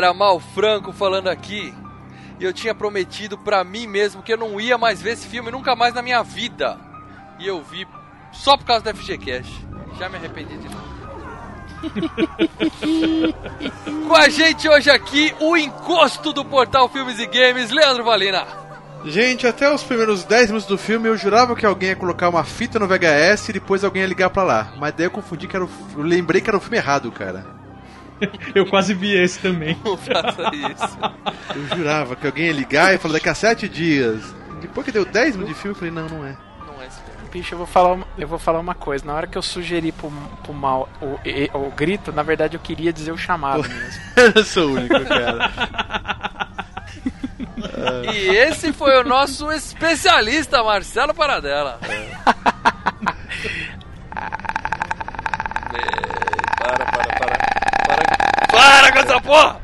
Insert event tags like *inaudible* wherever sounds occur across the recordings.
Galera, Mal Franco falando aqui. E eu tinha prometido pra mim mesmo que eu não ia mais ver esse filme nunca mais na minha vida. E eu vi só por causa da FGCast. Já me arrependi de novo. *laughs* Com a gente hoje aqui, o encosto do portal Filmes e Games, Leandro Valina. Gente, até os primeiros 10 minutos do filme eu jurava que alguém ia colocar uma fita no VHS e depois alguém ia ligar pra lá. Mas daí eu confundi que era o... Eu lembrei que era o filme errado, cara. *laughs* Eu quase vi esse também. Não faça isso. Eu jurava que alguém ia ligar e falar daqui a 7 dias. Depois que deu 10 minutos de filme, eu falei, não, não é. Não é esse filme. Bicho, eu vou falar uma, eu vou falar uma coisa. Na hora que eu sugeri pro, pro mal o, e- o grito, na verdade eu queria dizer o chamado mesmo. *laughs* Eu sou o único, cara. E esse foi o nosso especialista, Marcelo Paradela. *laughs* É, para, para, para. Para, com essa porra!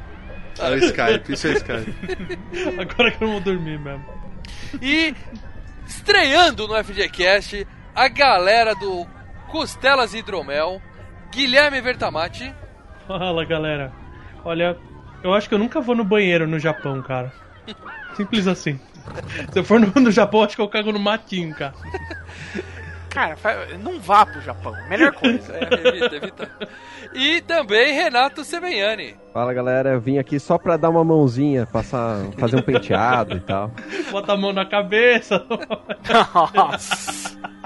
É o Skype, isso é o Skype. *laughs* Agora que eu não vou dormir mesmo. E estreando no FGCast, a galera do Costelas e Hidromel, Guilherme Vertamati. Fala, galera. Olha, eu acho que eu nunca vou no banheiro no Japão, cara. Simples assim. Se eu for no, no Japão, acho que eu cago no matinho, cara. *laughs* Cara, não vá pro Japão. Melhor coisa. *laughs* É, evita, evita. E também Renato Semenhani. Fala galera, eu vim aqui só pra dar uma mãozinha, passar, fazer um penteado e tal. Bota a mão na cabeça. Nossa. *laughs*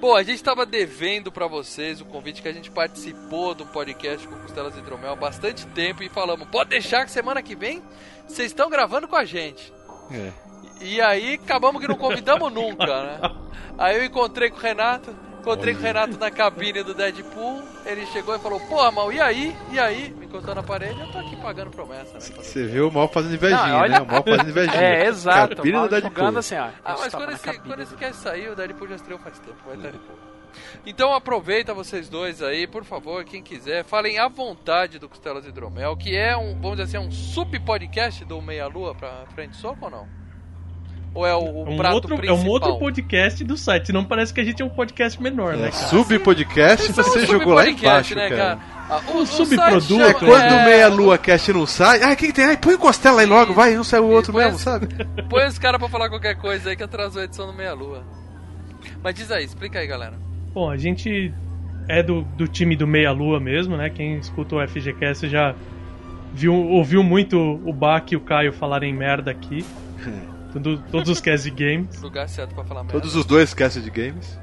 Bom, a gente tava devendo pra vocês o convite que a gente participou do podcast com Costelas e Hidromel há bastante tempo e falamos, pode deixar que semana que vem vocês estão gravando com a gente. É. E aí acabamos que não convidamos nunca, né? Aí eu encontrei com o Renato, encontrei com o Renato na cabine do Deadpool, ele chegou e falou, porra, mal, e aí? E aí? Me encontrou na parede, eu tô aqui pagando promessa, né? Você viu o mal fazendo invejinha, Não, olha- né? O mal fazendo invejinha. É, exato. Cabine mal do Deadpool. jogando assim, ó. Ah, mas quando esse, quando esse cast sair, o Deadpool já estreou faz tempo, vai estar de boa. Então aproveita vocês dois aí, por favor, quem quiser, falem à vontade do Costelas Hidromel, que é um, vamos dizer assim, um sub-podcast do Meia Lua pra frente soco ou não? Ou é o, o É um, prato outro, é principal? um outro podcast do site. Não parece que a gente é um podcast menor, né, É, cara? Sub-podcast você jogou lá embaixo, né, cara. Ah, o, Um o subproduto, É quando o é, Meia Lua Cast não sai. Ah, quem tem? Ai, põe o Costela aí logo, vai, não sai o outro mesmo, esse- sabe? Põe os caras pra falar qualquer coisa aí que atrasou a edição do Meia Lua. Mas diz aí, explica aí, galera. Bom, a gente é do, do time do Meia Lua mesmo, né? Quem escuta o FGCast já viu, ouviu muito o Bach e o Caio falarem merda aqui. *laughs* Tudo- todos os cast de games, *laughs* Lugar certo pra falar merda. Todos os dois Cast de Games.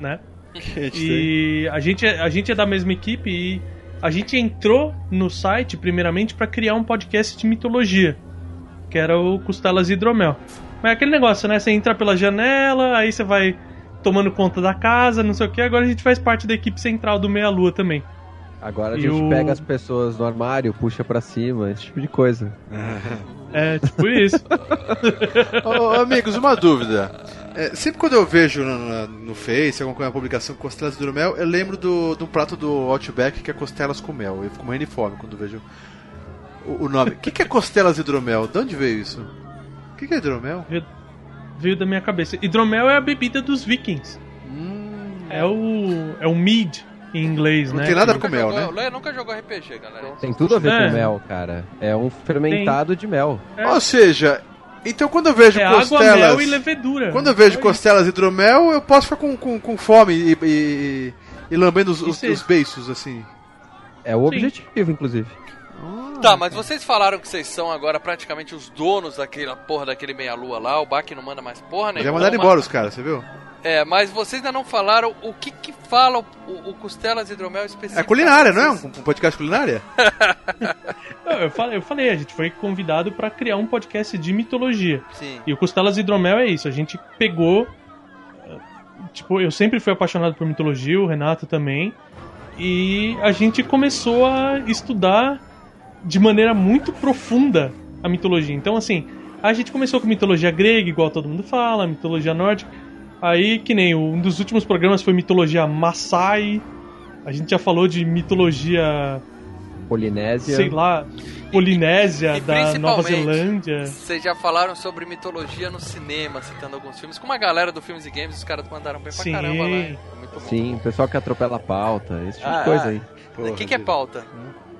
né? que *laughs* a gente tem. E a gente, é- a gente é da mesma equipe e a gente entrou no site primeiramente para criar um podcast de mitologia, que era o Costelas Hidromel. Mas é aquele negócio, né? Você entra pela janela, aí você vai tomando conta da casa, não sei o que. Agora a gente faz parte da equipe central do Meia Lua também. Agora a E gente o- pega as pessoas no armário, puxa pra cima, esse tipo de coisa. É tipo isso. *laughs* Ô, amigos, uma dúvida. É, sempre quando eu vejo no, no, no Face, alguma publicação com costelas de hidromel, eu lembro do, do prato do Outback que é costelas com mel. Eu fico morrendo de fome quando vejo o, o nome. O que, que é costelas de hidromel? De onde veio isso? O que, que é hidromel? Veio da minha cabeça. Hidromel é a bebida dos vikings. É o. É o mead em inglês, Não né? tem nada com mel, jogou- né? O Leia nunca jogou RPG, galera. Tem tudo a ver É. com mel, cara. É um fermentado de mel. É. Ou seja, então quando eu vejo É água, costelas. mel e levedura. Quando eu vejo Só costelas de hidromel, eu posso ficar com, com, com fome e, e, e lambendo os, os, os beiços, assim. É o objetivo, inclusive. Tá, mas vocês falaram que vocês são agora praticamente os donos daquela porra daquele meia-lua lá, o Bach não manda mais porra nenhuma. já mandaram embora os caras, você viu? É, mas vocês ainda não falaram o que que fala o, o Costelas Hidromel É específico. culinária, não é? Um, um podcast culinária? *laughs* Não, Eu falei, eu falei, a gente foi convidado pra criar um podcast de mitologia. Sim. E o Costelas Hidromel é isso, a gente pegou. eh, Tipo, eu sempre fui apaixonado por mitologia, o Renato também. E a gente começou a estudar de maneira muito profunda a mitologia. Então, assim, a gente começou com mitologia grega, igual todo mundo fala, mitologia nórdica. Aí, que nem um dos últimos programas foi mitologia Maasai. A gente já falou de mitologia, Polinésia. sei lá, Polinésia, E da Nova Zelândia. Vocês já falaram sobre mitologia no cinema, citando alguns filmes. Com uma galera do Filmes e Games, os caras mandaram bem pra Sim. caramba lá. Muito bom. Sim, o pessoal que atropela a pauta, esse tipo Ah, de coisa ah. aí. O que, que é pauta?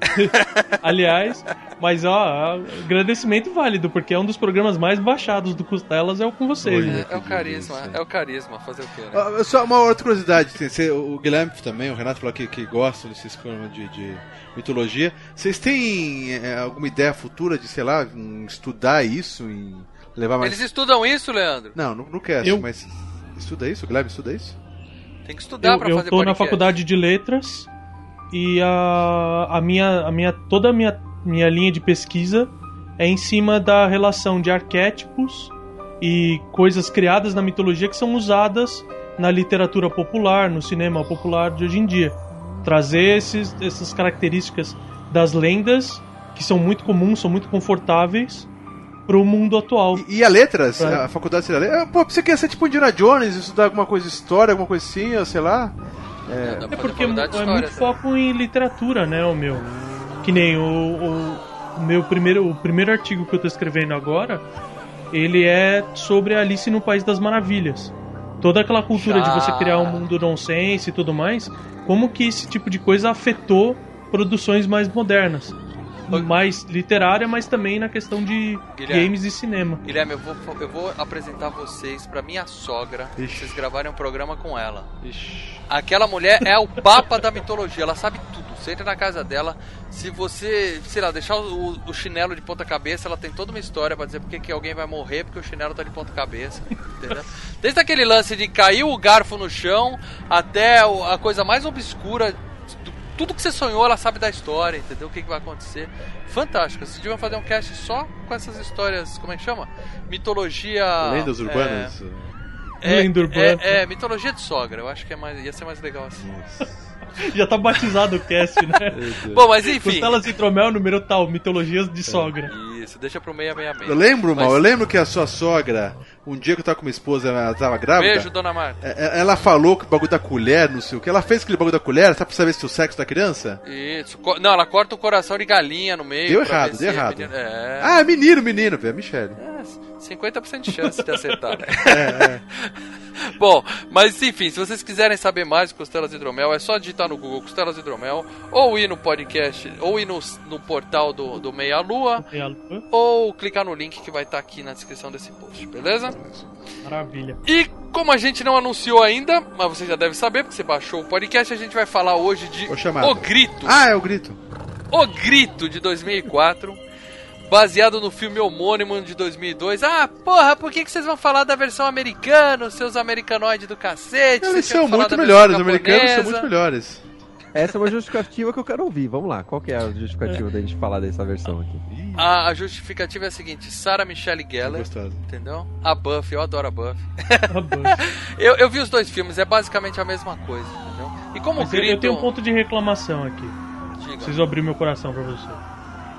*laughs* Aliás, mas ó, agradecimento válido, porque é um dos programas mais baixados do Costelas, é o com vocês. Olha. né? É, é o carisma, é o carisma, fazer o quê, né? Só uma outra curiosidade, o Guilherme também, o Renato falou que, que gostam desses programas de, de mitologia. Vocês têm é, alguma ideia futura de, sei lá, estudar isso, em levar mais... Eles estudam isso, Leandro? Não, não, não quero, Eu- mas estuda isso? O Guilherme estuda isso? Tem que estudar Eu, pra eu fazer tô na podcast. faculdade de letras e a, a minha, a minha toda a minha, minha linha de pesquisa é em cima da relação de arquétipos e coisas criadas na mitologia que são usadas na literatura popular, no cinema popular de hoje em dia. Trazer esses, essas características das lendas que são muito comuns, são muito confortáveis pro mundo atual. E, e a letras? Pra- A faculdade seria letras? Pô, você quer ser tipo Indiana Jones, estudar alguma coisa de história, alguma coisa assim, ou sei lá? É, pra É porque é, muito tá? foco em literatura, né, o meu. Que nem o, o, meu primeiro, o primeiro artigo que eu tô escrevendo agora, ele é sobre Alice no País das Maravilhas. Toda aquela cultura de você criar um mundo nonsense e tudo mais, como que esse tipo de coisa afetou produções mais modernas. Mais literária, mas também na questão de Guilherme. games e cinema. Guilherme, eu vou, eu vou apresentar vocês pra minha sogra, pra Ixi. vocês gravarem um programa com ela. Ixi. Aquela mulher é o papa da mitologia, ela sabe tudo. Você entra na casa dela, se você, sei lá, deixar o, o chinelo de ponta cabeça, ela tem toda uma história pra dizer porque que alguém vai morrer porque o chinelo tá de ponta cabeça, *laughs* entendeu? Desde aquele lance de cair o garfo no chão até a coisa mais obscura, tudo que você sonhou, ela sabe da história, entendeu? O que, que vai acontecer. Fantástico. Vocês deviam fazer um cast só com essas histórias, como é que chama? Mitologia. Lendas é, urbanas? É, Lenda urbana. É, é, mitologia de sogra. Eu acho que é mais, ia ser mais legal assim. Já tá batizado o cast, né? Bom, mas enfim. Costelas e Tromel, número tal, mitologias de sogra. Isso, deixa pro 666. Eu lembro, Mas- mal, eu lembro que a sua sogra, um dia que eu tava com minha esposa, ela tava grávida. Beijo, dona Marta. é- é- Ela falou que o bagulho da colher, não sei o que. Ela fez aquele bagulho da colher, sabe pra saber se o sexo da criança? Isso. Não, ela corta o coração de galinha no meio. Deu errado, deu é errado. menino- É. Ah, menino, menino, velho, Michele. É, 50% de chance de acertar, né? *laughs* É, *laughs* Bom, mas enfim, se vocês quiserem saber mais de Costelas Hidromel, é só digitar no Google Costelas Hidromel, ou ir no podcast, ou ir no, no portal do, do Meia Lua, ou clicar no link que vai estar aqui na descrição desse post, beleza? Maravilha. E como a gente não anunciou ainda, mas você já deve saber, porque você baixou o podcast, a gente vai falar hoje de. O Grito. Ah, é o grito. O Grito de 2004, baseado no filme homônimo de 2002. Ah, porra, por que, que vocês vão falar da versão americana, seus americanoides do cacete? Eles são muito melhores, os americanos são muito melhores. Essa é uma justificativa que eu quero ouvir. Vamos lá, qual que é a justificativa da gente falar dessa versão aqui? A, a justificativa é a seguinte: Sarah Michelle Gellar, entendeu? A Buffy, eu adoro a Buffy. Tá bom. *laughs* Eu, eu vi os dois filmes, é basicamente a mesma coisa, entendeu? E como Mas eu, Grito. eu tenho um ponto de reclamação aqui. Diga. Preciso abrir meu coração pra você.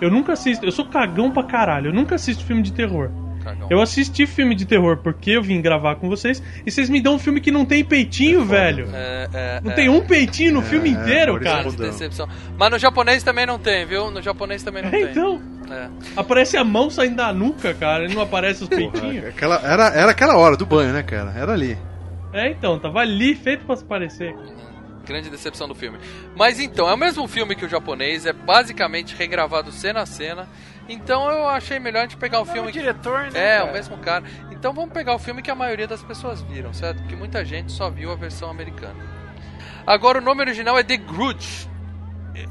Eu nunca assisto. Eu sou cagão pra caralho. Eu nunca assisto filme de terror. Cagão. Eu assisti filme de terror porque eu vim gravar com vocês e vocês me dão um filme que não tem peitinho, velho. É, é, Não é. tem um peitinho no filme inteiro, Maurício cara. Decepção. Mas no japonês também não tem, viu? No japonês também não É, tem. então, É. aparece a mão saindo da nuca, cara, e não aparece os peitinhos. Aquela, era, era aquela hora do banho, né, cara? Era ali. É, então, tava ali feito pra se parecer. Grande decepção do filme. Mas então, é o mesmo filme que o japonês, é basicamente regravado cena a cena. Então eu achei melhor a gente pegar o O filme que. diretor, né? É, cara? o mesmo cara. Então vamos pegar o filme que a maioria das pessoas viram, certo? Porque muita gente só viu a versão americana. Agora o nome original é The Grudge.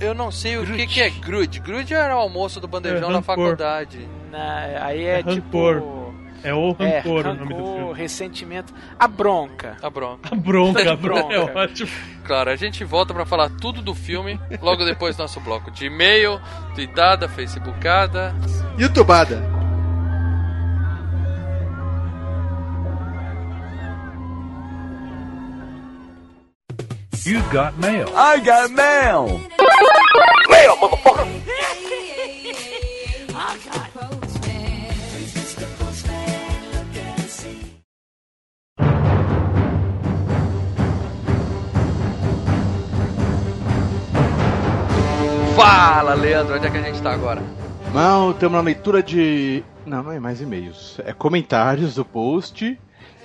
Eu não sei o que, que é Grudge. Grudge era o almoço do bandejão É, da rancor. faculdade. Na- aí é, É tipo. rancor. É o É, Rancor o nome do filme. ressentimento. A bronca. A bronca. A bronca, a Bronca. é ótimo. Claro, a gente volta pra falar tudo do filme logo depois do nosso bloco de e-mail, tweetada, facebookada. Youtubada. You got mail. I got mail. Fala, Leandro, onde é que a gente tá agora? Não, estamos na leitura de. Não, não é mais e-mails. É comentários do post,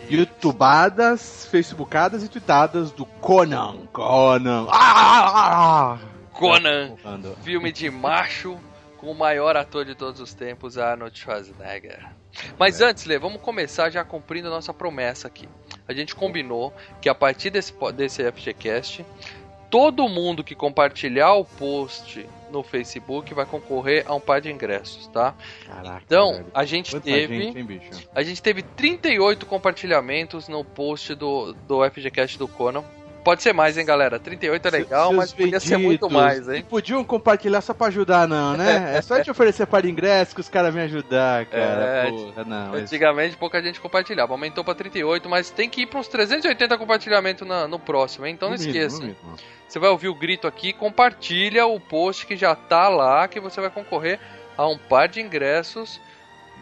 youtubadas, facebookadas e tweetadas do Conan. Conan. Ah! Conan, Ando. filme de macho com o maior ator de todos os tempos, Arnold Schwarzenegger. Mas antes, Lê, vamos começar já cumprindo a nossa promessa aqui. A gente combinou que a partir desse, desse FGCast, todo mundo que compartilhar o post no Facebook vai concorrer a um par de ingressos, tá? Caraca. Então, velho. a gente Quanta teve. gente, hein, bicho? A gente teve 38 compartilhamentos no post do, do FGCast do Conan. Pode ser mais, hein, galera? 38 é legal, Seus mas podia ser muito mais, hein? Não podiam compartilhar só pra ajudar, não, né? *laughs* É só te oferecer para ingresso que os caras vêm ajudar, cara. É, Porra, não. Antigamente pouca gente compartilhava, aumentou pra 38, mas tem que ir para uns 380 compartilhamentos na- no próximo, hein? Então não mínimo, esqueça. no mínimo. Você vai ouvir o grito aqui, compartilha o post que já tá lá, que você vai concorrer a um par de ingressos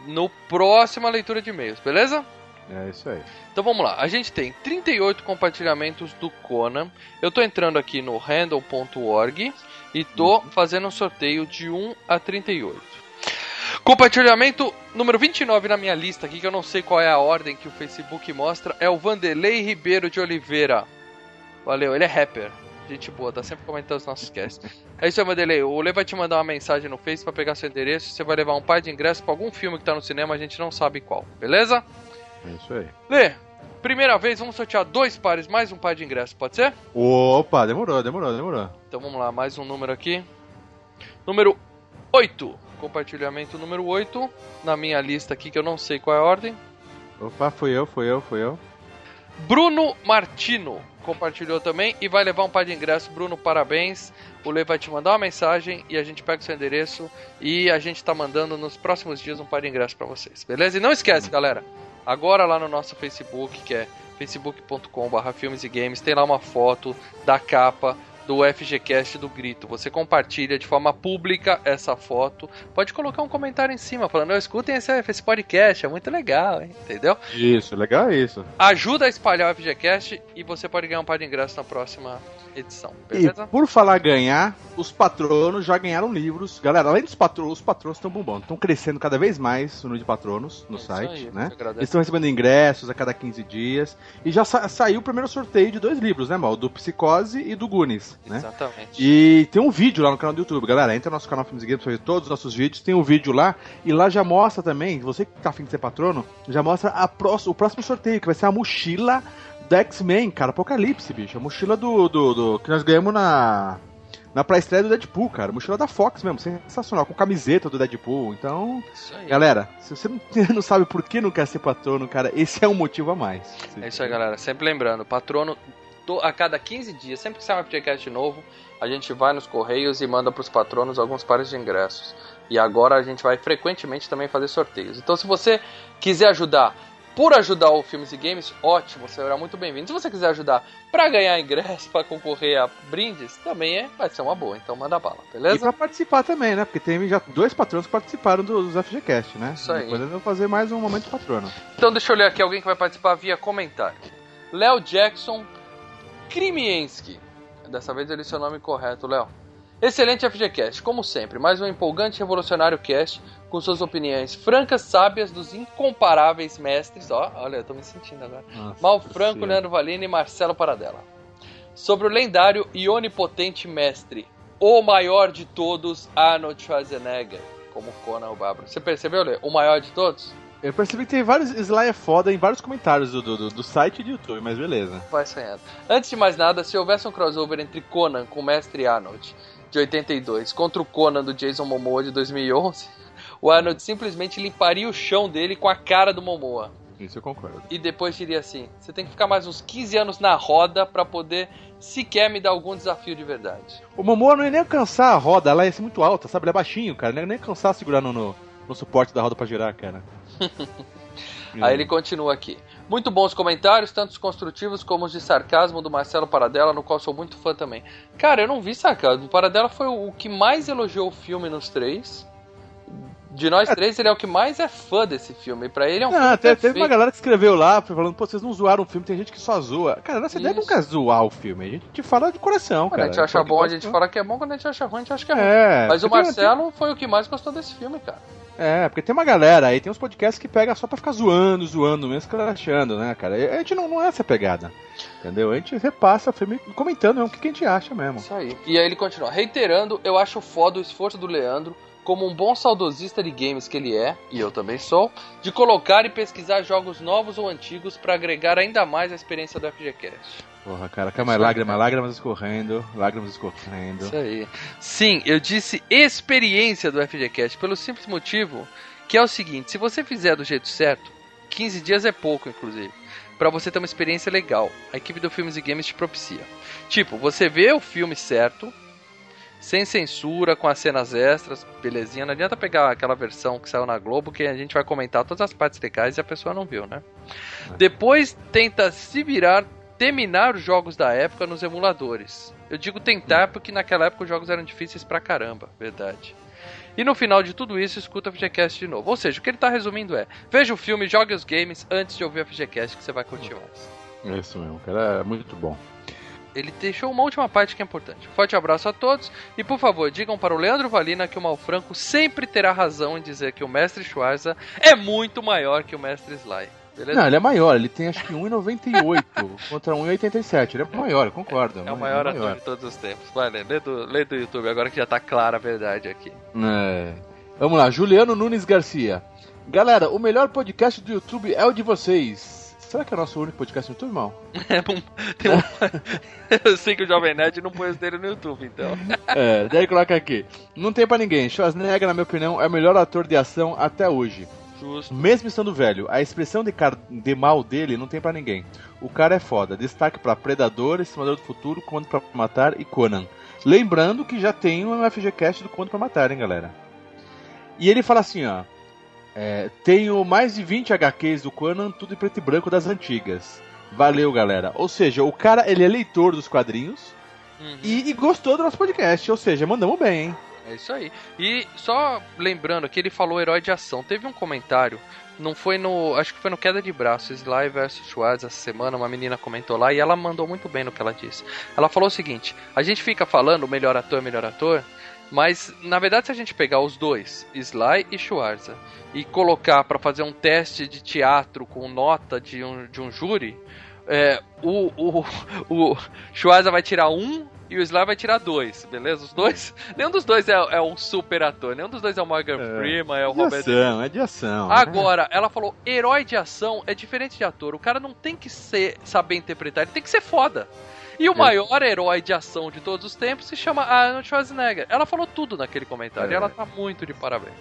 no próxima leitura de e-mails, beleza? É isso aí. Então vamos lá, a gente tem 38 compartilhamentos do Conan. Eu tô entrando aqui no handle.org e tô fazendo um sorteio de 1 a 38. Compartilhamento número 29 na minha lista aqui, que eu não sei qual é a ordem que o Facebook mostra, é o Vanderlei Ribeiro de Oliveira. Valeu, ele é rapper. Gente boa, tá sempre comentando os nossos casts. É isso aí, Vanderlei. O Lê vai te mandar uma mensagem no Face pra pegar seu endereço. Você vai levar um par de ingressos pra algum filme que tá no cinema, a gente não sabe qual, beleza? É isso aí. Lê, primeira vez vamos sortear dois pares, mais um par de ingressos, pode ser? Opa, demorou, demorou, demorou. Então vamos lá, mais um número aqui. Número 8. Compartilhamento número 8. Na minha lista aqui, que eu não sei qual é a ordem. Opa, fui eu, fui eu, fui eu. Bruno Martino compartilhou também e vai levar um par de ingressos. Bruno, parabéns. O Lê vai te mandar uma mensagem e a gente pega o seu endereço e a gente tá mandando nos próximos dias um par de ingressos pra vocês, beleza? E não esquece, galera, agora lá no nosso Facebook, que é facebook.com.br filmes e games, tem lá uma foto da capa do FGCast do Grito. Você compartilha de forma pública essa foto. Pode colocar um comentário em cima falando, "Ô, escutem esse, esse podcast, é muito legal, hein? Entendeu? Isso, legal isso. ajuda a espalhar o FGCast e você pode ganhar um par de ingressos na próxima edição, E beleza? por falar ganhar, os patronos já ganharam livros. Galera, além dos patronos, os patronos estão bombando. Estão crescendo cada vez mais o número de patronos no É site, aí, né? estão recebendo ingressos a cada 15 dias. E já sa- saiu o primeiro sorteio de dois livros, né, Mal? Do Psicose e do Goonies, né? Exatamente. E tem um vídeo lá no canal do YouTube, galera. Entra no nosso canal Filmes e Games pra ver todos os nossos vídeos. Tem um vídeo lá. E lá já mostra também, você que tá afim de ser patrono, já mostra a o próximo sorteio, que vai ser a mochila do X-Men, cara. Apocalipse, bicho. A mochila do, do, do- que nós ganhamos na. Na pré-estreia do Deadpool, cara. Mochila da Fox mesmo, sensacional, com camiseta do Deadpool. Então, galera, se você não, *laughs* não sabe por que não quer ser patrono, cara, esse é um motivo a mais. É isso aí, galera. Sempre lembrando, patrono a cada 15 dias, sempre que sair um FGCast novo, a gente vai nos correios e manda pros patronos alguns pares de ingressos. E agora a gente vai frequentemente também fazer sorteios. Então, se você quiser ajudar por ajudar o Filmes e Games, ótimo, você será muito bem-vindo. Se você quiser ajudar pra ganhar ingresso, *laughs* pra concorrer a brindes, também é, vai ser uma boa. Então, manda bala, E beleza? pra participar também, né? Porque tem já dois patronos que participaram dos FGCast, né? Isso aí. Depois eu vou fazer mais um momento de patrono. Então deixa eu ler aqui alguém que vai participar via comentário. Léo Jackson Krimienski. Dessa vez ele seu nome correto, Léo. Excelente FGCast, como sempre, mais um empolgante e revolucionário cast com suas opiniões francas, sábias dos incomparáveis mestres. Ó, olha, eu tô me sentindo agora. Mal Franco. Leandro Valini e Marcelo Paradela. Sobre o lendário e onipotente mestre, o maior de todos, Arnold Schwarzenegger. Como Conan o Bárbaro. Você percebeu, Lê? O maior de todos? Eu percebi que tem vários Slayer foda em vários comentários do, do, do site e do YouTube, mas beleza. Vai sonhando. Antes de mais nada, se houvesse um crossover entre Conan com o Mestre Arnold, de 82, contra o Conan do Jason Momoa de 2011, o Arnold simplesmente limparia o chão dele com a cara do Momoa. Isso eu concordo. E depois diria assim: você tem que ficar mais uns 15 anos na roda pra poder sequer me dar algum desafio de verdade. O Momoa não ia nem alcançar a roda, ela ia ser muito alta, sabe? Ele é baixinho, cara. Não ia nem alcançar segurar no, no, no suporte da roda pra girar, cara. *laughs* Aí ele continua aqui. Muito bons comentários, tanto os construtivos como os de sarcasmo do Marcelo Paradela, no qual sou muito fã também. Cara, eu não vi sarcasmo. O Paradela foi o que mais elogiou o filme nos três. De nós três, ele é o que mais é fã desse filme. Pra ele é um Não, filme te- teve perfeito. uma galera que escreveu lá falando, pô, vocês não zoaram o filme, tem gente que só zoa. Cara, nossa ideia Isso. nunca é zoar o filme, a gente fala de coração, Quando cara. a gente acha bom, a gente fala que é bom. Quando a gente acha ruim, a gente acha que é ruim. É, Mas o Marcelo foi o que mais gostou desse filme, cara. É, porque tem uma galera aí, tem uns podcasts que pega só pra ficar zoando, zoando mesmo, achando, né, cara? A gente não, não é essa pegada, entendeu? A gente repassa o filme comentando mesmo o que que a gente acha mesmo. Isso aí. E aí ele continua. Reiterando, eu acho foda o esforço do Leandro, como um bom saudosista de games que ele é, e eu também sou, de colocar e pesquisar jogos novos ou antigos pra agregar ainda mais a experiência do FGCast. Porra, cara, calma aí, lágrimas, lágrimas escorrendo, lágrimas escorrendo. Isso aí. Sim, eu disse experiência do FGCast, pelo simples motivo que é o seguinte, se você fizer do jeito certo, 15 dias é pouco, inclusive, pra você ter uma experiência legal. A equipe do Filmes e Games te propicia. Tipo, você vê o filme certo, sem censura, com as cenas extras, belezinha. Não adianta pegar aquela versão que saiu na Globo, que a gente vai comentar todas as partes legais e a pessoa não viu, né? Depois tenta se virar, terminar os jogos da época nos emuladores. Eu digo tentar porque naquela época os jogos eram difíceis pra caramba, verdade. E no final de tudo isso, escuta o FGCast de novo. Ou seja, o que ele tá resumindo é: veja o filme, jogue os games antes de ouvir o FGCast que você vai curtir mais. É isso mesmo, cara, é muito bom. Ele deixou uma última parte que é importante. Forte abraço a todos e por favor, digam para o Leandro Valina que o Malfranco sempre terá razão em dizer que o mestre Schwarza é muito maior que o mestre Sly. Beleza? Não, ele é maior, ele tem acho que 1,98 *laughs* contra 1,87. Ele é maior, eu concordo. É o maior ator de todos os tempos. Vai, lê, lê do, lê do YouTube agora que já tá clara a verdade aqui. É. Vamos lá, Juliano Nunes Garcia. Galera, o melhor podcast do YouTube é o de vocês. Será que é o nosso único podcast no YouTube, irmão? *laughs* É um- tem um- *laughs* Eu sei que o Jovem Nerd não pôs dele no YouTube, então. É, daí coloca aqui. Não tem pra ninguém. Schwarzenegger, na minha opinião, é o melhor ator de ação até hoje. Justo. Mesmo estando velho, a expressão de, car... de mal dele não tem pra ninguém. O cara é foda. Destaque pra Predador, Estimador do Futuro, Comando pra Matar e Conan. Lembrando que já tem um FGCast do Comando pra Matar, hein, galera. E ele fala assim, ó. é, tenho mais de 20 HQs do Conan, tudo em preto e branco das antigas. Valeu, galera. Ou seja, o cara, ele é leitor dos quadrinhos Uhum. e, e gostou do nosso podcast. Ou seja, mandamos bem, hein? É isso aí. E só lembrando que ele falou herói de ação. Teve um comentário, não foi no. Acho que foi no Queda de Braço, Sly vs Schwarz essa semana. Uma menina comentou lá e ela mandou muito bem no que ela disse. Ela falou o seguinte: a gente fica falando melhor ator, melhor ator. Mas, na verdade, se a gente pegar os dois, Sly e Schwarza, e colocar pra fazer um teste de teatro com nota de um, de um júri, é, o, o, *laughs* o Schwarza vai tirar um e o Sly vai tirar dois, beleza? Os dois. *laughs* Nenhum dos dois é, é um super ator, nenhum dos dois é o Morgan É. Freeman, é o De Robert ação, é de ação. né? Agora, ela falou, herói de ação é diferente de ator. O cara não tem que ser, saber interpretar, ele tem que ser foda. E o É. maior herói de ação de todos os tempos se chama Arnold Schwarzenegger. Ela falou tudo naquele comentário É. e ela tá muito de parabéns.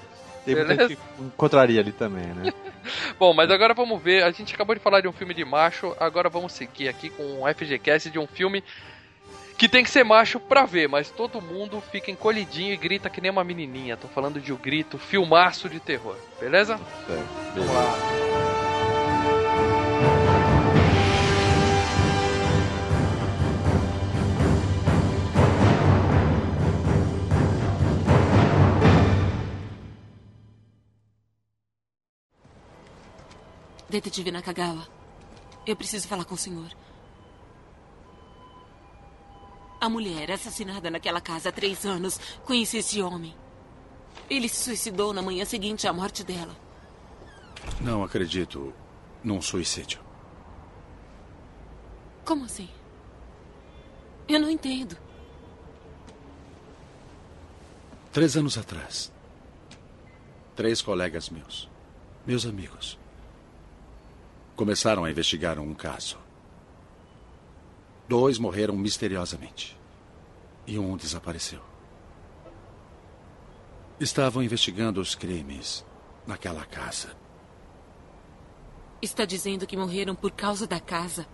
Tem muita gente que encontraria ali também, né? *laughs* Bom, mas agora vamos ver. A gente acabou de falar de um filme de macho, agora vamos seguir aqui com um FGCast de um filme que tem que ser macho pra ver, mas todo mundo fica encolhidinho e grita que nem uma menininha. Tô falando de o grito, filmaço de terror, beleza? É, Vamos lá. Detetive Nakagawa, eu preciso falar com o senhor. A mulher assassinada naquela casa há três anos conheci esse homem. Ele se suicidou na manhã seguinte à morte dela. Não acredito num suicídio. Como assim? Eu não entendo. Três anos atrás, três colegas meus, meus amigos, começaram a investigar um caso. Dois morreram misteriosamente e um desapareceu. Estavam investigando os crimes naquela casa. Está dizendo que morreram por causa da casa.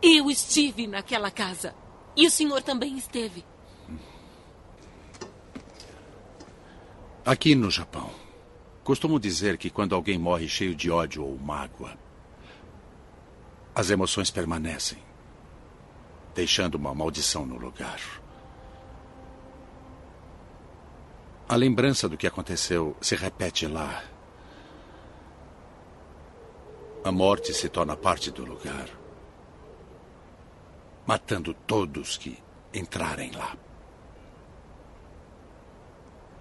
Eu estive naquela casa. E o senhor também esteve. Aqui no Japão, costumo dizer que quando alguém morre cheio de ódio ou mágoa, as emoções permanecem, deixando uma maldição no lugar. A lembrança do que aconteceu se repete lá. A morte se torna parte do lugar, matando todos que entrarem lá.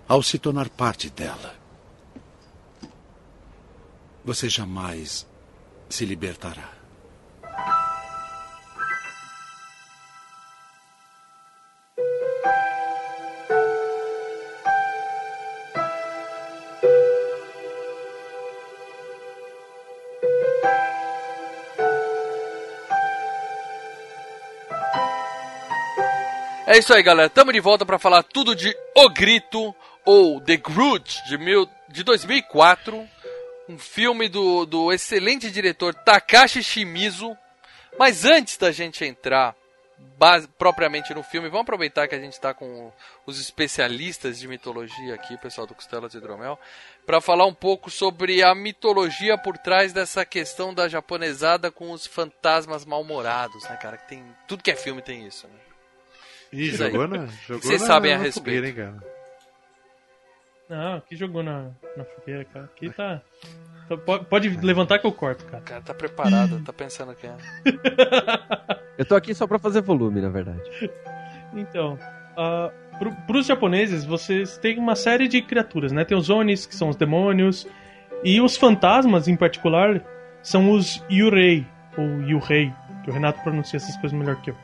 Ao se tornar parte dela, você jamais se libertará. É isso aí, galera. Tamo de volta pra falar tudo de O Grito ou The Grudge de, mil, de 2004. Um filme do, do excelente diretor Takashi Shimizu. Mas antes da gente entrar base, propriamente no filme, vamos aproveitar que a gente está com os especialistas de mitologia aqui, pessoal do Costelas de Hidromel, para falar um pouco sobre a mitologia por trás dessa questão da japonesada com os fantasmas mal-humorados, né, cara? Que tem, tudo que é filme tem isso, né? Ih, jogou na. *laughs* Jogou Vocês na- sabem a na respeito. fogueira, hein, cara? Não, aqui jogou na, na fogueira, cara. Aqui tá. tá- pode, pode levantar que eu corto, cara. O cara tá preparado, tá pensando que é. *laughs* Eu tô aqui só pra fazer volume, na verdade. *laughs* Então, ah, pro, pros japoneses, vocês têm uma série de criaturas, né? Tem os Onis, que são os demônios, e os fantasmas, em particular, são os Yurei, ou Yurei, que o Renato pronuncia essas coisas melhor que eu.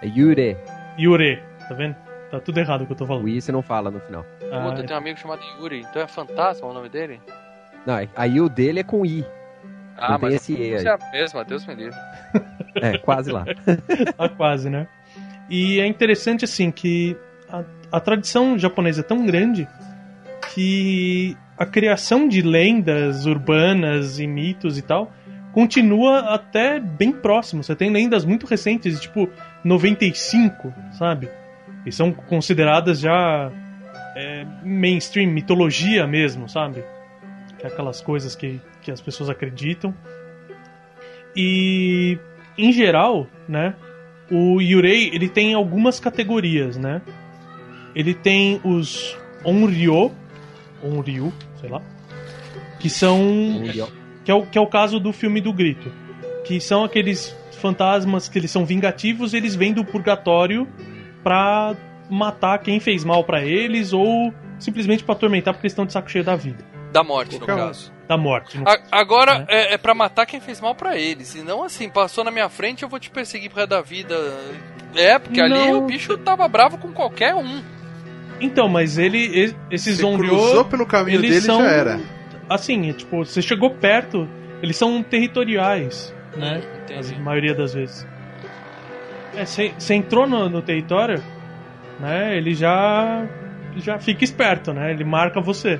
É Yure. Yure, tá vendo? Tá tudo errado o que eu tô falando. O I você não fala no final. Ah, Puta, tem um amigo chamado Yuri, então é fantasma o nome dele? Não, é- aí o dele é com I. Ah, Não mas esse E é a mesma, Deus me livre. *laughs* É, quase lá. Tá *laughs* quase, né? E é interessante, assim, que a, a tradição japonesa é tão grande que a criação de lendas urbanas e mitos e tal continua até bem próximo. Você tem lendas muito recentes, tipo 95, sabe? E são consideradas já é, mainstream, mitologia mesmo, sabe? Que é aquelas coisas que, que as pessoas acreditam. E em geral, né, o Yurei ele tem algumas categorias, né? Ele tem os Onryo, Onryu, sei lá, que são que é o que é o caso do filme do Grito, que são aqueles fantasmas que eles são vingativos, eles vêm do purgatório pra matar quem fez mal pra eles ou simplesmente pra atormentar porque eles estão de saco cheio da vida, Da morte, no Qualquer um. caso. da morte. no A- agora Né? é, é pra matar quem fez mal pra eles. E não assim, passou na minha frente, eu vou te perseguir pro resto da vida. É, porque ali Não. o bicho tava bravo com qualquer um. Então, mas ele, e- esses Você Onryo, cruzou pelo caminho eles dele são já era. assim, é, tipo, você chegou perto, eles são territoriais, né? A maioria das vezes. É, você você entrou no, no território, né? Ele já já fica esperto, né? Ele marca você.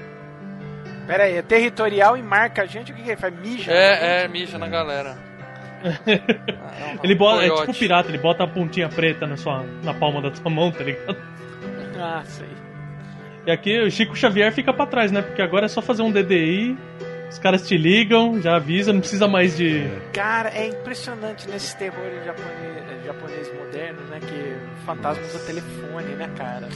Pera aí, é territorial e marca a gente, o que, que ele faz? Mija? É, é, mija na galera. *laughs* Ah, não, Ele bota, é coiote. tipo pirata, ele bota a pontinha preta na sua na palma da sua mão, tá ligado? Ah, sei. E aqui o Chico Xavier fica pra trás, né? Porque agora é só fazer um DDI, os caras te ligam, já avisa, não precisa mais de Cara, é impressionante nesses terrores japonês, japonês modernos, né? Que o fantasma usa telefone, né, cara?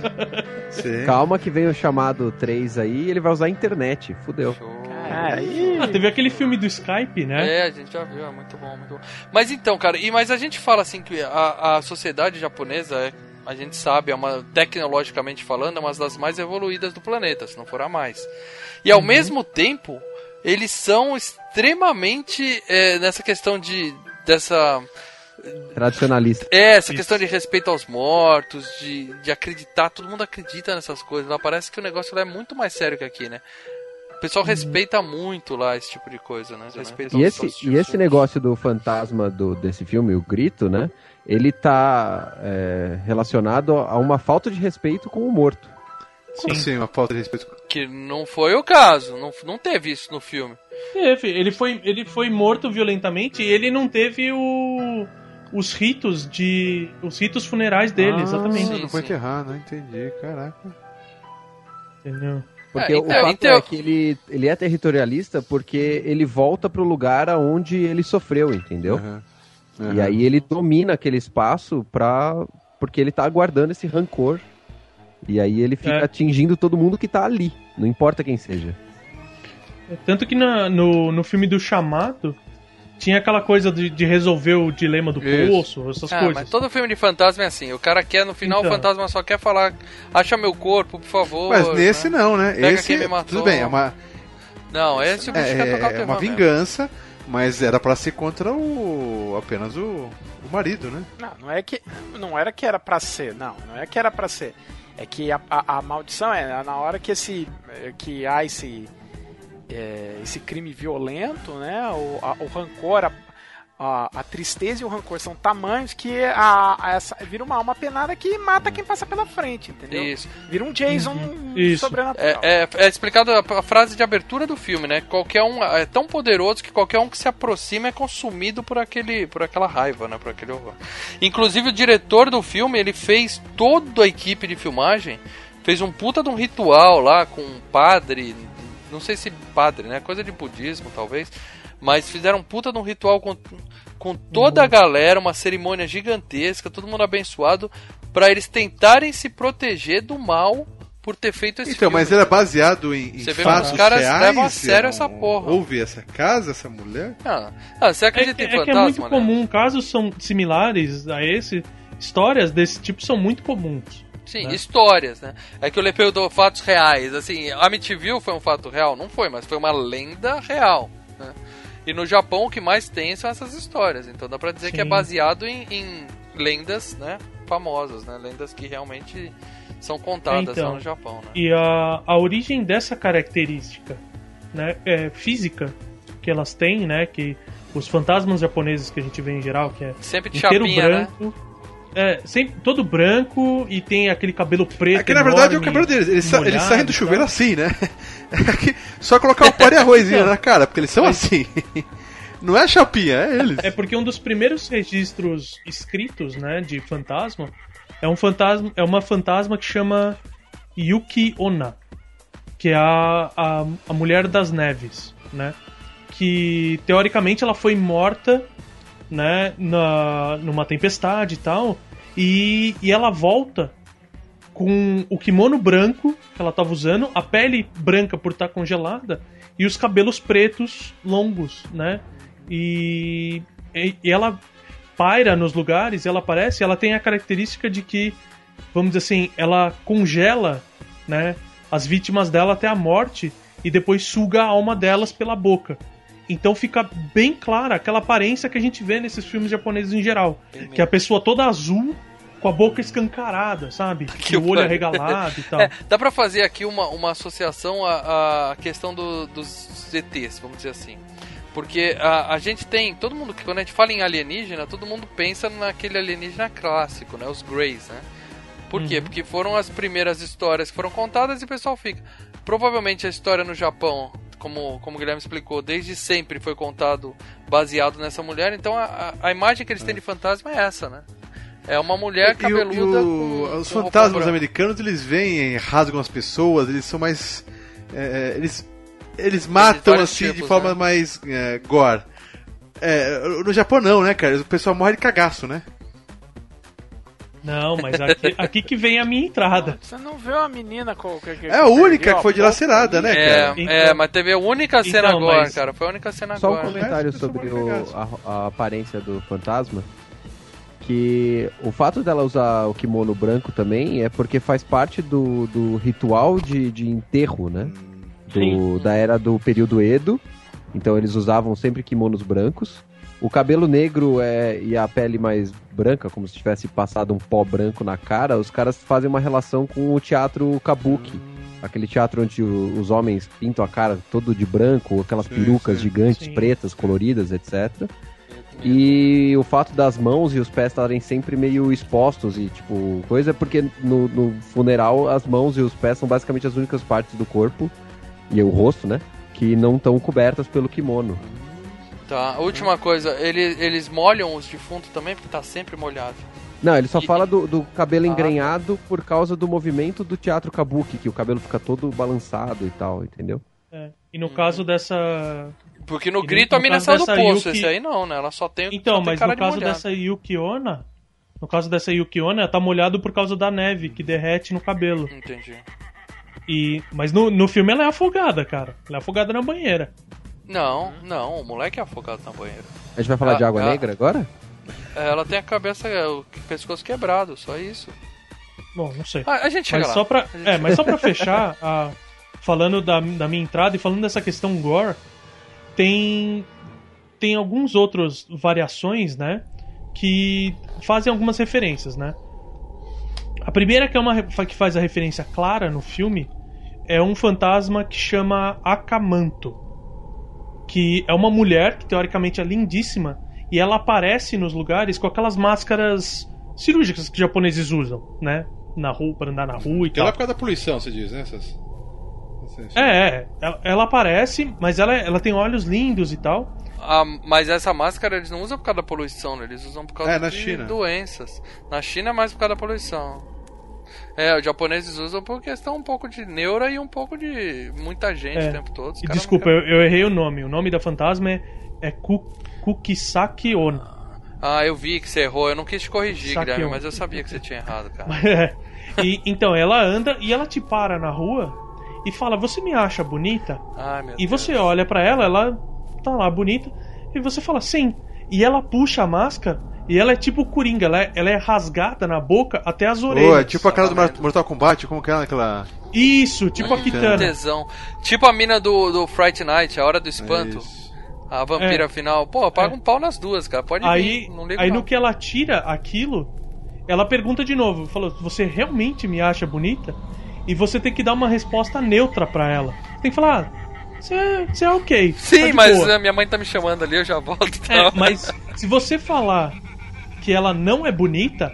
*laughs* Sim. Calma que vem o chamado 3 aí e ele vai usar a internet. Fudeu. Show. Cara. Ah, teve aquele filme do Skype, né? É, a gente já viu, é muito bom, muito bom. Mas então, cara, e, mas a gente fala assim que a, a sociedade japonesa, é, a gente sabe, é uma, tecnologicamente falando, é uma das mais evoluídas do planeta, se não for a mais. E ao mesmo tempo, eles são extremamente é, nessa questão de dessa Tradicionalista. é, essa Isso. questão de respeito aos mortos, de, de acreditar, todo mundo acredita nessas coisas. Lá parece que o negócio lá é muito mais sério que aqui, né? pessoal respeita muito lá esse tipo de coisa, né? Respeita E esse, e esse negócio do fantasma do, desse filme, o grito, né? Ele tá é, relacionado a uma falta de respeito com o morto. Como assim, uma falta de respeito? Que não foi o caso, não, não teve isso no filme. Teve. Ele foi, ele foi morto violentamente e ele não teve o, os ritos de. os ritos funerais dele, Ah, exatamente. Não foi enterrar, não entendi, caraca. Entendeu? Porque É, o então- fato então- é que ele, ele é territorialista porque ele volta pro lugar aonde ele sofreu, entendeu? Aham. E aí ele domina aquele espaço pra. porque ele tá aguardando esse rancor. E aí ele fica É. atingindo todo mundo que tá ali, não importa quem seja. Tanto que na- no, no filme do Chamado tinha aquela coisa de, de resolver o dilema do Isso. poço, essas Ah, coisas. mas todo filme de fantasma é assim. O cara quer, no final, Então. o fantasma só quer falar: acha meu corpo, por favor. Mas nesse né? não, né? Pega esse, quem me matou. tudo bem, é uma, Não, esse o bicho quer tocar o é, é terror uma mesmo. Mas era pra ser contra o apenas o, o marido, né? Não, não é que. Não era que era pra ser, não, não é que era pra ser. É que a, a, a maldição é na hora que esse. que há esse. é, esse crime violento, né? O, a- o rancor, a, a, tristeza e o rancor são tamanhos que a, a essa, vira uma alma penada que mata quem passa pela frente, entendeu? Isso. Vira um Jason Isso. sobrenatural. É, é, é explicado a, a frase de abertura do filme, né? Qualquer um é tão poderoso que qualquer um que se aproxima é consumido por aquele, por aquela raiva, né? Por aquele horror. Inclusive o diretor do filme ele fez toda a equipe de filmagem fez um puta de um ritual lá com um padre, não sei se padre, né? Coisa de budismo talvez, mas fizeram um puta de um ritual com, com toda a galera, uma cerimônia gigantesca, todo mundo abençoado, pra eles tentarem se proteger do mal por ter feito esse Então, filme. mas era baseado em, em Você vê fatos que os caras reais? levam a sério essa porra. Houve essa casa, essa mulher? Ah, ah, você É, acredita que- em é que é fantasma, muito né? comum, casos são similares a esse, histórias desse tipo são muito comuns. Sim, né? histórias, né? É que eu lembrei do fatos reais. Assim, Amityville foi um fato real? Não foi, mas foi uma lenda real. Né? E no Japão o que mais tem são essas histórias. Então dá pra dizer que é Sim. baseado em, em lendas, né? Famosas, né? Lendas que realmente são contadas Então. lá no Japão, né? E a, a origem dessa característica né, é, física que elas têm, né? Que os fantasmas japoneses que a gente vê em geral, que é Sempre inteiro chapinha, né? É, sempre, todo branco e tem aquele cabelo preto. É que na verdade é o cabelo deles. Eles, sa eles molhado saem do chuveiro assim, né? *laughs* É que só colocar o pó de arrozinho *laughs* na cara, porque eles são assim. *laughs* Não é chapinha, é eles. É porque um dos primeiros registros escritos, né, de fantasma é um fantasma, é uma fantasma que chama Yuki Onna, que é a, a, a mulher das neves, né? Que teoricamente ela foi morta, né, na, numa tempestade e tal, e, e ela volta com o kimono branco que ela estava usando, a pele branca por estar congelada e os cabelos pretos longos, né? E, e e ela paira nos lugares, ela aparece, ela tem a característica de que, vamos dizer assim, ela congela, né, as vítimas dela até a morte e depois suga a alma delas pela boca. Então fica bem clara aquela aparência que a gente vê nesses filmes japoneses em geral, que é a pessoa toda azul com a boca escancarada, sabe? *laughs* Que o olho arregalado e *laughs* tal. É, dá pra fazer aqui uma, uma associação à, à questão do- dos ETs, vamos dizer assim. Porque a, a gente tem, todo mundo que quando a gente fala em alienígena, todo mundo pensa naquele alienígena clássico, né? Os Greys, né? Por quê? Uhum. Porque foram as primeiras histórias que foram contadas e o pessoal fica. Provavelmente a história no Japão, como, como o Guilherme explicou, desde sempre foi contado baseado nessa mulher, então a, a, imagem que eles têm de fantasma é essa, né? É uma mulher E cabeluda e o- com, os com fantasmas americanos, eles vêm, rasgam as pessoas, eles são mais. é, eles, eles matam assim de tipos, forma né? mais é, gore. É, no Japão não, né, cara? O pessoal morre de cagaço, né? Não, mas aqui, aqui que vem a minha entrada. Você não viu a menina com que, que É a única que foi dilacerada, né, É, cara? Então- é, mas teve a única cena Então, agora, mas- cara. Foi a única cena Só um agora. comentário sobre o- a, a aparência do fantasma. Que o fato dela usar o kimono branco também é porque faz parte do, do ritual de, de enterro, né? Do, Sim. da era do período Edo. Então eles usavam sempre kimonos brancos. O cabelo negro é, e a pele mais branca, como se tivesse passado um pó branco na cara, os caras fazem uma relação com o teatro kabuki. Aquele teatro onde os homens pintam a cara todo de branco, aquelas Sim, perucas sim. gigantes, Sim. pretas, coloridas, etc. E o fato das mãos e os pés estarem sempre meio expostos e, tipo, coisa, porque no, no funeral as mãos e os pés são basicamente as únicas partes do corpo, e o rosto, né? Que não estão cobertas pelo kimono. Tá, última coisa, ele, eles molham os defuntos também, porque tá sempre molhado. Não, ele só E- fala do, do cabelo Ah, engrenhado por causa do movimento do teatro kabuki, que o cabelo fica todo balançado e tal, entendeu? É. E no caso dessa. Porque no E no- grito a no mina caso saiu do poço, Yuki- esse aí não, né? Ela só tem, Então, só tem mas cara no caso molhado. dessa Yukiona, no caso dessa Yukiona, ela tá molhado por causa da neve que derrete no cabelo. Entendi. E mas no, no filme ela é afogada, cara. Ela é afogada na banheira. Não, não, o moleque é afogado na banheira. A gente vai falar Ah, de água ah. negra agora? É, Ela tem a cabeça, o pescoço quebrado, só isso. Bom, não sei. Ah, a gente chega Mas lá. só pra, A gente é, mas só pra *laughs* fechar, a- falando da, da minha entrada e falando dessa questão gore, tem tem alguns outros variações, né, que fazem algumas referências, né? A primeira que é uma que faz a referência clara no filme é um fantasma que chama Akamanto, que é uma mulher que teoricamente é lindíssima e ela aparece nos lugares com aquelas máscaras cirúrgicas que os japoneses usam, né? Na rua, para andar na rua e Que ela é tal. por causa da poluição, você diz, né? Essas... essas- É, é. Ela, ela aparece, mas ela, ela tem olhos lindos e tal. Ah, mas essa máscara eles não usam por causa da poluição, né? Eles usam por causa É, na de China. doenças. Na China é mais por causa da poluição. É, os japoneses usam por questão um pouco de neura e um pouco de muita gente É. o tempo todo. E desculpa, querem- eu, eu errei o nome. O nome da fantasma é, é Ku, Kukisaki Ono. Ah, eu vi que você errou. Eu não quis te corrigir. Guilherme, mas eu sabia que você tinha errado, cara. *laughs* É. e, então, ela anda e ela te para na rua e fala: Você me acha bonita? Ai, meu E Deus. você olha pra ela, ela tá lá bonita, e você fala sim. E ela puxa a máscara e ela é tipo coringa, ela é, ela é rasgada na boca até as orelhas. Ô, é tipo aquela do Tá? Mortal Kombat, como que é aquela. Isso, tipo a Kitana. Tesão. Tipo a mina do, do Fright Night, a hora do espanto. Isso. A vampira É. final. Pô, paga É. um pau nas duas, cara. Pode Aí, vir, não ligo aí não. no que ela tira aquilo, ela pergunta de novo, falou: "Você realmente me acha bonita?" E você tem que dar uma resposta neutra pra ela. Tem que falar: ah, "Você é, você é OK". tá Sim, de mas boa." a minha mãe tá me chamando ali, eu já volto. tá? É, mas se você falar que ela não é bonita,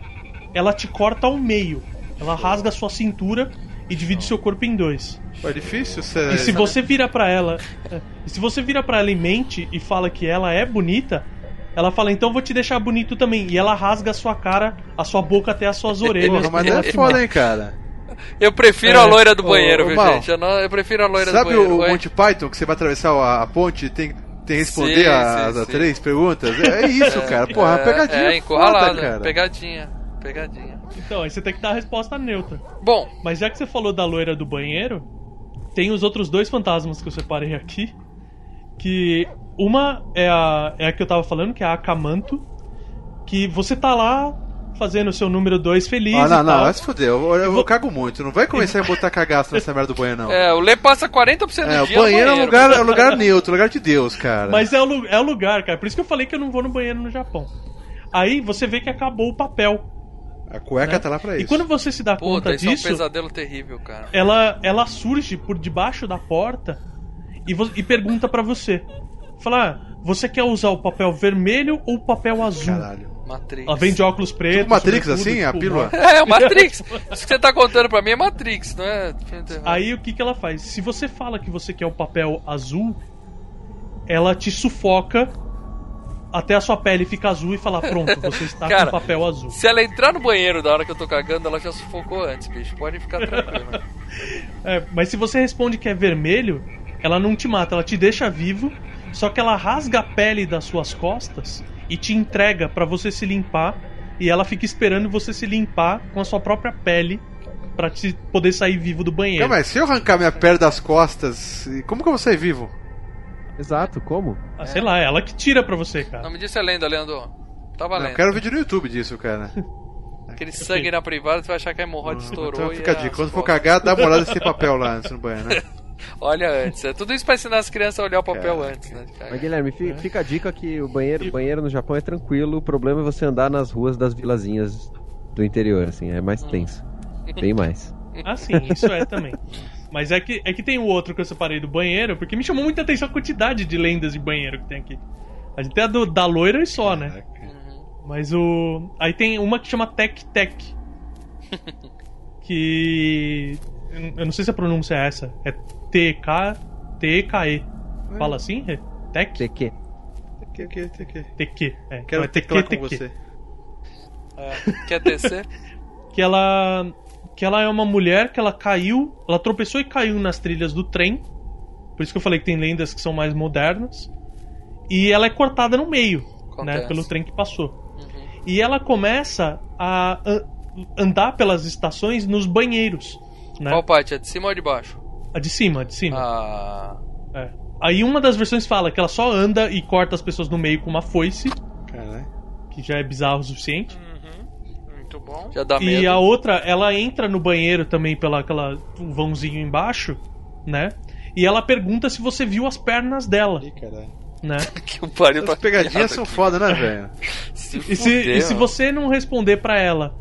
ela te corta ao meio. Ela rasga a sua cintura e divide seu corpo em dois. É difícil você. E se você vira pra ela, é, e se você vira para ela e mente e fala que ela é bonita, ela fala então eu vou te deixar bonito também. E ela rasga a sua cara, a sua boca até as suas *laughs* orelhas. Porra, mas é foda, hein, cara. Eu prefiro É. a loira do banheiro, ô, viu, Mal. gente? Eu, não- eu prefiro a loira Sabe do banheiro. o Oi? Monty Python que você vai atravessar a, a ponte e tem, tem que responder Sim, as, sim, as sim. três perguntas? É *laughs* isso, cara. Porra, é, pegadinha. É, encurralada. foda, cara. Pegadinha. Pegadinha. Então, aí você tem que dar a resposta neutra. Bom, Mas já que você falou da loira do banheiro, tem os outros dois fantasmas que eu separei aqui. Que uma é a, é a que eu tava falando, que é a Akamanto. Que você tá lá fazendo o seu número 2 feliz. Ah, não, e não, vai se fuder. Eu, eu, vou- cago muito. Não vai começar a botar cagaço nessa merda do banheiro, não. é, o Lê passa 40% do É, o banheiro é um banheiro. lugar, é um lugar neutro, lugar de Deus, cara. Mas é o, é o lugar, cara. Por isso que eu falei que eu não vou no banheiro no Japão. Aí você vê que acabou o papel. A cueca né? tá lá pra E isso. quando você se dá Puta, conta isso é um disso, pesadelo terrível, cara. ela, ela surge por debaixo da porta e, e pergunta pra você. Fala, ah, você quer usar o papel vermelho ou o papel azul? Caralho. Matrix. Ela vem de óculos pretos. Tipo Matrix, assim, a tipo, pílula? É, o Matrix. *laughs* Isso que você tá contando pra mim é Matrix, não é? Aí o que, que ela faz? Se você fala que você quer o papel azul, ela te sufoca até a sua pele fica azul e fala: Pronto, *laughs* você está Cara, com papel azul. Se ela entrar no banheiro da hora que eu tô cagando, ela já sufocou antes, bicho. Pode ficar tranquilo. *laughs* É, mas se você responde que é vermelho, ela não te mata, ela te deixa vivo, só que ela rasga a pele das suas costas e te entrega pra você se limpar. E ela fica esperando você se limpar com a sua própria pele pra te poder sair vivo do banheiro. Calma aí, se eu arrancar minha perna das costas, como que eu vou sair vivo? Exato, como? Ah, sei lá, ela que tira pra você, cara. Não me disse a lenda, Leandro. Tá Não, valendo. eu quero vídeo no YouTube disso, cara. *laughs* Aquele sangue na privada, você vai achar que a hemorroide estourou. Então e fica a dica. Quando for cagar, dá uma olhada se tem papel lá antes no banheiro, né? *laughs* Olha antes. É tudo isso pra ensinar as crianças a olhar o papel antes, né? cagar. Mas Guilherme, fi- fica a dica que o banheiro, banheiro no Japão é tranquilo, o problema é você andar nas ruas das vilazinhas do interior, assim, é mais tenso. Bem mais. Ah, sim, isso é também. Mas é que, é que tem o outro que eu separei do banheiro, porque me chamou muita atenção a quantidade de lendas de banheiro que tem aqui. A gente tem a do, da loira e só, né? Mas o. Aí tem uma que chama Tec Tec. *laughs* que. Eu não sei se a pronúncia é essa. É T-K. T-E-K-E. Fala assim? Rê? Tec? TQ. Que, que. TQ. É. Quero é teclar TQ, com TQ. você. É, quer descer? *laughs* que ela que ela é uma mulher que ela caiu, ela tropeçou e caiu nas trilhas do trem. Por isso que eu falei que tem lendas que são mais modernas. E ela é cortada no meio, né, Acontece. pelo trem que passou. Uhum. E ela começa a an- andar pelas estações nos banheiros, né? Qual parte? É de cima ou de baixo? A de cima, a de cima. Ah. É. Aí uma das versões fala que ela só anda e corta as pessoas no meio com uma foice, Caralho. que já é bizarro o suficiente. Muito bom. Já dá E medo. a outra, ela entra no banheiro também pela aquela um vãozinho embaixo, né? E ela pergunta se você viu as pernas dela, Ih, caralho. né? *laughs* Que o pariu As tá pegadinhas são aqui. foda, né, velho? *laughs* Se E se, e se você não responder pra ela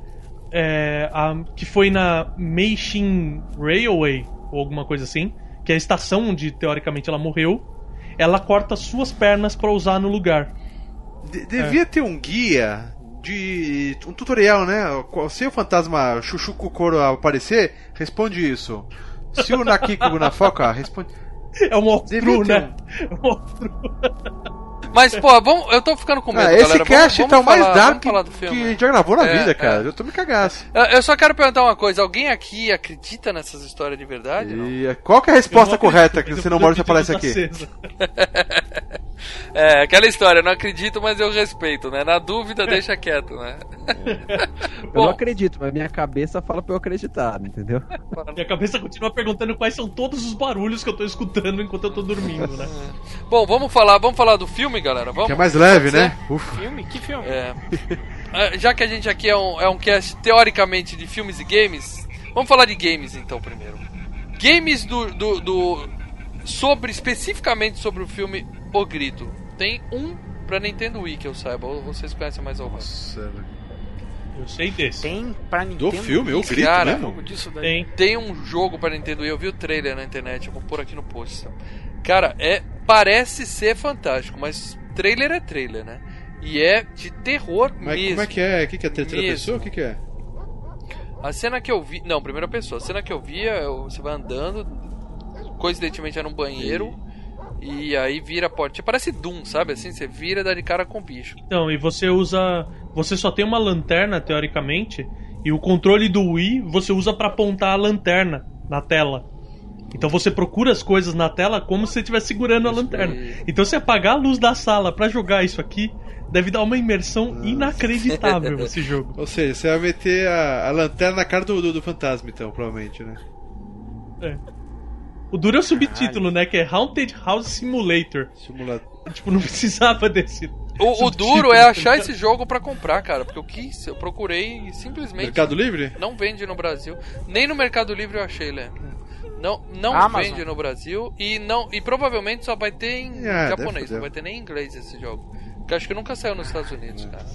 é, a- que foi na Meishin Railway ou alguma coisa assim, que é a estação onde teoricamente ela morreu, ela corta suas pernas pra usar no lugar. De- devia ter um guia de. um tutorial, né? Se o fantasma Chuchu Kokoro aparecer, responde isso. Se o Nakiko na foca, responde. *laughs* É um outro, né? *laughs* É um outro. *laughs* Mas, pô, vamos, eu tô ficando com medo, Ah, esse galera. cast vamos, tá o vamos mais falar, dark falar do que filme. a gente já gravou na É, vida, cara. é. Eu tô me cagaço. Eu- Eu só quero perguntar uma coisa: alguém aqui acredita nessas histórias de verdade? não? E qual que é a resposta correta que você não mora se aparece que aqui? tá. *laughs* É, aquela história, não acredito, mas eu respeito, né? Na dúvida, deixa quieto, né? *laughs* Eu Bom. não acredito, mas minha cabeça fala pra eu acreditar, entendeu? Minha cabeça continua perguntando quais são todos os barulhos que eu tô escutando enquanto eu tô dormindo, né? Bom, vamos falar, vamos falar do filme, galera? Vamos? Que é mais leve, né? Ufa. Filme? Que filme? É. *laughs* Ah, Já que a gente aqui é um, é um cast teoricamente de filmes e games, vamos falar de games então primeiro. Games do, do, do- sobre especificamente sobre o filme O Grito. Tem um pra Nintendo Wii que eu saiba. Ou vocês conhecem mais algum? Nossa, velho. Eu sei desse. Tem pra Nintendo. Do filme, o grito Cara, mesmo? jogo disso daí. Tem. Tem um jogo pra Nintendo Wii, eu vi o trailer na internet, eu vou pôr aqui no post. Cara, é parece ser fantástico, mas trailer é trailer, né? E é de terror Mas mesmo. como é que é? O que, que é? Terceira Mesmo. pessoa? O que, que é? A cena que eu vi. Não, primeira pessoa. A cena que eu via, eu- você vai andando. Coincidentemente era um banheiro. E aí vira a porta. Parece Doom, sabe? Assim, você vira e dá de cara com o bicho. Então, e você usa. Você só tem uma lanterna, teoricamente, e o controle do Wii você usa pra apontar a lanterna na tela. Então você procura as coisas na tela como se você estivesse segurando a lanterna. Então se apagar a luz da sala pra jogar isso aqui, deve dar uma imersão inacreditável esse *laughs* jogo. Ou seja, você vai meter a, a lanterna na cara do, do, do fantasma, então, provavelmente, né? É. O duro é o subtítulo, né? Que é Haunted House Simulator. Simulador. *laughs* Tipo, não precisava desse. O, o duro é achar esse jogo pra comprar, cara. Porque eu quis, eu procurei e simplesmente. Mercado Livre? Não vende no Brasil. Nem no Mercado Livre eu achei, Leandro. Não, não Amazon. vende no Brasil e não e provavelmente só vai ter em deve japonês, não vai ter nem em inglês esse jogo. Porque eu acho que nunca saiu nos Estados Unidos, cara.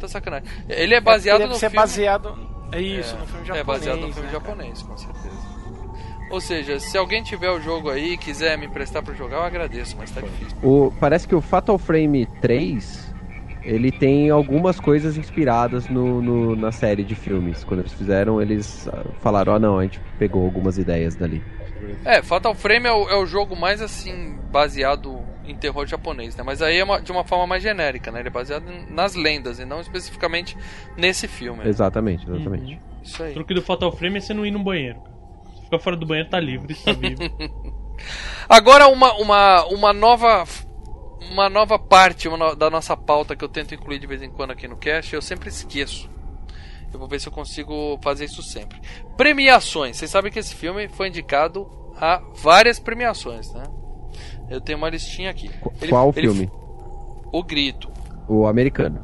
Tá sacanagem. Ele é baseado no filme baseado. É isso, no filme japonês. É baseado no filme né, japonês, com certeza. Ou seja, se alguém tiver o jogo aí e quiser me emprestar pra jogar, eu agradeço, mas tá difícil. O, parece que o Fatal Frame 3 ele tem algumas coisas inspiradas no, no- na série de filmes. Quando eles fizeram, eles ah, falaram: Ó, não, a gente pegou algumas ideias dali. É, Fatal Frame é o, é o jogo mais assim, baseado em terror japonês, né? Mas aí é uma- de uma forma mais genérica, né? Ele é baseado nas lendas e não especificamente nesse filme. né? Exatamente, exatamente. Isso O aí. truque do Fatal Frame é você não ir no banheiro. Você fica fora do banheiro, tá livre, tá vivo. *laughs* Agora uma, uma, uma nova uma nova parte uma no- da nossa pauta que eu tento incluir de vez em quando aqui no cast, eu sempre esqueço. Eu vou ver se eu consigo fazer isso sempre. Premiações. Vocês sabem que esse filme foi indicado a várias premiações, né? Eu tenho uma listinha aqui. Qu- Ele- Qual ele- filme? O Grito. O americano.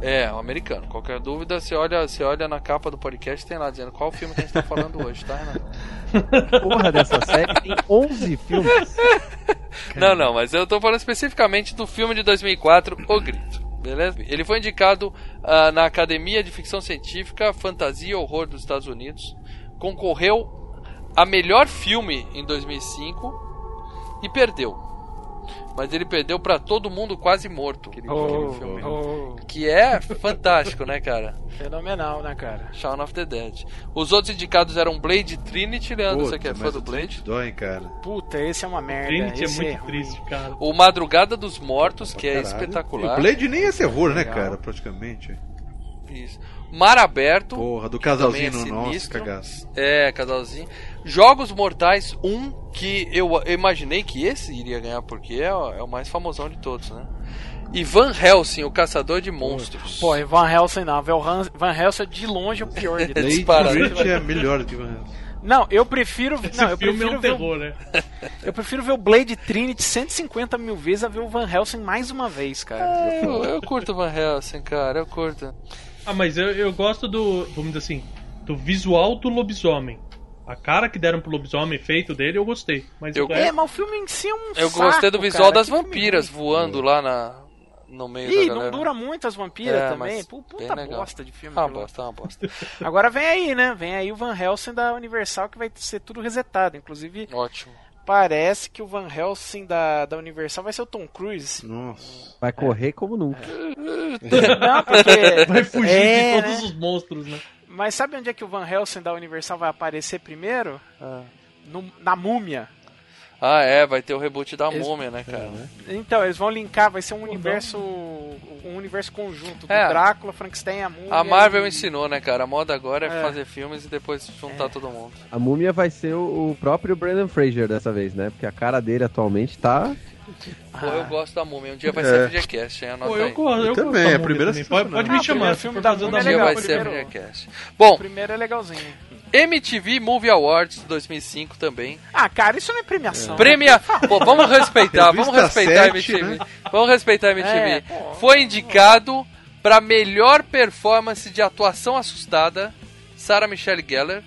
É, o americano. Qualquer dúvida, você olha, você olha na capa do podcast, tem lá dizendo qual filme que a gente tá falando hoje, tá, Renato? *laughs* Porra dessa série tem 11 filmes. *laughs* Não, não, mas eu tô falando especificamente do filme de 2004, O Grito. Beleza? Ele foi indicado ah, na Academia de Ficção Científica, Fantasia e Horror dos Estados Unidos. Concorreu a melhor filme em 2005 e perdeu. Mas ele perdeu pra Todo Mundo Quase Morto. Aquele, aquele filme. Oh, Que é fantástico, né, cara? fenomenal, né, cara? Shaun of the Dead. Os outros indicados eram Blade Trinity, Leandro, você que é Puta, fã do Blade? Dói, cara. Puta, esse é uma merda. Trinity é esse muito ruim. triste, cara. O Madrugada dos Mortos, que é Caralho. espetacular. E o Blade nem é terror, né, cara, praticamente. Isso. Mar Aberto. Porra, do também casalzinho é no nosso, cagaço. É, casalzinho. Jogos Mortais 1, que eu, imaginei que esse iria ganhar, porque é, o- é o mais famosão de todos, né? E Van Helsing, o Caçador de Monstros. Pô, e Van Helsing não. Van Helsing- Van Helsing é de longe o pior de *laughs* todos. Blade é melhor do que Van Helsing. Não, eu prefiro. Esse Não, eu filme é prefiro, um ver, o- terror, né? eu prefiro ver o Blade Trinity 150 mil vezes a ver o Van Helsing mais uma vez, cara. Eu, eu curto Van Helsing, cara, eu curto. Ah, mas eu, eu gosto do, vamos dizer assim, do visual do lobisomem. A cara que deram pro lobisomem feito dele, eu gostei. Mas Eu- o É, resto- mas o filme em si é um Eu saco, gostei do visual cara. das vampiras voando lá na, no meio Ih, não dura muito as vampiras É, também. Puta bosta de filme. Ah, aquilo lá. bosta, uma bosta. *laughs* Agora vem aí, né? Vem aí o Van Helsing da Universal que vai ser tudo resetado. Inclusive, Ótimo. parece que o Van Helsing da, da Universal vai ser o Tom Cruise. Nossa. Vai correr como nunca. *laughs* Não, porque. vai fugir É, de todos né? os monstros, né? Mas sabe onde é que o Van Helsing da Universal vai aparecer primeiro? Ah. No- na múmia. Ah, é, vai ter o reboot da Eles- múmia, né, cara? Então, eles vão linkar, vai ser um universo. Um universo conjunto do É. Drácula, Frankenstein e a múmia. A Marvel e... ensinou, né, cara? A moda agora é, É. fazer filmes e depois juntar É. todo mundo. A múmia vai ser o, o próprio Brandon Fraser dessa vez, né? Porque a cara dele atualmente tá. Pô, eu gosto da múmia. Um dia vai É. ser FGCast, hein? Anota Pô, eu aí. gosto, eu também, gosto da a primeira também. Pode, pode me Ah, o chamar, se filme for da fazer múmia da Um é dia legal, vai o ser primeiro- FGCast. O Bom, primeiro é legalzinho. MTV Movie Awards 2005 também. Ah, cara, isso não é premiação. Premia. Pô, vamos respeitar, vamos respeitar a 7, MTV. né? Vamos respeitar a MTV. É. Foi indicado pra melhor performance de atuação assustada, Sarah Michelle Gellar.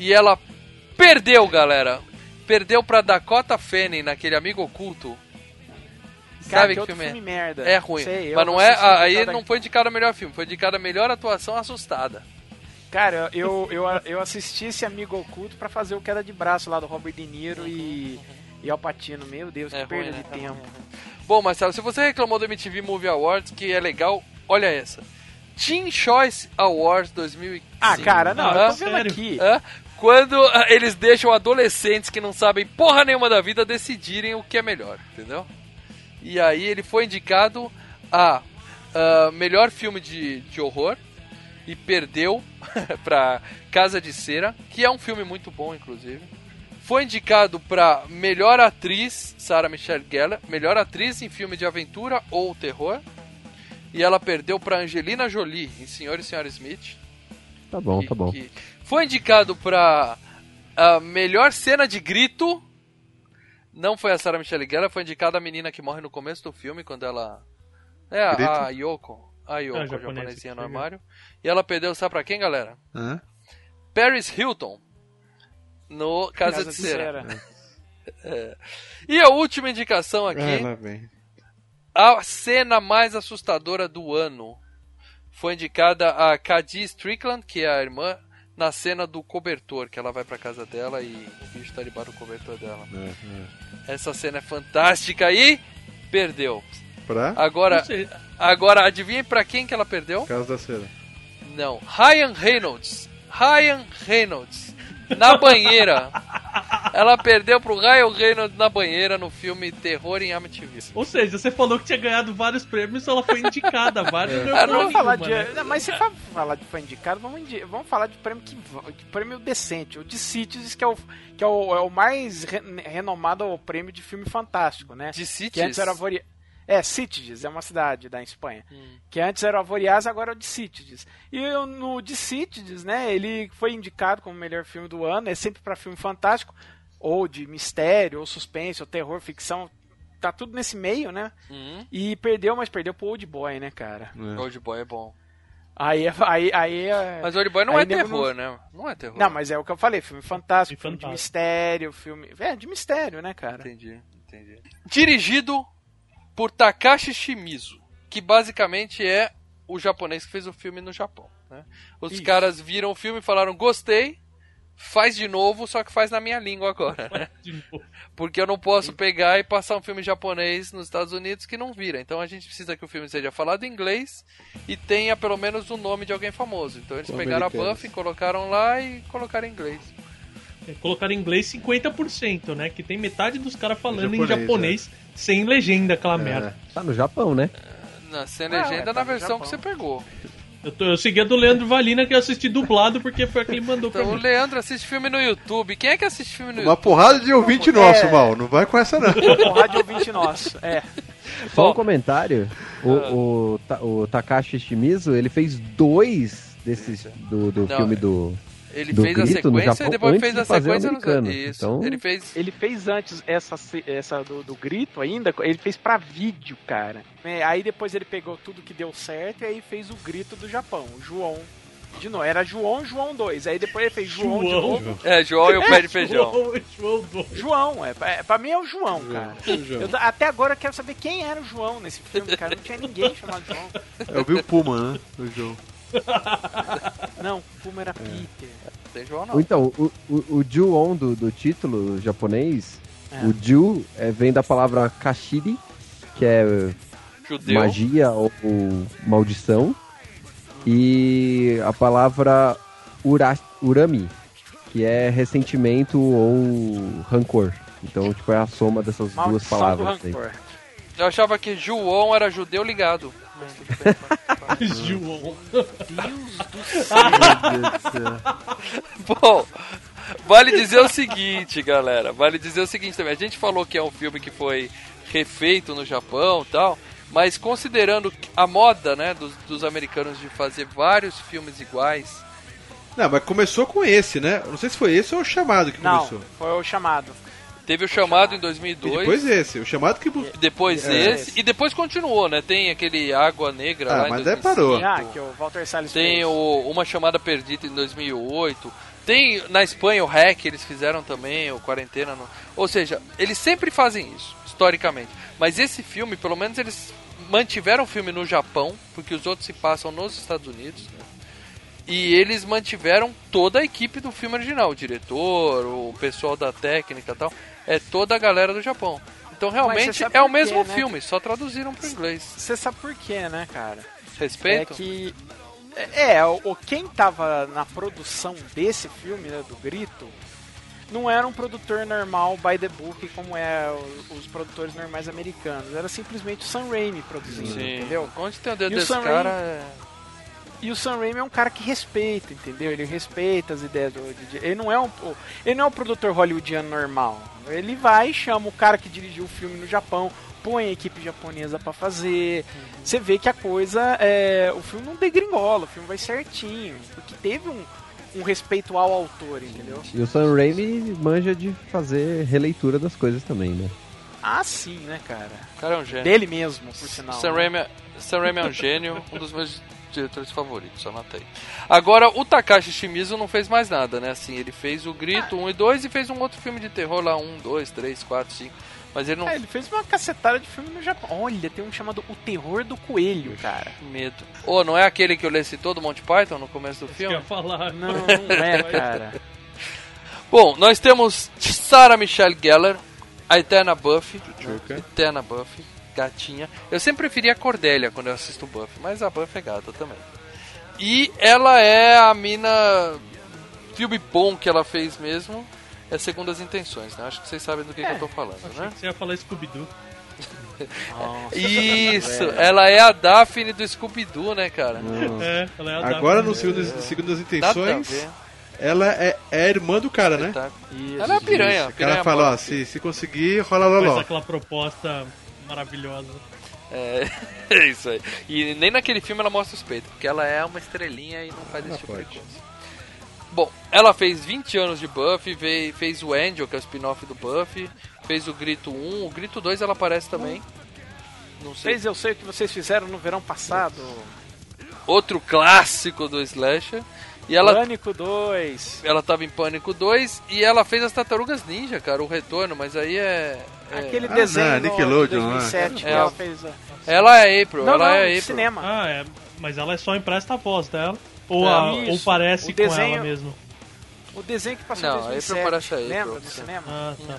E ela perdeu, galera. Perdeu pra Dakota Fanning naquele Amigo Oculto. Cara, Sabe que que outro filme é? filme merda. É ruim. Sei, eu Mas não não é. assisti Aí não foi indicado a melhor filme, foi indicado a melhor atuação assustada. Cara, eu, eu, eu assisti esse amigo oculto pra fazer o queda de braço lá do Robert De Niro e, e Al Pacino. Meu Deus, que É perda ruim, né? de tempo. Bom, Marcelo, se você reclamou do MTV Movie Awards, que é legal, olha essa. Teen Choice Awards 2005. Ah, cara, não, eu tô vendo sério? aqui. Quando ah, eles deixam adolescentes que não sabem porra nenhuma da vida decidirem o que é melhor, entendeu? E aí ele foi indicado a ah, melhor filme de, de horror e perdeu *laughs* pra Casa de Cera, que é um filme muito bom, inclusive. Foi indicado pra melhor atriz, Sarah Michelle Gellar, melhor atriz em filme de aventura ou terror. E ela perdeu pra Angelina Jolie em Senhor e Senhora Smith. Tá bom, que- tá bom. que foi indicado pra a melhor cena de grito. Não foi a Sarah Michelle Gellar, foi indicada a menina que morre no começo do filme, quando ela. É, a, Grito? a Yoko. A Yoko, Ah, a japonesa, japonesinha no legal. armário. E ela perdeu, sabe pra quem, galera? Hã? Paris Hilton. No Casa, Casa de Cera. *laughs* É. E a última indicação aqui. Ah, lá vem. A cena mais assustadora do ano foi indicada a Cady Strickland, que é a irmã, na cena do cobertor, que ela vai pra casa dela e o bicho tá debaixo do cobertor dela. É, Essa cena é fantástica e perdeu. é. Pra Agora, agora adivinhem pra quem que ela perdeu? Casa da Cera. Não, Ryan Reynolds. Ryan Reynolds. Na banheira. Ela perdeu pro Ryan Reynolds na banheira no filme Terror em MTV. Ou seja, você falou que tinha ganhado vários prêmios, ela foi indicada vários. não Ah, ganhou Vamos falar de. né? Não, mas se for falar de foi indicado, vamos, indi- vamos falar de prêmio que de prêmio decente. O de Cities, que é o, que é o, é o mais re- renomado prêmio de filme fantástico, né? De Cities? Que antes era Voria... É, Sitges, é uma cidade da Espanha. Hum. Que antes era o Avoriaz, agora é o de Sitges. E eu, no de Sitges, né, ele foi indicado como o melhor filme do ano, é sempre para filme fantástico, ou de mistério, ou suspense, ou terror, ficção, tá tudo nesse meio, né? Hum, E perdeu, mas perdeu pro Old Boy, né, cara? É. Old Boy é bom. Aí, aí, aí é- Mas Old Boy não é terror, né? Não é terror. Não, mas é o que eu falei, filme fantástico, Filme filme de mistério, filme... É, de mistério, né, cara? Entendi, entendi. Dirigido por Takashi Shimizu, que basicamente é o japonês que fez o filme no Japão. Né? Os Isso. caras viram o filme e falaram: gostei, faz de novo, só que faz na minha língua agora. né? *laughs* Porque eu não posso pegar e passar um filme japonês nos Estados Unidos que não vira. Então a gente precisa que o filme seja falado em inglês e tenha pelo menos o nome de alguém famoso. Então eles Ou pegaram a americanos. Buffy, colocaram lá e colocaram em inglês. É, Colocaram em inglês 50%, né? Que tem metade dos caras falando em Japonês, japonês sem legenda, aquela É. merda. Tá no Japão, né? Sem Não, legenda é, tá na versão que você pegou. Eu, tô, eu segui a do Leandro Valina que eu assisti dublado porque foi a que ele mandou pra Então o mim. Leandro assiste filme no YouTube. Quem é que assiste filme no Uma YouTube? porrada de ouvinte É. nosso, Mal. Não vai com essa, não. Porrada de ouvinte nosso. É. Só Bom. um comentário. O, Ah. o, Ta- o Takashi Shimizu, ele fez dois desses do, do Não, filme é. do. Ele do fez a grito no sequência Japão e depois antes fez de a sequência nos americano. Isso. Então- Ele fez. Ele fez antes essa, essa do, do grito ainda, ele fez pra vídeo, cara. É, aí depois ele pegou tudo que deu certo e aí fez o grito do Japão, o João. De novo, era João, João 2. Aí depois ele fez João, de João. novo. É, João e o pé de feijão. João, João do- João, é, é, pra mim é o João, cara. Eu, até agora eu quero saber quem era o João nesse filme, cara. Não tinha ninguém chamado João. Eu vi o Puma, né? O João. Não, o Puma era Peter. João, não. Então, o, o, o Ju-on do, do título japonês, É. o Ju é, vem da palavra Kashiri, que é Judeu. magia ou, ou maldição. E a palavra ura, urami, que é ressentimento ou rancor. Então, tipo, é a soma dessas duas Maldição palavras. do aí. rancor. Eu achava que João era judeu ligado. Mas tudo bem, vai. João. Bom, vale dizer o seguinte, galera. Vale dizer o seguinte também. A gente falou que é um filme que foi refeito no Japão e tal. Mas considerando a moda, né, dos, dos americanos de fazer vários filmes iguais, Não, mas começou com esse, né? Não sei se foi esse ou o chamado que Não, começou. foi o chamado. Teve o chamado em E 2002. depois esse. O chamado que. Depois É. esse, e depois continuou, né? Tem aquele Água Negra Ah, lá em mas daí 2005. parou. Ah, que o Walter Salles Tem fez. o Uma Chamada Perdida em 2008. Tem na Espanha o Hack, eles fizeram também, o Quarentena. no- Ou seja, eles sempre fazem isso, historicamente. Mas esse filme, pelo menos eles mantiveram o filme no Japão, porque os outros se passam nos Estados Unidos. né? E eles mantiveram toda a equipe do filme original, o diretor, o pessoal da técnica e tal. É toda a galera do Japão. Então realmente é o por quê, mesmo né? filme, só traduziram para inglês. Você sabe por quê, né, cara? Respeito? É que. É, o, o- quem tava na produção desse filme, né, do Grito, não era um produtor normal by the book como é o- os produtores normais americanos. Era simplesmente o Sam Raimi produzindo, Sim. entendeu? Onde tem o dedo E o desse cara Raimi- é... E o Sam Raimi é um cara que respeita, entendeu? Ele respeita as ideias do DJ. Ele não é um, ele não é um produtor hollywoodiano normal. Ele vai e chama o cara que dirigiu o filme no Japão, põe a equipe japonesa pra fazer. Você vê que a coisa é, o filme não degringola, o filme vai certinho, porque teve um, um respeito ao autor, entendeu? E o Sam Raimi manja de fazer releitura das coisas também, né? Ah, sim, né, cara? O cara é um gênio. Dele mesmo, por sinal. Sam né? Raimi, Sam Raimi é um gênio, um dos meus diretores favoritos, anotei. Agora, o Takashi Shimizu não fez mais nada, né? Assim, ele fez o Grito 1 e 2 e fez um outro filme de terror lá, 1, 2, 3, 4, 5. Mas ele não É, ele fez uma cacetada de filme no Japão. Olha, tem um chamado O Terror do Coelho, cara. medo. Ô, não é aquele que eu lhe citou do Monty Python no começo do Que eu filme? ia falar. Não, *laughs* não é, cara. Bom, nós temos Sarah Michelle Gellar, a Eterna Buffy. Eterna Buffy, gatinha. Eu sempre preferi a Cordélia quando eu assisto Buffy, mas a Buffy é gata também. E ela é a mina. Filme bom que ela fez mesmo. É segundo as intenções, né? Acho que vocês sabem do que, que eu tô falando, Achei né? que você ia falar Scooby-Doo. *laughs* Isso! Ela é a Daphne do Scooby-Doo, né, cara? É, ela é a Agora, Daphne. no segundo, segundo as intenções, ela é, é a irmã do cara, né? Isso. Ela é a piranha. O piranha cara fala, ó, se, se conseguir, rola Faz loló. aquela proposta maravilhosa. É, *laughs* é isso aí. E nem naquele filme ela mostra os peitos, porque ela é uma estrelinha e não faz esse Não tipo de coisa. Bom, ela fez 20 anos de Buffy, veio- fez o Angel, que é o spin-off do Buffy, fez o Grito 1, o Grito 2 ela aparece também. Não sei. Fez Eu Sei o que vocês fizeram no verão passado. Outro clássico do Slasher. E ela, Pânico 2. ela tava em Pânico 2 e ela fez as Tartarugas Ninja, cara, o retorno, mas aí é. é- Aquele Ah, desenho não, no- Nickelodeon, de 2007 que é. ela fez. ó. Ela é April, Não, ela não, é April. cinema. Ah, é. Mas ela é só empresta a voz dela. Ou, É, a- ou parece O com desenho- ela mesmo. O desenho que passou Não, em aí 2007. parece aí, Lembra pô, do cinema? Ah, tá.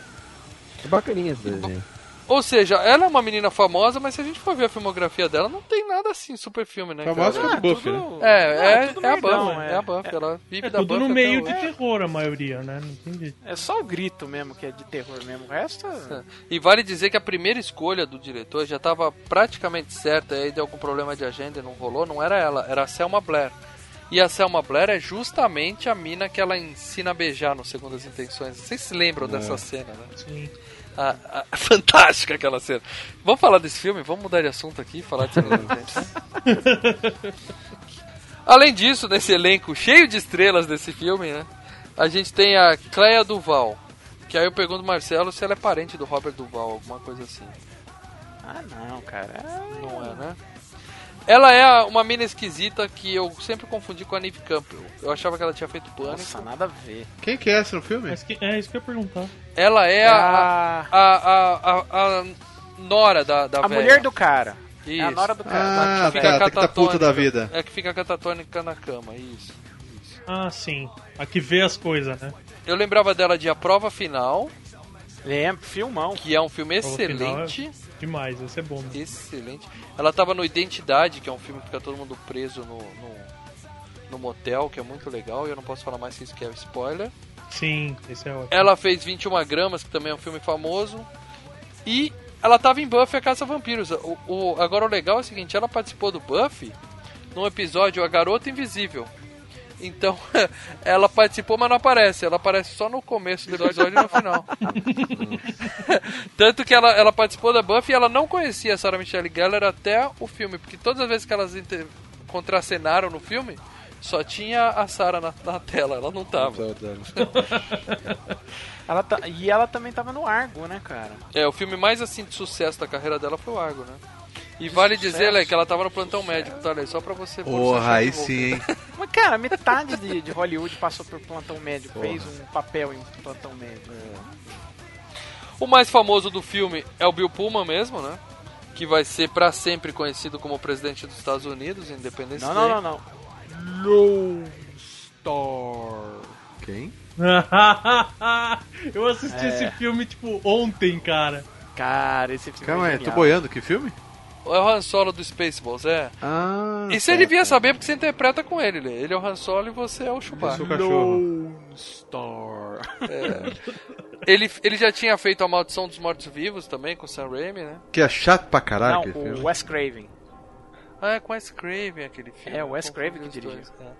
É bacaninha esse desenho. Ou seja, ela é uma menina famosa, mas se a gente for ver a filmografia dela, não tem nada assim, super filme, né? Famosa cara? causa do Buffy, né? tudo- É, Ah, é, tudo é a Buffy, é. a Buffy, ela vive É da tudo no meio de terror a maioria, né? Não entendi. É só o grito mesmo que é de terror mesmo. O resto. É. E vale dizer que a primeira escolha do diretor já estava praticamente certa, e aí deu algum problema de agenda e não rolou, não era ela, era a Selma Blair. E a Selma Blair é justamente a mina que ela ensina a beijar no Segundas Intenções. Vocês se lembram dessa cena, né? Sim. A- a- *laughs* fantástica aquela cena. Vamos falar desse filme? Vamos mudar de assunto aqui e falar de Segundas Intenções? *laughs* Além disso, nesse elenco cheio de estrelas desse filme, né? A gente tem a Cleia Duval. Que aí eu pergunto Marcelo se ela é parente do Robert Duval, alguma coisa assim. Ah, não, cara. Não é, né? Ela é uma mina esquisita que eu sempre confundi com a Neve Campbell. Eu achava que ela tinha feito pânico. Nossa, nada a ver. Quem que é essa no filme? É isso que eu ia perguntar. Ela é a, a, a, a, a, a nora da, da a velha. mulher do cara. Isso. É a nora do cara. Ah, que tá, tem que tá puta da vida. É que fica catatônica na cama, isso. Ah, sim. A que vê as coisas, né? Eu lembrava dela de A Prova Final, Lembra, filmão. que é um filme é- excelente. Demais, esse é bom. Né? Excelente. Ela tava no Identidade, que é um filme que fica todo mundo preso no, no, no motel, que é muito legal, e eu não posso falar mais que isso que é spoiler. Sim, esse é ótimo. Ela fez 21 gramas, que também é um filme famoso. E ela tava em Buffy a Caça Vampiros. O, o- agora o legal é o seguinte, ela participou do Buffy num episódio A Garota Invisível. Então, *laughs* ela participou, mas não aparece. Ela aparece só no começo do episódio e no final. *laughs* Tanto que ela, ela participou da Buffy e ela não conhecia a Sarah Michelle Gellar até o filme. Porque todas as vezes que elas contracenaram no filme, só tinha a Sarah na, na tela. Ela não tava. *laughs* Ela tá- E ela também tava no Argo, né, cara? É, o filme mais assim de sucesso da carreira dela foi o Argo, né? E vale dizer, Lé, que ela tava no plantão médico, tá, Lé? Só pra você... Porra, aí sim, hein? Mas, cara, metade de, de Hollywood passou por plantão médico, fez um papel em plantão médico. O mais famoso do filme é o Bill Pullman mesmo, né? Que vai ser pra sempre conhecido como presidente dos Estados Unidos, independente Não, não, não, não. Lone Star. Quem? *laughs* eu assisti É. esse filme, tipo, ontem, cara. Cara, esse filme Calma é aí, tô boiando, que filme? É o Han Solo do Spaceballs, é. Ah. E você tá, devia tá. saber porque você interpreta com ele, Lê. Ele é o Han Solo e você é o Eu Chewbacca. sou o cachorro. Star. Ele, ele já tinha feito A Maldição dos Mortos-Vivos também, com o Sam Raimi, né? Que é chato pra caralho Não, aquele o filme. Wes Craven. Ah, é com Wes Craven aquele filme. É, o Wes Craven que dirigiu. dois, é.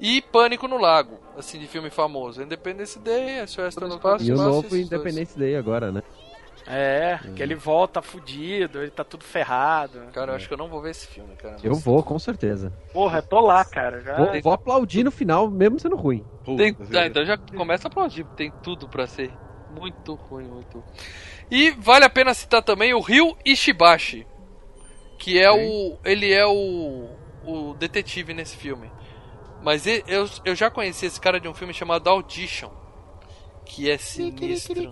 E Pânico no Lago, assim, de filme famoso. Independence Day, SOS no Espaço. E o novo esses dois. Independence Day agora, né? É, que ele volta fudido, ele tá tudo ferrado. Cara, eu acho que eu não vou ver esse filme, cara. Eu vou, com certeza. Porra, eu tô lá, cara. Já... Vou, vou aplaudir no final, mesmo sendo ruim. Tem, tá, então já começa a aplaudir, tem tudo pra ser muito ruim, muito. E vale a pena citar também o Ryu Ishibashi, que é o ele é o o detetive nesse filme. Mas eu, eu já conheci esse cara de um filme chamado Audition, que é sinistro.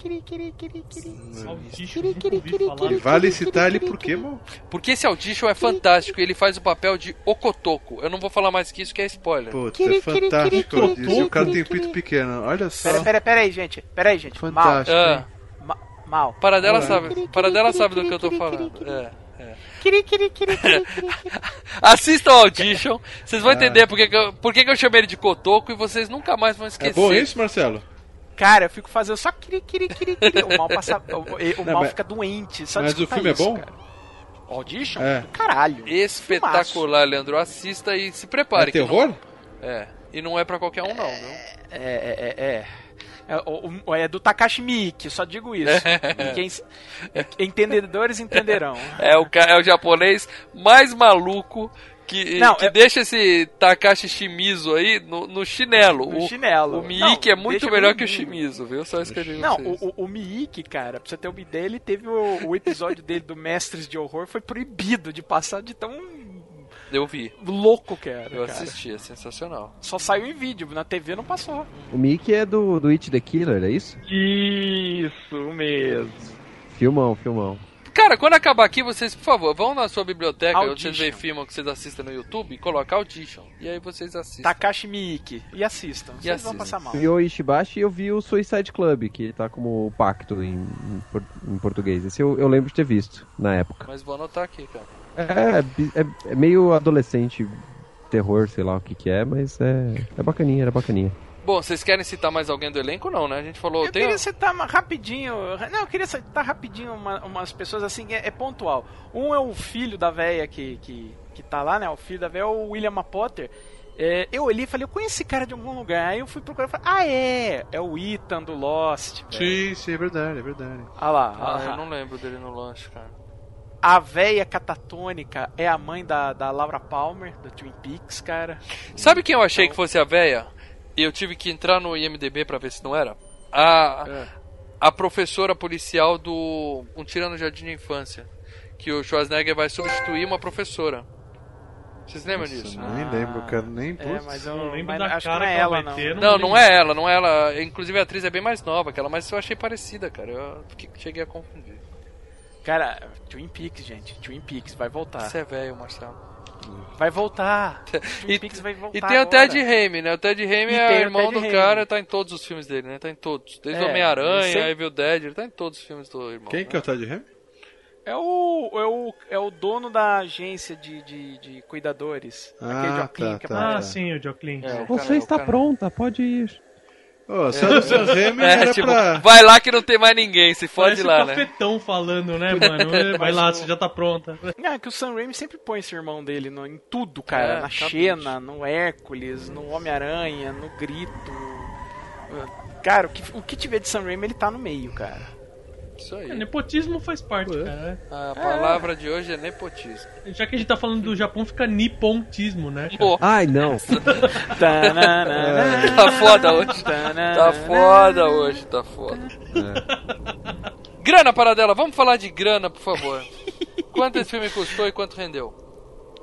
E vale citar ele por quê, mano? Porque esse Audition é fantástico, ele faz o papel de Okotoko. Eu não vou falar mais que isso, que é spoiler. Puta, é fantástico. Isso, o cara tem um pinto pequeno. Olha só. Pera, pera, pera aí, gente. Pera aí, gente. Fantástico. Ah? Mal. Ma- mal. para dela Ué. sabe, para dela sabe do que eu tô falando. É. Assistam ao Audition, vocês vão entender por que, que eu, por que, que eu chamei ele de Cotoco e vocês nunca mais vão É esquecer. bom isso, Marcelo? Cara, eu fico fazendo só quiri, quiri, quiri, quiri. O mal, passa, o, o Não, mal mas- fica doente. Só mas o filme é isso, bom? Cara. Audition? É. Caralho. Espetacular, Leandro. Assista e se prepare. É que não- terror? é. E não é pra qualquer um, não, viu? É, é, é, é. É, o- o- é do Takashi Miike, só digo isso. E quem, entendedores entenderão. É o, é o japonês mais maluco que, Não, que é- deixa esse Takashi Shimizu aí no, no chinelo. No o, chinelo. O Miike Não, é muito melhor que o. Shimizu, viu? Só isso que eu digo Não, o, o, o Miike, cara, pra você ter uma ideia, ele teve o, o episódio dele do Mestres de Horror, foi proibido de passar de tão Eu vi. louco que era. Eu cara. assisti, é sensacional. Só saiu em vídeo, na TV não passou. O Mickey é do, do It the Killer, é isso? Isso mesmo. Filmão, filmão. Cara, quando acabar aqui, vocês, por favor, vão na sua biblioteca, onde vocês Audition. veem filme que vocês assistem no YouTube, e colocar Audition. E aí vocês assistem. Takashi Miike. E assistam. Vocês vão assistam. passar mal. E o Ishibashi eu vi o Suicide Club, que tá como pacto em, em, em português. Esse eu, eu lembro de ter visto na época. Mas vou anotar aqui, cara. É, bi- é, é meio adolescente, terror, sei lá o que que é, mas é, é bacaninha, era bacaninha. Bom, vocês querem citar mais alguém do elenco não, né? A gente falou, Eu tem... queria citar uma- rapidinho. Não, eu queria citar rapidinho uma- umas pessoas assim, é, é pontual. Um é o filho da véia que, que, que tá lá, né? O filho da véia é o William Potter. É, eu olhei e falei, eu conheço esse cara de algum lugar. Aí eu fui procurar e falei, ah, é! É o Ethan do Lost. velho. Sim, sim, é verdade, é verdade. Olha lá, Ah, lá. eu não lembro dele no lanche, cara. A véia catatônica é a mãe da, da Laura Palmer, do Twin Peaks, cara. Sabe quem eu achei que fosse a véia? E eu tive que entrar no IMDB pra ver se não era? A, É. a professora policial do Um Tira no Jardim de Infância. Que o Schwarzenegger vai substituir uma professora. Vocês lembram disso? Nem lembro, cara, nem É, putz. mas eu Não lembro mas da acho que cara não é que ela não. Não, não é ela, não é ela. Inclusive a atriz é bem mais nova que ela, mas eu achei parecida, cara. Eu fiquei- cheguei a confundir. Cara, Twin Peaks, gente. Twin Peaks vai voltar. Você é velho, Marcelo. Vai voltar. *laughs* Twin E, Peaks vai voltar e tem o agora. Ted Raimi, né? O Ted Raimi E é o irmão do Raimi. cara, tá em todos os filmes dele, né? Tá em todos. Desde É, Homem-Aranha, sempre- Evil Dead, ele tá em todos os filmes do irmão. Quem né? que é o Ted Ham? É o, é o, é o dono da agência de, de, de cuidadores. Ah, Aquele Joaquim tá, que tá. Ah, sim, o Joclin. É, o Você cara- está o cara- pronta, pode ir. Ô, se *laughs* era o Sam Raimi, É, era tipo, pra... vai lá que não tem mais ninguém, se fode Parece lá, o né? cafetão falando, né, mano? Vai lá, você já tá pronta. Ah, que o Sam Raimi sempre põe esse irmão dele no, em tudo, cara. É, na. Xena, no Hércules, no Homem-Aranha, no Grito. Cara, o que, o que tiver de Sam Raimi, ele tá no meio, cara. Isso É, aí. nepotismo faz parte, cara. A palavra de hoje é nepotismo. Já que a gente tá falando do Japão, fica nipontismo, né? cara? Pô, Ai, não. *laughs* Tananana, tá foda hoje. Tá foda hoje, tá foda. Grana, paradela, vamos falar de grana, por favor. Quanto esse filme custou e quanto rendeu?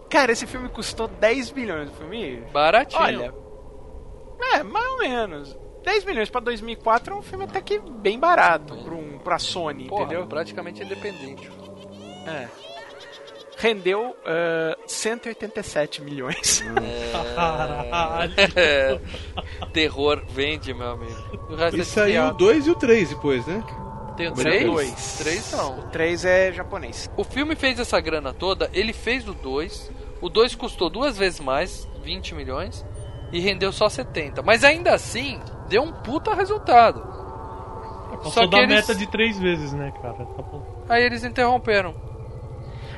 Cara, esse filme custou 10 milhões. O filme Baratinho. Olha, é, mais ou menos. 10 milhões pra 2004 é um filme até que bem barato pra, um, pra Sony, Porra, entendeu? praticamente independente. É. Rendeu ah, 187 milhões. Caralho. É, terror vende, meu amigo. E é saiu o piada. 2 e o 3 depois, né? Tem o Saiu três? dois. Três não. O 3 é japonês. O filme fez essa grana toda, ele fez o 2. O 2 custou duas vezes mais, 20 milhões, e rendeu só 70. Mas ainda assim, deu um puta resultado. Passou Só que da eles- meta de três vezes, né, cara? Tá bom. Aí eles interromperam.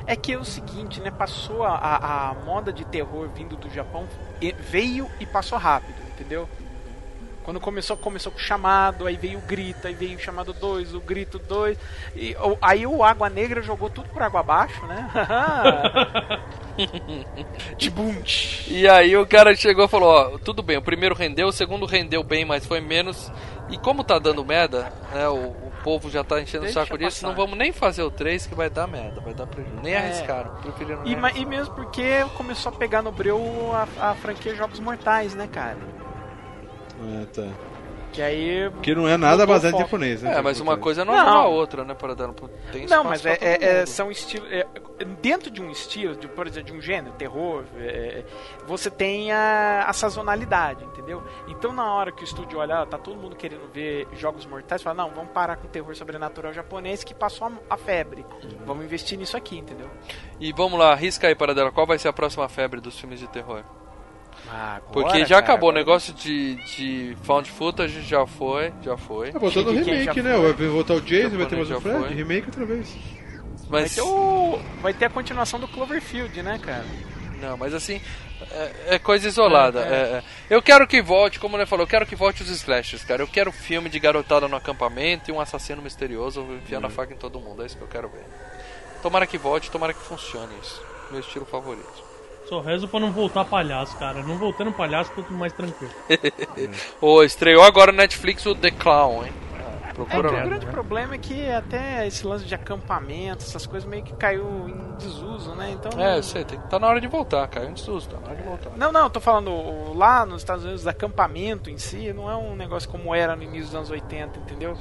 É que é o seguinte, né? Passou a, a, a moda de terror vindo do Japão, veio e passou rápido, entendeu? Quando começou, começou com o chamado, aí veio o grito, aí veio o chamado 2, o grito 2. E Aí o Água Negra jogou tudo por água abaixo, né? *laughs* Tibum. E aí o cara chegou e falou, ó, tudo bem, o primeiro rendeu, o segundo rendeu bem, mas foi menos. E como tá dando merda, né, o, o povo já tá enchendo Deixa o saco disso, não vamos nem fazer o 3 que vai dar merda, vai dar prejuízo. Nem É. arriscaram, preferiram E, arriscar. e mesmo porque começou a pegar no breu a, a franquia Jogos Mortais, né, cara? Ah, tá. Que aí. Que não é nada baseado em japonês, né? É, mas uma coisa não, Não. anula a outra, né, para dar Tem Não, mas é, é- é- são estilos. é, dentro de um estilo, de, por exemplo, de um gênero, terror, é, você tem a, a sazonalidade, entendeu? Então, na hora que o estúdio olha, ah, tá todo mundo querendo ver jogos mortais, fala, não, vamos parar com o terror sobrenatural japonês que passou a, a febre. Vamos investir nisso aqui, entendeu? E vamos lá, arrisca aí, Paradela, qual vai ser a próxima febre dos filmes de terror? Ah, agora, Porque já cara, acabou, o agora- negócio de, de found footage já foi, já foi. Tá voltando o remake, já né? foi? Vai voltar o Jason, vai ter mais o já Fred, foi. remake outra vez. Vai Mas, ter, o, vai ter a continuação do Cloverfield, né, cara? não, mas assim, é, é coisa isolada. é, é. Eu quero que volte, como ele falou, eu quero que volte os slashes, cara. Eu quero filme de garotada no acampamento e um assassino misterioso enfiando Hum. a faca em todo mundo. É isso que eu quero ver. Tomara que volte, tomara que funcione isso. Meu estilo favorito. Só rezo pra não voltar palhaço, cara. Não voltando palhaço, tô mais tranquilo. *laughs* Ô, estreou agora no Netflix o The Clown, hein? Procura É, lá. o grande problema é que até esse lance de acampamento, essas coisas meio que caiu em desuso, né? Então. É, eu sei, tem, tá na hora de voltar, caiu em susto, tá na hora de voltar. Não, não, eu tô falando lá nos Estados Unidos, acampamento em si não é um negócio como era no início dos anos 80, entendeu?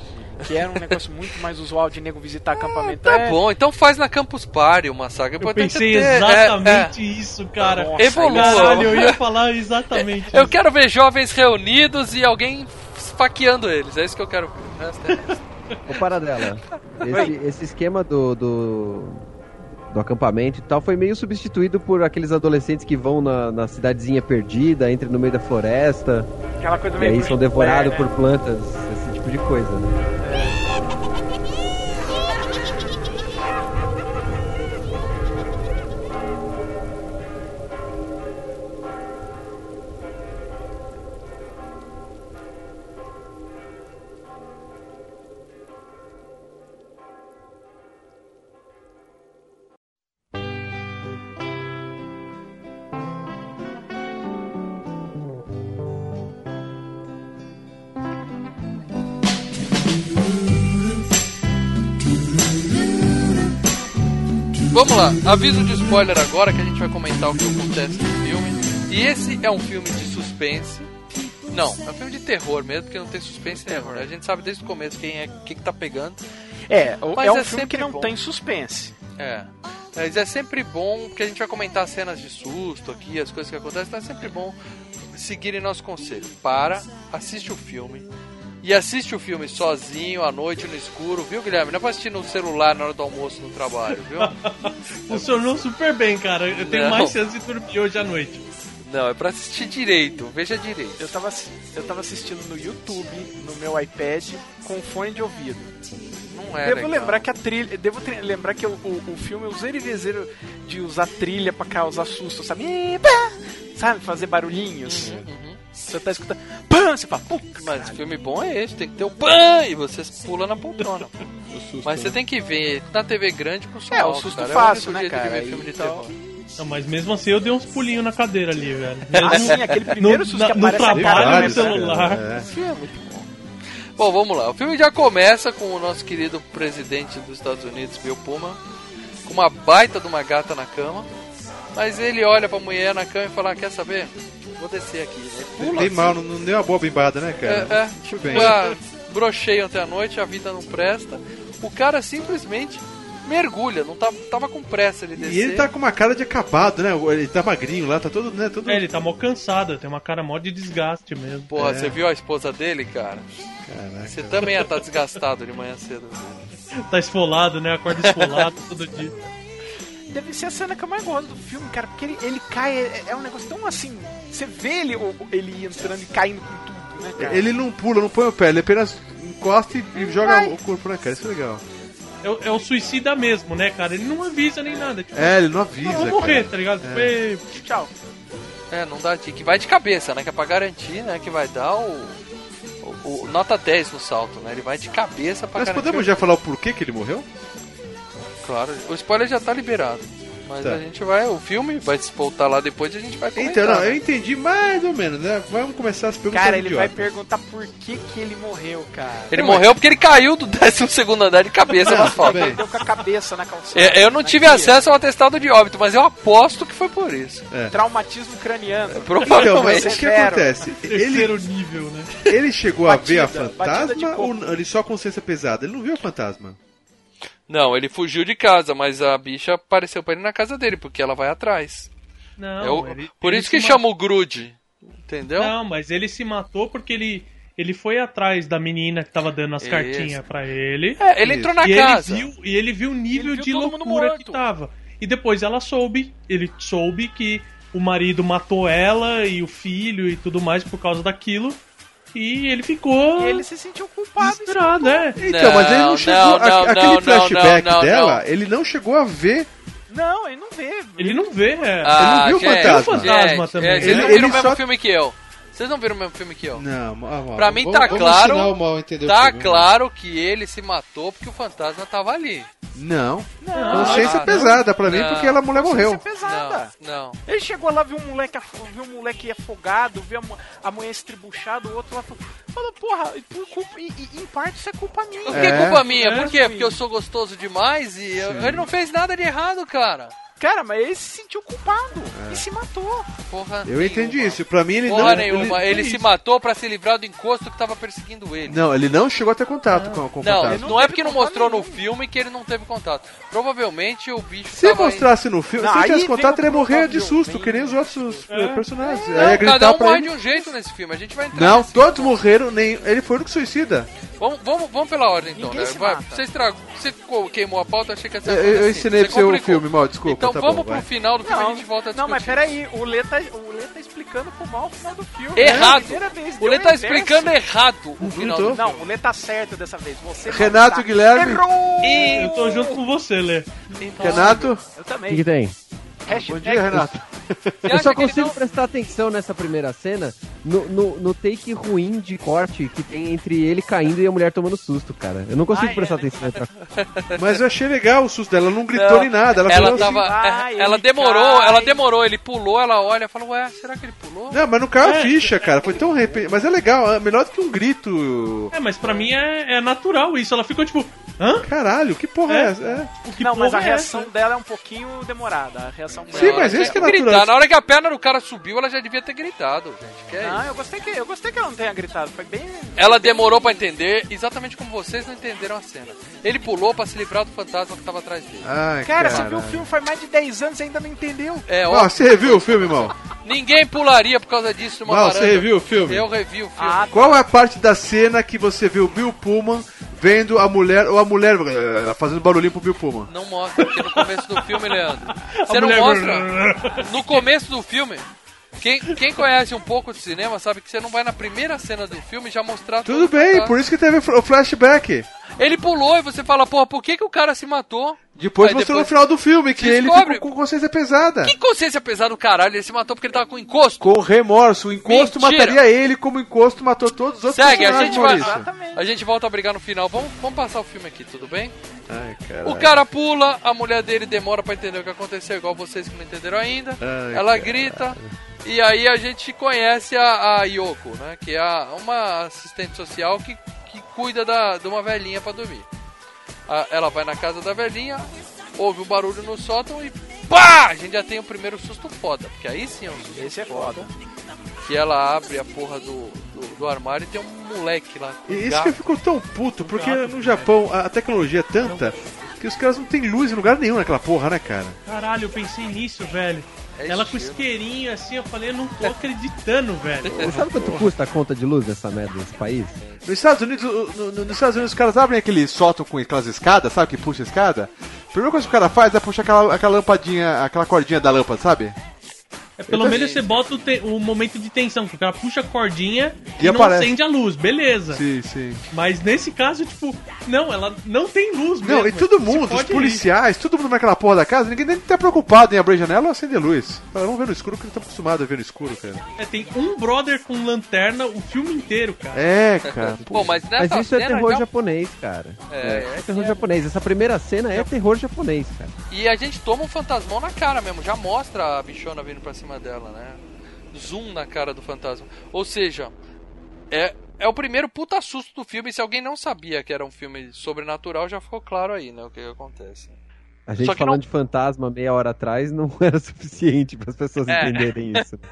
Que era um negócio muito mais usual de nego visitar acampamento. Tá É, bom, então faz na Campus Party uma saga. Eu importante é pensei ter- é, exatamente isso, cara. Nossa, Evolua. Caralho, eu ia falar exatamente é. Eu isso. quero ver jovens reunidos e alguém esfaqueando eles. É isso que eu quero ver. O resto é- Ô, Paradela, esse, esse esquema do, do, do acampamento e tal foi meio substituído por aqueles adolescentes que vão na, na cidadezinha perdida, entram no meio da floresta, aquela coisa e meio. aí são devorados Blair, por plantas, esse tipo de coisa, né? Vamos lá, aviso de spoiler agora que a gente vai comentar o que acontece no filme. E esse é um filme de suspense. Não, é um filme de terror mesmo, porque não tem suspense nenhum. né? A gente sabe desde o começo quem é, o que, tá pegando. É, Mas é um é filme que não bom. tem suspense. É. Mas é sempre bom, porque a gente vai comentar cenas de susto aqui, as coisas que acontecem, então é sempre bom seguirem nosso conselho. Para, assiste o filme. E assiste o filme sozinho, à noite, no escuro, viu, Guilherme? Não é pra assistir no celular na hora do almoço no trabalho, viu? *laughs* Funcionou super bem, cara. Eu tenho Não. mais chance de dormir hoje à noite. Não, é pra assistir direito, veja direito. Eu tava, eu tava assistindo no YouTube, no meu iPad, com fone de ouvido. Não é devo legal. lembrar que a trilha. Devo lembrar que o, o, o filme usa ele vezeiro de usar trilha pra causar susto, sabe? Sabe, fazer barulhinhos. Uhum. Você tá escutando. Pã! Você fala, puta, Mas filme bom é esse, tem que ter o PAN e você pula na poltrona. *laughs* susto, Mas você né? tem que ver na TV grande com som É, o susto cara. fácil, é o né, de cara? ver filme de Então- terror. Não, mas mesmo assim eu dei uns pulinhos na cadeira ali, velho. *laughs* Assim, aquele primeiro no, susto na- que no aparece cara trabalho, no celular. cara, Esse filme é muito bom. Bom, vamos lá. O filme já começa com o nosso querido presidente dos Estados Unidos, Bill Pullman, com uma baita de uma gata na cama. Mas ele olha pra mulher na cama e fala: "Ah, Quer saber? Vou descer aqui. Né? Pula Bem assim. mal, não, não deu uma boa bimbada, né, cara? É, é. Muito bem. Ah, brochei ontem à noite, a vida não presta. O cara simplesmente mergulha, não tá, tava com pressa ele descer. E ele tá com uma cara de acabado, né? Ele tá magrinho lá, tá todo, né? Todo... É, ele tá mó cansado, tem uma cara mó de desgaste mesmo. Porra, É. você viu a esposa dele, cara? Caraca. Você também ia estar desgastado de manhã cedo. Tá esfolado, né? Acorda esfolado todo dia. Deve ser a cena que eu mais gosto do filme, cara, porque ele, ele cai, é, é um negócio tão assim. Você vê ele, ele entrando e caindo com tudo, né, cara? Ele não pula, não põe o pé, ele apenas encosta e, e joga vai. o corpo na cara. Isso é legal. É, o- é o suicida mesmo, né, cara? Ele não avisa nem nada. Tipo, É, ele não avisa. eu vou morrer, cara. tá ligado? Tipo, É. "Ei, Tchau. É, não dá que vai de cabeça, né? Que é pra garantir, né? Que vai dar o, o, o nota 10 no salto, né? Ele vai de cabeça pra Mas garantir. podemos já falar o porquê que ele morreu? Claro, o spoiler já tá liberado. Mas Tá. a gente vai, o filme vai se voltar lá depois e a gente vai comentar. Então, não, né? eu entendi mais ou menos, né? Vamos começar as perguntas Cara, ele vai idiotas. perguntar por que que ele morreu, cara. Ele morreu porque ele caiu do *laughs* 12 andar de cabeça asfalto. bem. Ele deu com a cabeça na calçada. É, eu não na tive guia. acesso ao atestado de óbito, mas eu aposto que foi por isso. Traumatismo craniano. Então, mas Provavelmente. o que acontece? Ele, terceiro nível, né? ele chegou a ver a Batida, batida fantasma ou ele só consciência pesada? Ele não viu a fantasma. Não, ele fugiu de casa, mas a bicha apareceu pra ele na casa dele, porque ela vai atrás. Não, É o- ele- por ele isso que chama o Grude. Entendeu? Não, mas ele se matou porque ele, ele foi atrás da menina que tava dando as Isso. cartinhas pra ele. É, ele entrou na e casa. Ele viu, e ele viu o nível viu de loucura que tava. E depois ela soube, ele soube que o marido matou ela e o filho e tudo mais por causa daquilo. E ele ficou E ele se sentiu culpado. desesperado, é. Então, mas ele não chegou. não, a- não, aquele não, flashback não, não, dela, não. ele não chegou a ver. Não, ele não vê. Ele não vê, é. Ah, Ele não viu o gente, fantasma. Ele viu o fantasma gente, também. vocês Ele- não viram ele o mesmo só- filme que eu. Vocês não viram o mesmo filme que eu. Não, mal, mal. Pra mim Vamos- tá vamos claro- mal Tá filme, claro que ele se matou porque o fantasma tava ali. Não. Não, Consciência ah, pesada pra mim Não. porque a mulher morreu. Consciência pesada. Não, não. Ele chegou lá, viu um moleque, viu um moleque afogado, viu a, mu- a mulher estribuchada, o outro lá falou, falou porra, por culpa, e, e- em parte isso é culpa minha. Por que É. culpa minha? É, Por quê? Porque eu sou gostoso demais e eu- ele não fez nada de errado, cara. Cara, mas ele se sentiu culpado e se matou. Porra Eu entendi nenhuma. isso. Pra mim ele Porra não. nenhuma. Ele, se matou pra se livrar do encosto que tava perseguindo ele. Não, ele não chegou a ter contato com, com o Não, fantasma. não, é porque não mostrou no nenhum. filme que ele não teve contato. Provavelmente o bicho Se tava mostrasse no filme, Não, se ele tivesse contato, ele ia morrer pulo de susto, que nem os outros eh, personagens. Não, aí ia gritar cada um morre ele. de um jeito nesse filme. A gente vai entrar Não, todos filme. morreram, nem. Ele foi o único suicida. Vamos, vamos, vamos pela ordem então, Ninguém né? Vai, você, estragou, você queimou a pauta, achei que ia ser Eu, simples. ensinei pra você o filme, mal, desculpa. Então tá vamos bom, pro vai. final do filme e a gente volta a não, discutir. mas peraí, o Lê tá, o Lê tá explicando pro mal o final do filme. Errado. É vez, O Lê tá inverso. explicando errado o final do Não, o Lê tá certo dessa vez. Você Renato tá- Guilherme. Errou! Eu tô junto com você, Lê. Renato, Eu O que, também. que tem? Hashtag- bom dia, Renato. Eu só consigo não- prestar atenção nessa primeira cena no, no, no take ruim de corte que tem entre ele caindo e a mulher tomando susto, cara. Eu não consigo Ah, é, prestar né? atenção nessa *laughs* Mas eu achei legal o susto dela, ela não gritou Não, nem nada. Ela, Ela tava. assim, *laughs* é, ela demorou, cai. ela demorou, ele pulou, ela olha e fala, ué, será que ele pulou? Não, mas não caiu a ficha, cara. Foi tão repentino. Mas é legal, é melhor do que um grito. É, mas pra mim é, é natural isso. Ela ficou tipo, hã? Caralho, que porra é, É? essa? É. Que Não, mas a é reação essa? dela é um pouquinho demorada. A reação Sim, mas Ela esse que é natural. gritar. Na hora que a perna do cara subiu, ela já devia ter gritado, gente. Que é Não, isso? eu gostei que eu gostei que ela não tenha gritado. Foi bem. Ela demorou pra entender, exatamente como vocês não entenderam a cena. Ele pulou pra se livrar do fantasma que tava atrás dele. Ai, Cara, você caralho. viu o filme faz mais de 10 anos e ainda não entendeu. É, Ó, ó, você reviu o filme, irmão? *laughs* ninguém pularia por causa disso numa Mal, você reviu o filme? Eu revi o filme. Ah, Qual é a parte da cena que você viu o Bill Pullman vendo a mulher, ou a mulher eh, fazendo barulhinho pro Bill Pullman? Não mostra, porque no começo do filme, Leandro. *laughs* Você A não mostra. No começo do filme. Quem, quem conhece um pouco de cinema sabe que você não vai na primeira cena do filme já mostrar Tudo todo o bem, fantasma. por isso que teve o flashback. Ele pulou e você fala, porra, por que, que o cara se matou? Depois Aí mostrou no depois final do filme que ele ficou com consciência pesada. Que consciência pesada do caralho, ele se matou porque ele tava com encosto. Com remorso, o encosto Mentira. mataria ele como o encosto matou todos os outros Segue, a personagens, gente vai. A gente volta a brigar no final. Vamos, vamos passar o filme aqui, tudo bem? Ai, caralho. O cara pula, a mulher dele demora pra entender o que aconteceu, igual vocês que não entenderam ainda. Ai, Ela cara. grita. E aí a gente conhece a, a Yoko, né? Que é a- uma assistente social que, que cuida da, de uma velhinha pra dormir. A- ela vai na casa da velhinha, ouve um barulho no sótão e pá! A gente já tem o primeiro susto foda. Porque aí sim é um susto Esse é foda. Que ela abre a porra do, do, do armário e tem um moleque lá. E isso gato. que eu fico tão puto, porque no Japão a a tecnologia é tanta que os caras não tem luz em lugar nenhum naquela porra, né, cara? Caralho, eu pensei nisso, velho. É Ela com isqueirinho assim, eu falei, eu não tô acreditando, velho. Você sabe quanto custa a conta de luz nessa merda nesse país? Nos Estados Unidos, no- no- nos Estados Unidos os caras abrem aquele sótão com aquelas escadas, sabe? Que puxa a escada. A primeira coisa que o cara faz é puxar aquela, aquela lampadinha, aquela cordinha da lâmpada, sabe? É, pelo Eu menos também. você bota o, te- o momento de tensão, que o cara puxa a cordinha E e, não acende a luz, beleza. Sim, sim. Mas nesse caso, tipo, não, ela não tem luz mesmo. Não, e todo mundo, os policiais, todo mundo naquela porra da casa, ninguém nem tá preocupado em abrir a janela ou acender luz. Fala, Vamos ver no escuro, porque eles estão acostumados a ver no escuro, cara. É, tem um brother com lanterna o filme inteiro, cara. É, cara. Pô, mas nessa Mas isso é cena terror já- japonês, cara. É, É terror japonês. Essa primeira cena é terror japonês, cara. E a gente toma um fantasmão na cara mesmo, já mostra a bichona vindo pra cima dela, né? Zoom na cara do fantasma. Ou seja, é, é o primeiro puta susto do filme. Se alguém não sabia que era um filme sobrenatural, já ficou claro aí, né? O que, que acontece. A gente falando não- de fantasma meia hora atrás não *laughs* era suficiente para as pessoas É. entenderem isso. *laughs*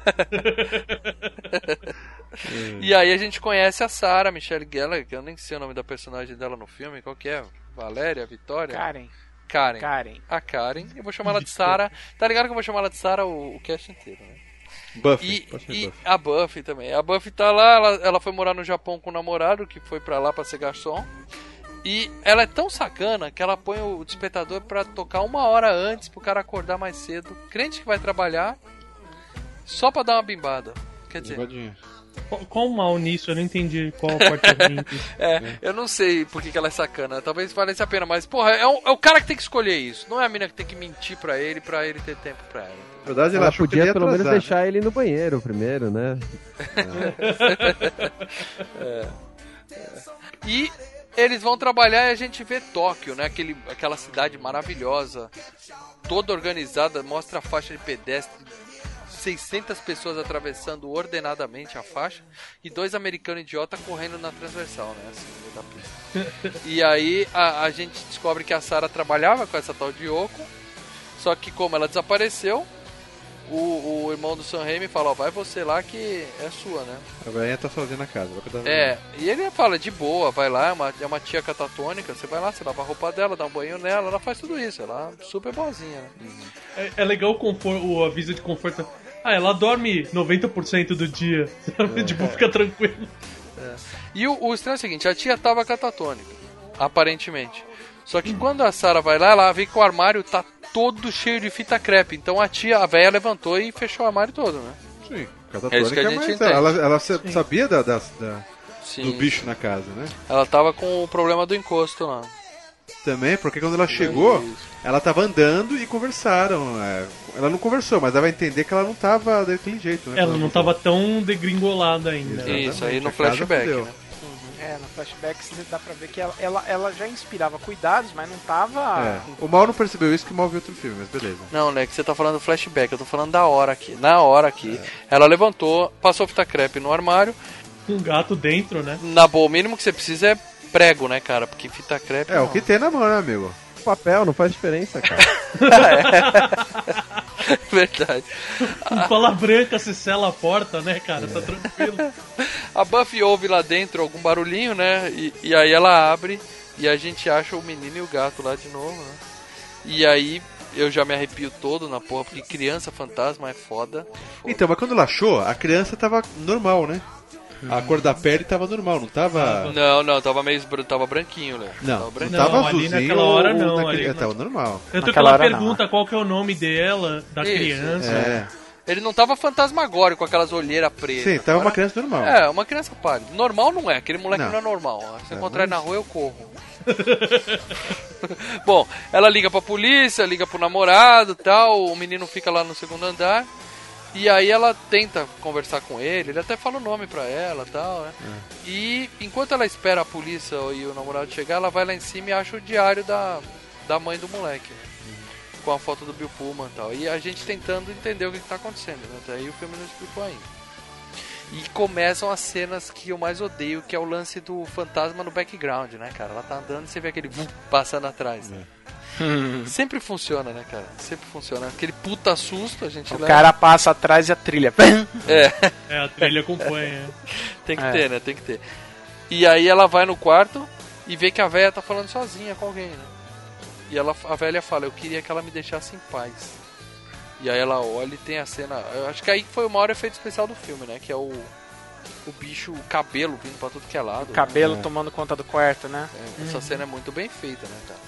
E aí a gente conhece a Sarah Michelle Gellar, que eu nem sei o nome da personagem dela no filme, qual que é? Valéria, Vitória? Karen. Karen. Karen. A Karen. Eu vou chamar ela de Sarah. Tá ligado que eu vou chamar ela de Sarah o, o cast inteiro, né? Buffy. E, e Buffy. a Buffy também. A Buffy tá lá, ela, ela foi morar no Japão com o namorado, que foi pra lá pra ser garçom. E ela é tão sacana que ela põe o despertador pra tocar uma hora antes pro cara acordar mais cedo. Crente que vai trabalhar só pra dar uma bimbada. Quer dizer, Bimbadinha. Qual, mal nisso? Eu não entendi qual a parte disso. *laughs* é, eu não sei por que, que ela é sacana. Talvez valesse a pena, mas, porra, é o, é o cara que tem que escolher isso. Não é a mina que tem que mentir pra ele pra ele ter tempo pra ela. Na verdade, ela, Ela achou que ele podia ia pelo menos atrasar, né? deixar ele no banheiro primeiro, né? *laughs* E eles vão trabalhar e a gente vê Tóquio, né? Aquele, aquela cidade maravilhosa, toda organizada, mostra a faixa de pedestre, 600 pessoas atravessando ordenadamente a faixa e dois americanos idiota correndo na transversal, né? Assim, no meio da pista. *laughs* e aí a, a gente descobre que a Sarah trabalhava com essa tal de Yoko, só que como ela desapareceu, o, o irmão do Sam Raimi fala, ó, vai você lá que é sua, né? A velhinha tá sozinha na casa. Vai cuidar da É, e ele fala, de boa, vai lá, é uma, é uma tia catatônica, você vai lá, você lava a roupa dela, dá um banho nela, ela faz tudo isso, ela é super boazinha, né? É, é legal o, conforto, o aviso de conforto. Ah, ela dorme 90% do dia. sabe? *laughs* tipo, fica tranquilo. E o, o estranho é o seguinte, a tia tava catatônica, aparentemente. Só que quando a Sarah vai lá, ela vê que o armário tá todo cheio de fita crepe. Então a tia, a velha levantou e fechou o armário todo, né? Sim, É isso que a catatônica, gente mas entende. ela, ela sa- sabia da, da- da- do bicho na casa, né? Ela tava com o problema do encosto lá. Também, porque quando ela chegou, ela tava andando e conversaram. é. Ela não conversou, mas dava a entender que ela não tava daquele jeito, né? Ela não tava tão degringolada ainda. Isso, aí no flashback, né? É, no flashback você dá pra ver que ela, ela, ela já inspirava cuidados, mas não tava. É. O Mal não percebeu isso que o Mal viu outro filme, mas beleza. Não, né, que você tá falando do flashback, eu tô falando da hora aqui. Na hora aqui, ela levantou, passou fita crepe no armário. Com um gato dentro, né? Na boa, o mínimo que você precisa é prego, né, cara? Porque fita crepe. É, não. o que tem na mão, né, amigo? Papel, não faz diferença, cara. *laughs* *laughs* Verdade. Com cola branca se sela a porta, né, cara? Tá tranquilo. *laughs* A Buffy ouve lá dentro algum barulhinho, né? E, e aí ela abre e a gente acha o menino e o gato lá de novo, né? E aí eu já me arrepio todo na porra, porque criança fantasma é foda. Então, mas quando ela achou, a criança tava normal, né? A cor da pele tava normal, não tava. Não, não, tava meio tava branquinho, né? Não, tava não branquinho. tava Não, ali azulzinho. naquela hora não, naquele- ali é, tava normal. Eu tô Naquela ela hora, não. pergunta qual que é o nome dela, da Isso, criança. É. Ele não tava fantasmagórico com aquelas olheiras pretas. Sim, tava uma criança normal. É, uma criança pálida. Normal não é, aquele moleque Não. não, é normal. Se eu É, encontrar ele na mas- rua, eu corro. *laughs* Bom, ela liga pra polícia, liga pro namorado tal, o menino fica lá no segundo andar. E aí ela tenta conversar com ele, ele até fala o nome pra ela tal, né? E enquanto ela espera a polícia e o namorado chegar, ela vai lá em cima e acha o diário da, da mãe do moleque. né? Com a foto do Bill Pullman e tal. E a gente tentando entender o que, que tá acontecendo, né? Até aí o filme não explicou ainda. E começam as cenas que eu mais odeio, que é o lance do fantasma no background, né, cara? Ela tá andando e você vê aquele passando atrás. Né? Sempre funciona, né, cara? Sempre funciona. Aquele puta susto a gente O leva. cara passa atrás e a trilha. *laughs* É, É, a trilha acompanha. *laughs* tem que É. ter, né? Tem que ter. E aí ela vai no quarto e vê que a velha tá falando sozinha com alguém, né? E ela, a velha fala, eu queria que ela me deixasse em paz. E aí ela olha e tem a cena. Eu acho que aí foi o maior efeito especial do filme, né? Que é o. O bicho, o cabelo vindo pra tudo que é lado. né? Cabelo tomando conta do quarto, né? É, essa cena é muito bem feita, né, cara?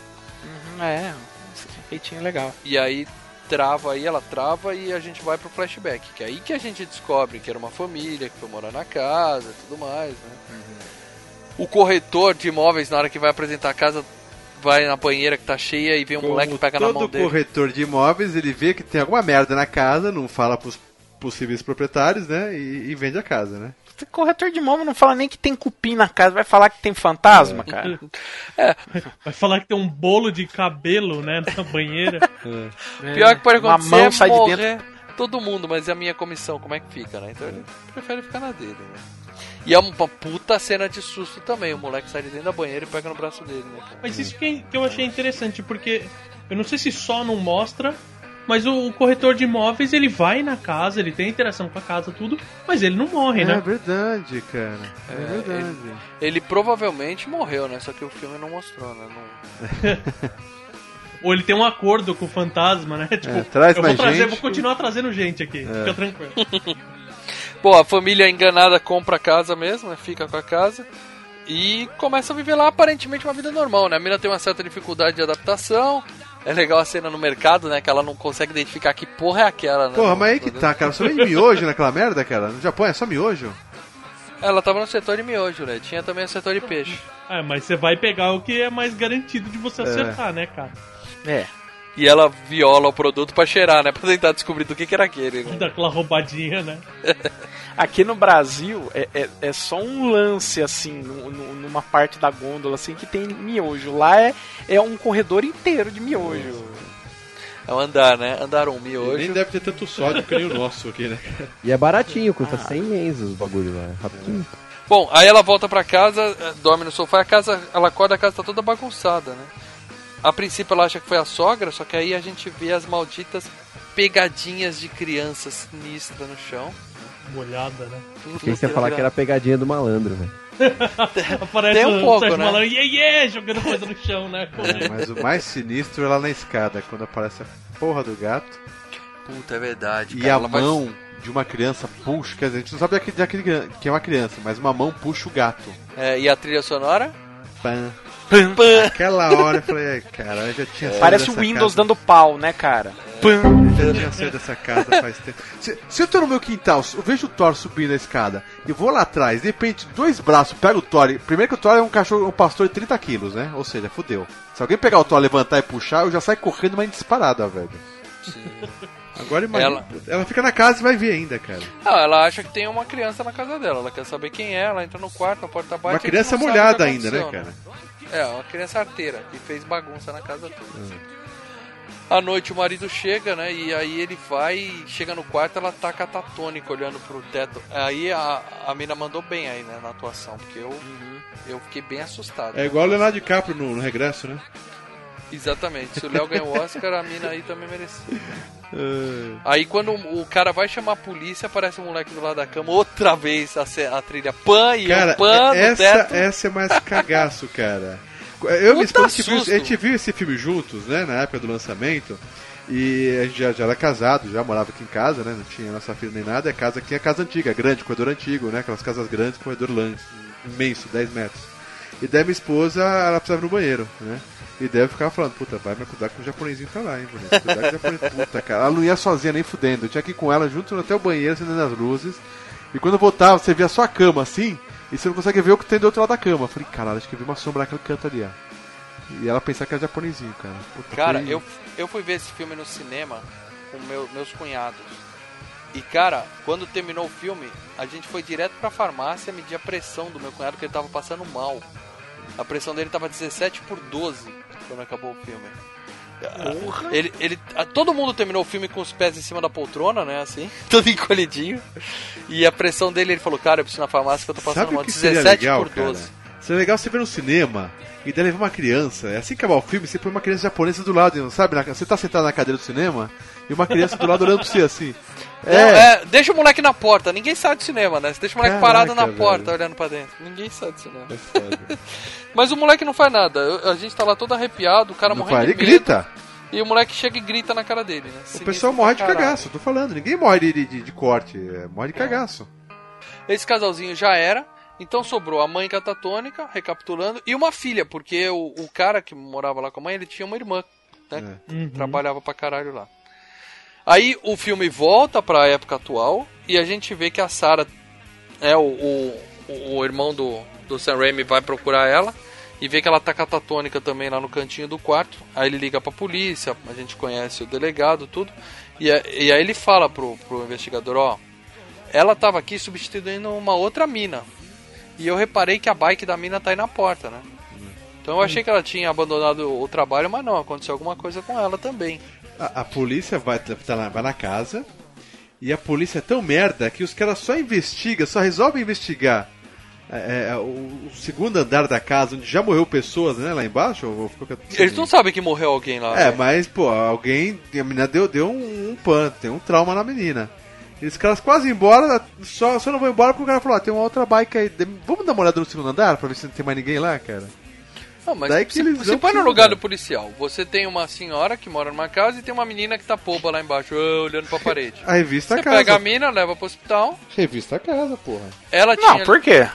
Uhum, é, esse feitinho legal. E aí trava aí, ela trava e a gente vai pro flashback. Que é aí que a gente descobre que era uma família, que foi morar na casa e tudo mais, né? O corretor de imóveis, na hora que vai apresentar a casa, vai na banheira que tá cheia e vê um moleque que pega na mão todo dele. corretor de imóveis, ele vê que tem alguma merda na casa, não fala pros possíveis proprietários, né? E, e vende a casa, né? Corretor de imóvel não fala nem que tem cupim na casa, vai falar que tem fantasma, cara. *laughs* Vai falar que tem um bolo de cabelo, né, na banheira. *laughs* Pior que pode Uma acontecer mão é sai de morrer todo mundo, mas e a minha comissão, como é que fica, né? Então ele prefere ficar na dele, né? E é uma puta cena de susto também, o moleque sai de dentro da banheira e pega no braço dele, né? cara? Mas isso que, que eu achei interessante, porque eu não sei se só não mostra, mas o, o corretor de imóveis, ele vai na casa, ele tem interação com a casa, tudo, mas ele não morre, É né? verdade, cara. É, É, verdade. Ele provavelmente morreu, né? Só que o filme não mostrou, né? Não... *laughs* Ou ele tem um acordo com o fantasma, né? Tipo, É, traz eu vou mais trazer, gente. vou continuar trazendo gente aqui, fica tranquilo. *laughs* Bom, a família enganada compra a casa mesmo, né? Fica com a casa. E começa a viver lá aparentemente uma vida normal, né? A mina tem uma certa dificuldade de adaptação. É legal a cena no mercado, né? Que ela não consegue identificar que porra é aquela, né? Porra, mas aí que tá, cara. Só vende miojo naquela merda, cara. No Japão é só miojo. Ela tava no setor de miojo, né? Tinha também o setor de peixe. É, mas você vai pegar o que é mais garantido de você acertar, né, cara? É. E ela viola o produto pra cheirar, né? Pra tentar descobrir do que, que era aquele. Né? Daquela roubadinha, né? *laughs* Aqui no Brasil é, é, é só um lance, assim, nu- nu- numa parte da gôndola, assim, que tem miojo. Lá é, é um corredor inteiro de miojo. É um andar, né? Andar um Nem miojo. deve ter tanto sódio que nem o nosso aqui, né? *laughs* E é baratinho, custa 100 ienes os bagulho lá. é Rapidinho. Bom, aí ela volta pra casa, eh, dorme no sofá, a casa, ela acorda, a casa tá toda bagunçada, né? A princípio ela acha que foi a sogra, só que aí a gente vê as malditas pegadinhas de criança sinistra no chão. Molhada, né? Quem ia falar que era pegadinha do malandro, velho. *laughs* Aparece Tem um o pouco, Sérgio né? Malandro, yeah, yeah, jogando coisa no chão, né? *laughs* É, mas o mais sinistro é lá na escada, quando aparece a porra do gato Puta, é verdade. e cara, a ela vai- mão de uma criança puxa. Quer dizer, a gente não sabe de aquele, de que é uma criança, mas uma mão puxa o gato. É, e a trilha sonora? Pam. Pã. Aquela hora eu falei, ai, caralho, eu já tinha saído Parece o Windows casa. dando pau, né, cara? Eu já tinha saído dessa casa faz tempo. Se, se eu tô no meu quintal, eu vejo o Thor subindo a escada e vou lá atrás, de repente, dois braços, pega o Thor. Primeiro que o Thor é um cachorro, um pastor de 30 quilos, né? Ou seja, fudeu. Se alguém pegar o Thor, levantar e puxar, eu já saio correndo, mas disparada, velho. Agora imagina. Ela- Ela... fica na casa e vai ver ainda, cara. Ah, ela acha que tem uma criança na casa dela. Ela quer saber quem é, ela entra no quarto, a porta bate. Uma criança molhada ainda, né, cara? É, uma criança arteira que fez bagunça na casa toda. Hum. À noite o marido chega, né? E aí ele vai, chega no quarto, ela tá catatônica olhando pro teto. Aí a, a mina mandou bem aí, né, na atuação, porque eu, eu fiquei bem assustado. É igual o Leonardo DiCaprio no, no regresso, né? Exatamente. Se o Léo ganhou o Oscar, a mina aí também merecia. É. Aí quando o cara vai chamar a polícia, aparece um moleque do lado da cama, outra vez a, a trilha pan e Cara, o pan essa, teto. essa é mais cagaço, cara. Eu e minha Puta esposa, a gente, viu, susto. a gente viu esse filme juntos, né, na época do lançamento. E a gente já, já era casado, já morava aqui em casa, né? Não tinha nossa filha nem nada. É casa aqui é casa antiga, grande, corredor antigo, né? Aquelas casas grandes, corredor imenso, 10 metros. E daí minha esposa, ela precisava ir no banheiro, né? E daí eu ficava falando, puta, vai me cuidar que o japonesinho tá lá, hein, bonito. Cuidar que o japonês. Puta, cara. Ela não ia sozinha nem fudendo. Eu tinha que ir com ela junto até o banheiro, acendendo as luzes. E quando eu voltava, você via só a cama assim, e você não consegue ver o que tem do outro lado da cama. Eu falei, caralho, acho que eu vi uma sombra naquele canto ali, ó. E ela pensava que era japonesinho, cara. Puta, Cara, foi- eu, eu fui ver esse filme no cinema com meu- meus cunhados. E cara, quando terminou o filme, a gente foi direto pra farmácia medir a pressão do meu cunhado, que ele tava passando mal. A pressão dele tava 17 por 12 quando acabou o filme. Ele, ele, a- todo mundo terminou o filme com os pés em cima da poltrona, né? Assim, *laughs* todo encolhidinho. E a pressão dele, ele falou: Cara, eu preciso ir na farmácia que eu tô passando Sabe mal. o que seria 17 legal, por 12. cara? Seria legal você ver no cinema e daí levar uma criança. É assim que acabar o filme, você põe uma criança japonesa do lado, sabe? Na- Você tá sentado na cadeira do cinema e uma criança do lado olhando pra você assim. Não, é, deixa o moleque na porta, ninguém sai do cinema, né? Você deixa o moleque Caraca, parado na velho. porta olhando pra dentro. Ninguém sai do cinema. É foda. *laughs* Mas o moleque não faz nada. A gente tá lá todo arrepiado, o cara Não morrendo faz, de ele medo. grita. E o moleque chega e grita na cara dele, né? O pessoal morre de cagaço, tô falando. Ninguém morre de, de, de corte, é, morre de cagaço. Esse casalzinho já era. Então sobrou a mãe catatônica, recapitulando, e uma filha, porque o, o cara que morava lá com a mãe, ele tinha uma irmã, né? É. Uhum. Trabalhava pra caralho lá. Aí o filme volta pra época atual e a gente vê que a Sarah é o, o, o irmão do, do Sam Raimi vai procurar ela e vê que ela tá catatônica também lá no cantinho do quarto. Aí ele liga pra polícia, a gente conhece o delegado, tudo. E, a- e aí ele fala pro, pro investigador, ó, ela tava aqui substituindo uma outra mina. E eu reparei que a bike da mina tá aí na porta, né? Então eu achei que ela tinha abandonado o trabalho, mas não, aconteceu alguma coisa com ela também. A, a polícia vai, tá lá- vai na casa e a polícia é tão merda que os caras só investigam, só resolvem investigar é, é, o, o segundo andar da casa, onde já morreu pessoas, né, lá embaixo. Ou Eles não sabem que morreu alguém lá. É, né? mas, pô, alguém. A menina deu, deu um, um pan, tem um trauma na menina. E os caras quase embora, só, só não vão embora porque o cara falou: ah, tem uma outra bike aí. Vamos dar uma olhada no segundo andar pra ver se não tem mais ninguém lá, cara. Não, mas Daí que você, eles você põe no lugar do policial. Você tem uma senhora que mora numa casa e tem uma menina que tá boba lá embaixo, ah, olhando pra parede. A *laughs* revista Você a casa. pega a mina, leva pro hospital. Revista a casa, porra. Ela Não, tinha. por quê?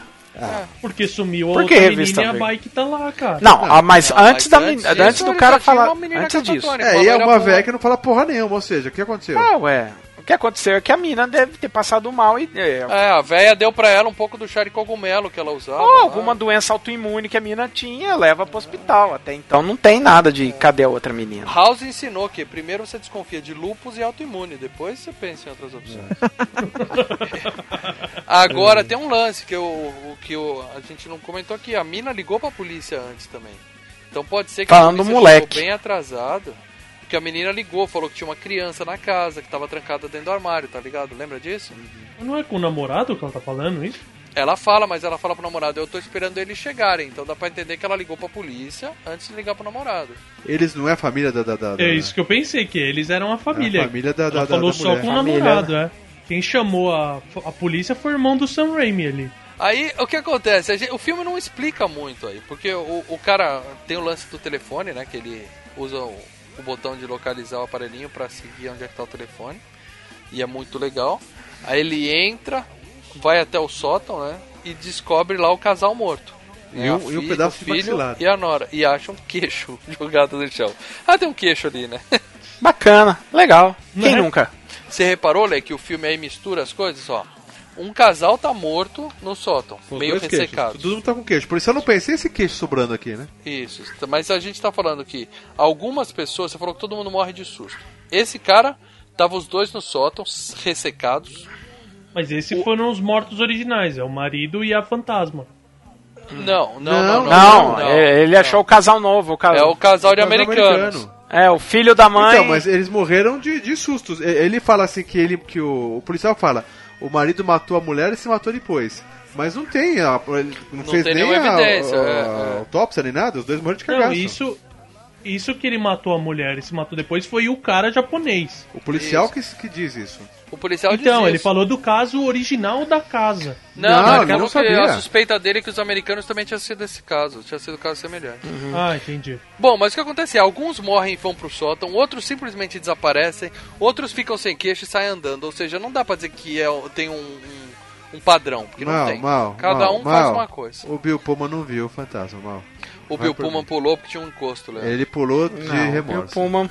Porque sumiu a Por que outra revista menina e a bike tá lá, cara. Não, ah, mas Não, antes, da, antes antes do cara falar. Antes disso. É, uma e é uma velha que não fala porra nenhuma, ou seja, o que aconteceu? Ah, ué. O que aconteceu é que a mina deve ter passado mal e. É, É, a véia deu pra ela um pouco do chá de cogumelo que ela usava. ou lá. alguma doença autoimune que a mina tinha, leva pro hospital. Até então não tem nada de cadê a outra menina. House ensinou que primeiro você desconfia de lupus e autoimune, depois você pensa em outras opções. *laughs* Agora tem um lance que, eu, o, que eu, a gente não comentou aqui. A mina ligou pra polícia antes também. Então pode ser que Falando a polícia moleque. chegou bem atrasado. Porque a menina ligou, falou que tinha uma criança na casa, que tava trancada dentro do armário, tá ligado? Lembra disso? Não é com o namorado que ela tá falando isso? Ela fala, mas ela fala pro namorado, eu tô esperando eles chegarem. Então dá pra entender que ela ligou pra polícia antes de ligar pro namorado. Eles não é a família da. da, da- da- É isso que eu pensei, que eles eram a família. É a família da- da- Ela da- falou da só mulher. com o namorado, é. Quem chamou a, a polícia foi o irmão do Sam Raimi ali. Aí, o que acontece? A gente- o filme não explica muito aí, porque o, o cara tem o lance do telefone, né? Que ele usa o, o botão de localizar o aparelhinho pra seguir onde é que tá o telefone. E é muito legal. Aí ele entra, vai até o sótão, né? E descobre lá o casal morto. E É, um- e fi- pedaço o de filho maxilar. e a nora. E acha um queixo *laughs* jogado no chão. Ah, tem um queixo ali, né? Bacana, legal. Quem Né? nunca? Você reparou, Lê, que o filme aí mistura as coisas, ó. Um casal tá morto no sótão, Com meio queixos. ressecado. Todo mundo tá com queixo. Por isso eu não pensei esse queixo sobrando aqui, né? Isso, mas a gente tá falando que algumas pessoas, você falou que todo mundo morre de susto. Esse cara, tava os dois no sótão, ressecados. Mas esses foram os mortos originais, é o marido e a fantasma. Não, não, não. Não, Não, Não, não, é- ele não. achou o casal novo. O É casal. o casal de Casal americanos. americano. É, o filho da mãe. Então, mas eles morreram de, de sustos. Ele fala assim que ele que o, o policial fala, o marido matou a mulher e se matou depois. Mas não tem, a, ele não, Não fez tem nem a, evidência, a- é, a é. autópsia nem nada, os dois morreram de cagaço. Não, isso, isso que ele matou a mulher e se matou depois foi o cara japonês. O policial que, que diz isso. O policial diz Então, ele isso. falou do caso original da casa. Não, Não, não, não sabia. a suspeita dele é que os americanos também tinha sido esse caso, tinha sido um caso semelhante. Ah, entendi. Bom, mas o que acontece é, alguns morrem e vão pro sótão, outros simplesmente desaparecem, outros ficam sem queixo e saem andando. Ou seja, não dá pra dizer que é, tem um, um, um padrão, porque não Mal, tem. mal, Cada mal, um faz mal. uma coisa. O Bill Pullman não viu o fantasma, mal. O Bill Pullman pulou porque tinha um encosto, Léo. Ele pulou de Não, remorso. Puma,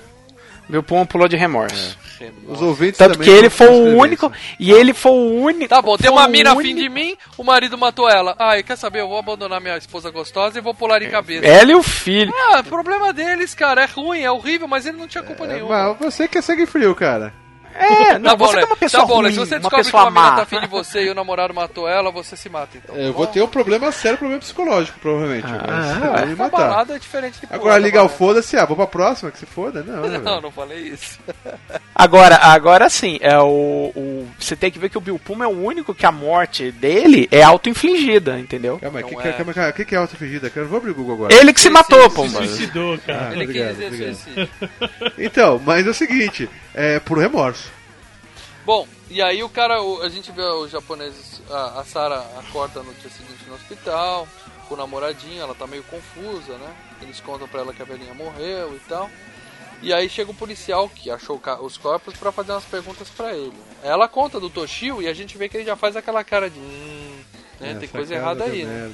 meu Puma pulou de remorso. Os ouvintes Tanto também que ele foi o único. E ele foi o único. Tá bom, tem uma mina afim de mim, o marido matou ela. Ah, quer saber? Eu vou abandonar minha esposa gostosa e vou pular de cabeça. Ela e o filho. Ah, problema deles, cara. É ruim, é horrível, mas ele não tinha culpa É, nenhuma. mas você que é sangue frio, cara. É, *laughs* não, Tá bom, você que é uma pessoa tá bom, ruim, Se você uma descobre que pessoa uma má. tá afim de você e o namorado matou ela, você se mata, então. Eu vou ter um problema sério, problema psicológico, provavelmente. mas Ah, eu vou me Uma matar. balada é diferente de Agora ligar o balada. foda-se, ah, vou pra próxima, que se foda. Não, né, *laughs* Não, velho? não falei isso. Agora, agora sim, é o, o- Você tem que ver que o Bill Puma é o único que a morte dele é auto-infligida, entendeu? Calma aí, o que, Não que, é. calma, calma, que, que é auto-infligida? Eu não vou abrir o Google agora. Ele que se Sim, matou, pô, sim, mano. Suicidou, cara. Ah, Ele obrigado, quis dizer obrigado. suicídio. Então, mas é o seguinte, é por remorso. Bom, e aí o cara, o- a gente vê os japoneses, a, a Sarah acorda no dia seguinte no hospital, com o namoradinho, ela tá meio confusa, né? Eles contam pra ela que a velhinha morreu e tal. E aí chega o policial que achou os corpos pra fazer umas perguntas pra ele. Ela conta do Toshio e a gente vê que ele já faz aquela cara de. Hum, né? Tem coisa errada aí, né?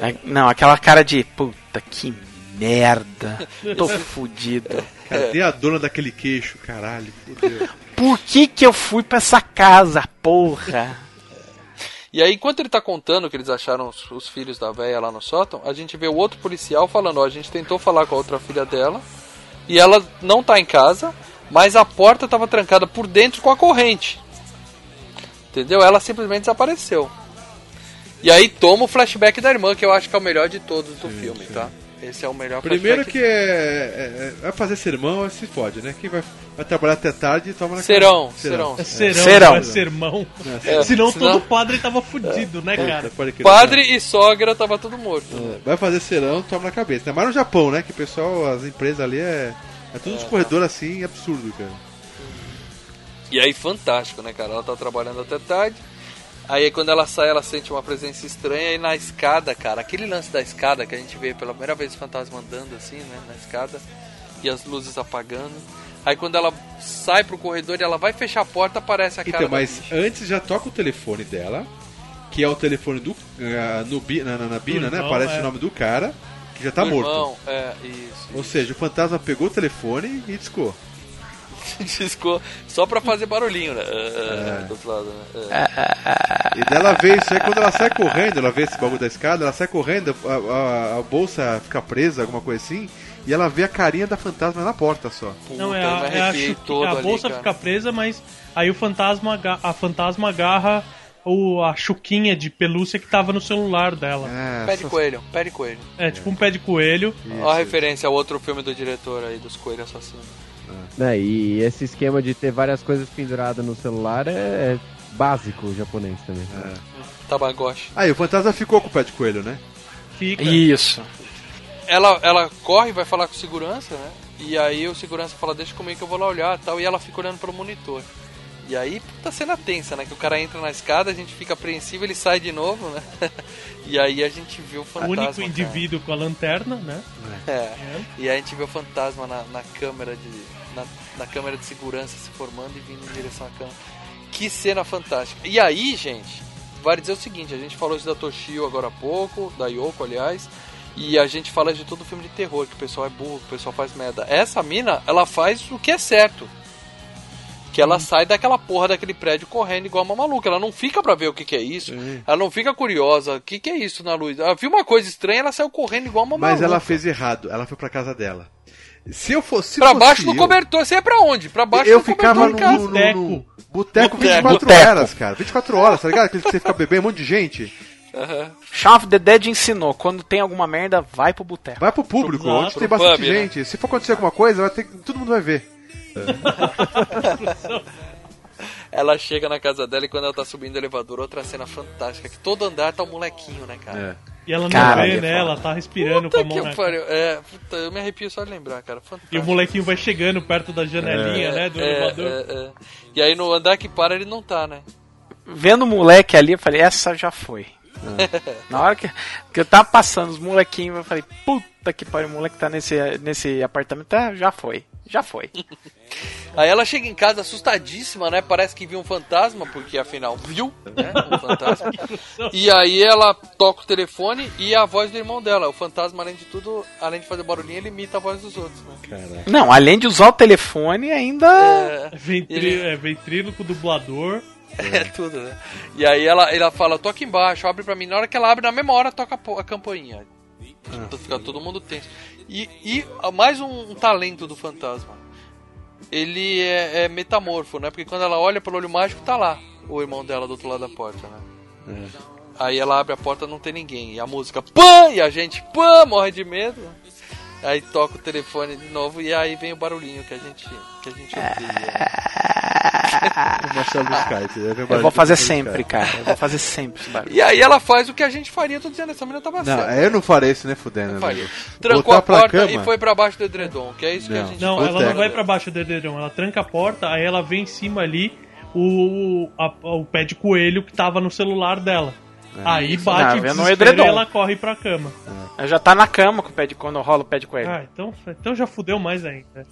É, Não, aquela cara de puta que merda. Tô fudido. Cadê a dona daquele queixo? Caralho, fudeu. Por que que eu fui pra essa casa, porra? E aí, enquanto ele tá contando que eles acharam os, os filhos da véia lá no sótão, a gente vê o outro policial falando, ó, a gente tentou falar com a outra filha dela, e ela não tá em casa, mas a porta tava trancada por dentro com a corrente. Entendeu? Ela simplesmente desapareceu. E aí toma o flashback da irmã, que eu acho que é o melhor de todos do filme, tá? Esse é o melhor Primeiro flashback. que é, é- é- vai fazer sermão, se fode, né? Quem vai, vai trabalhar até tarde e toma na Serão, cara. serão. É serão, Serão. não é sermão. É, senão, senão- todo padre tava fudido, né, cara? Padre e sogra tava tudo morto. É, Vai fazer serão, toma na cabeça. Ainda mais no Japão, né? Que o pessoal, as empresas ali é. É tudo uns corredores assim, absurdo, cara. E aí, fantástico, né, cara? Ela tá trabalhando até tarde. Aí, quando ela sai, ela sente uma presença estranha. E na escada, cara, aquele lance da escada que a gente vê pela primeira vez o fantasma andando assim, né, na escada. E as luzes apagando. Aí, quando ela sai pro corredor e ela vai fechar a porta, aparece a cara Então, mas bicha. antes já toca o telefone dela, que é o telefone do. no, bi- na, na, na Bina, né? irmão, Aparece é. o nome do cara, que já tá Do morto. irmão, É, isso. Ou seja, o fantasma pegou o telefone e discou. *laughs* Discou só pra fazer barulhinho, né? É, Do outro lado, né? É. E dela vê isso aí, quando ela sai correndo, ela vê esse bagulho da escada, ela sai correndo, a, a- a bolsa fica presa, alguma coisa assim, e ela vê a carinha da fantasma na porta só. Não, é Puta, a, é a, ali, bolsa cara. fica presa, mas aí o fantasma, a fantasma agarra o, a chuquinha de pelúcia que tava no celular dela. É, Pé de essas- coelho, pé de coelho. É, tipo um pé de coelho. Ó a referência ao outro filme do diretor aí, dos coelhos assassinos. Né, e esse esquema de ter várias coisas penduradas no celular é, é básico japonês também. Tamagotchi. Aí o fantasma ficou com o pé de coelho, né? Fica. Isso. Ela, ela corre, vai falar com o segurança, né? E aí o segurança fala, deixa comigo que eu vou lá olhar e tal. E ela fica olhando pelo monitor. E aí, puta cena tensa, né? Que o cara entra na escada, a gente fica apreensivo, ele sai de novo, né? *laughs* e aí a gente vê o O fantasma. único cara. indivíduo com a lanterna, né? É. E aí a gente vê o fantasma na, na câmera de. Na, na câmera de segurança se formando e vindo em direção à câmera. Que cena fantástica. E aí, gente, vale dizer o seguinte, a gente falou isso da Toshio agora há pouco, da Yoko, aliás. E a gente fala de todo filme de terror, que o pessoal é burro, que o pessoal faz merda. Essa mina, ela faz o que é certo. Que ela sai daquela porra daquele prédio correndo igual uma maluca. Ela não fica pra ver o que, que é isso. Ela não fica curiosa. O que, que é isso na luz? Ela viu uma coisa estranha, ela saiu correndo igual uma Mas maluca. ela fez errado, ela foi pra casa dela. Se eu fosse. se Pra fosse baixo do cobertor. Você é pra onde? Pra baixo Eu do ficava no, cobertor no, casa. no, no boteco Boteco. 24 Boteco. horas, cara. 24 horas, tá ligado? Aquele que você fica bebendo, um monte de gente. Shaun of the Dead ensinou, quando tem alguma merda, vai pro boteco. Vai pro público, Exato. onde tem Pro bastante pub, né? gente. Se for acontecer alguma coisa, vai ter, todo mundo vai ver. *laughs* Ela chega na casa dela e quando ela tá subindo o elevador, outra cena fantástica. Que todo andar tá um molequinho, né, cara? E ela não Cara, vê, né? Ela tá respirando Puta com a mão que na pariu. É, puta, eu me arrepio só de lembrar, cara. Fantástico. E o molequinho vai chegando perto da janelinha, né? Do É, elevador. é, é. E aí no andar que para ele não tá, né? Vendo o moleque ali, eu falei, essa já foi. Na hora que, que eu tava passando os molequinhos, eu falei, puta que pariu, o moleque tá nesse, nesse apartamento, ah, já foi, já foi. *laughs* Aí ela chega em casa assustadíssima, né? Parece que viu um fantasma, porque afinal viu, né? Um fantasma. *laughs* e aí ela toca o telefone e a voz do irmão dela. O fantasma, além de tudo, além de fazer barulhinho, ele imita a voz dos outros, né? Não, além de usar o telefone, ainda. É, Ventrí Ele- é, ventríloco, dublador. É *laughs* tudo, né? E aí ela, ela fala, toca embaixo, abre pra mim. Na hora que ela abre, na mesma hora toca a campainha. Fica todo mundo tenso. E, e ah, mais um, um talento do fantasma. Ele é, é metamorfo, né? Porque quando ela olha pelo olho mágico, tá lá o irmão dela do outro lado da porta, né? Aí ela abre a porta não tem ninguém. E a música pã! E a gente pã! Morre de medo. Aí toca o telefone de novo e aí vem o barulhinho que a gente, que a gente odeia. *laughs* Marcelo Skype. deve Eu vou fazer sempre, cara. Eu vou fazer sempre esse barulho. E aí ela faz o que a gente faria, eu tô dizendo, essa menina tava Não, certa. eu não farei isso, né, fudendo. Faria. amigo. Trancou Voltar a porta cama? e foi pra baixo do edredom, que é isso que a Não. gente Não, faz. ela não vai pra baixo do edredom. Ela tranca a porta, aí ela vê em cima ali o, a- o pé de coelho que tava no celular dela. Aí bate Não, o vê no e edredom. ela corre pra cama. Eu já tá na cama com o pé de quando rola o pé de coelho. Ah, então, então já fudeu mais ainda.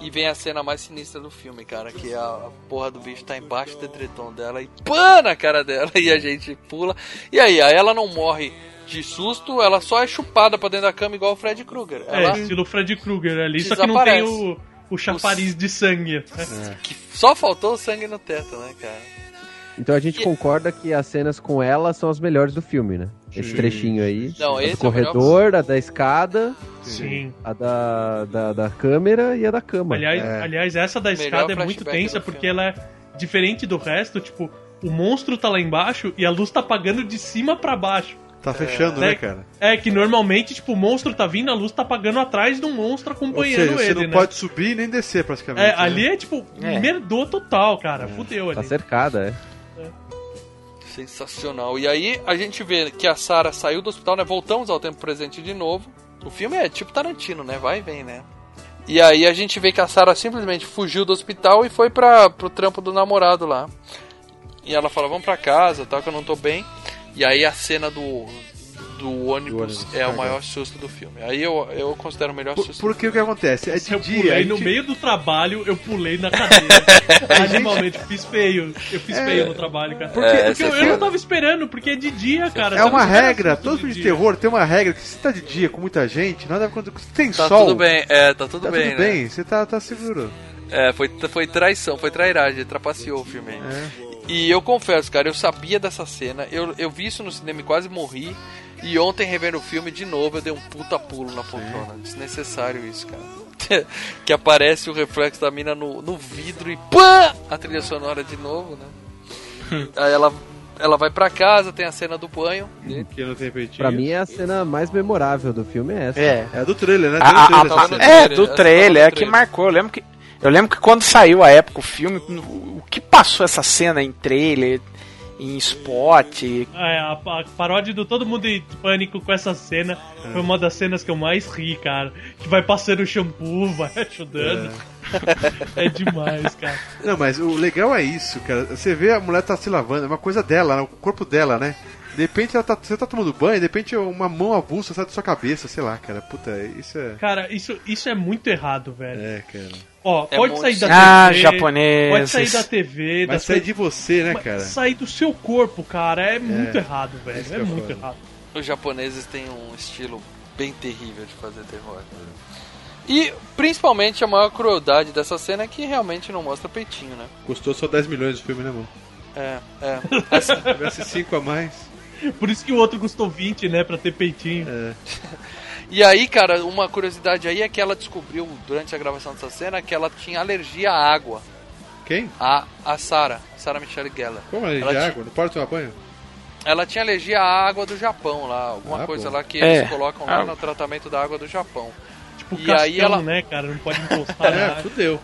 E vem a cena mais sinistra do filme, cara, que a, porra do bicho tá embaixo do edredom dela e pã na cara dela *laughs* e a gente pula. E aí, aí ela não morre de susto, ela só é chupada pra dentro da cama igual o Fred Krueger. É, Ela estilo Fred Krueger ali, só que não tem o, o chafariz de sangue. né? que só faltou o sangue no teto, né, cara? Então a gente E- concorda que as cenas com ela são as melhores do filme, né? Esse trechinho aí. Não, do é corredor, a da escada, Sim. a da, da, da câmera e a da cama. Aliás, É. aliás, essa da escada é muito tensa porque ela é diferente do resto, tipo, o monstro tá lá embaixo e a luz tá apagando de cima pra baixo. Tá fechando, né, É, cara? É que normalmente, tipo, o monstro tá vindo, a luz tá apagando atrás do monstro Ou acompanhando seja, você ele, não né? pode subir nem descer, praticamente. É, né? ali é tipo, É. merdou total, cara. Fudeu Tá ali. cercada, é. Sensacional. E aí a gente vê que a Sarah saiu do hospital, né? Voltamos ao tempo presente de novo. O filme é tipo Tarantino, né? Vai e vem, né? E aí a gente vê que a Sarah simplesmente fugiu do hospital e foi pra, pro trampo do namorado lá. E ela fala, vamos pra casa, tal, que eu não tô bem. E aí a cena do, do ônibus ônibus, é o cagado. maior susto do filme. Aí eu, eu considero o melhor Por- susto. porque o que acontece? É de Eu dia. pulei a no gente- meio do trabalho, eu pulei na *laughs* cadeira. Animalmente, eu fiz feio. Eu fiz feio no trabalho, cara. Porque- Porque, É, eu, você eu não tava esperando, porque é de dia, cara. É Você uma regra, todo de filme de dia. terror tem uma regra que se tá de dia com muita gente, nada quando se tem Tá sol. tudo bem, é, tá tudo Tá bem, tudo né? bem, você tá, tá seguro. É, foi, foi traição, foi trairagem, trapaceou o filme aí. É. E eu confesso, cara, eu sabia dessa cena, eu, eu vi isso no cinema e quase morri. E ontem, revendo o filme de novo, eu dei um puta pulo na poltrona. Desnecessário isso, cara. *laughs* que aparece o reflexo da mina no, no vidro e pã! A trilha sonora de novo, né? *laughs* Aí ela, ela vai pra casa, tem a cena do banho. Que não tem peitinho. Pra mim, a cena mais memorável do filme é essa. É. É do trailer, né? A- a- trailer a- no cena. é, trailer, do essa trailer, é no que marcou. Eu lembro que, eu lembro que quando saiu a época o filme, o que passou essa cena em trailer, em spot, É, a, a paródia do Todo Mundo em Pânico com essa cena É. foi uma das cenas que eu mais ri, cara. Que vai passando o shampoo, *laughs* vai ajudando. É, demais, cara. Não, mas o legal é isso, cara. Você vê a mulher tá se lavando, é uma coisa dela, né? o corpo dela, né? De repente ela tá, você tá tomando banho, de repente uma mão avulsa sai da sua cabeça, sei lá, cara. Puta, isso é. Cara, isso, isso é muito errado, velho. É, cara. Ó, É pode sair da Ah, TV. japoneses. Pode sair da TV, da Vai sair de você, né, Mas cara? Sair do seu corpo, cara, é muito errado, velho. Isso É é muito errado. Os japoneses têm um estilo bem terrível de fazer terror. E principalmente a maior crueldade dessa cena é que realmente não mostra peitinho, né? Custou só 10 milhões o filme, né, mano? É, é. Essa- *laughs* Se tivesse 5 a mais. Por isso que o outro custou 20, né, pra ter peitinho. É. *laughs* E aí, cara, uma curiosidade aí é que ela descobriu durante a gravação dessa cena que ela tinha alergia à água. Quem? A, a Sarah, Sarah Michelle Gellar. Como é de Ela água? Não pode tomar banho? Ela tinha alergia à água do Japão lá, alguma Ah, coisa pô. lá que É. eles colocam lá Ah. no tratamento da água do Japão. Tipo, E cascão, aí ela- né, cara? Não pode *laughs* encostar É, fudeu.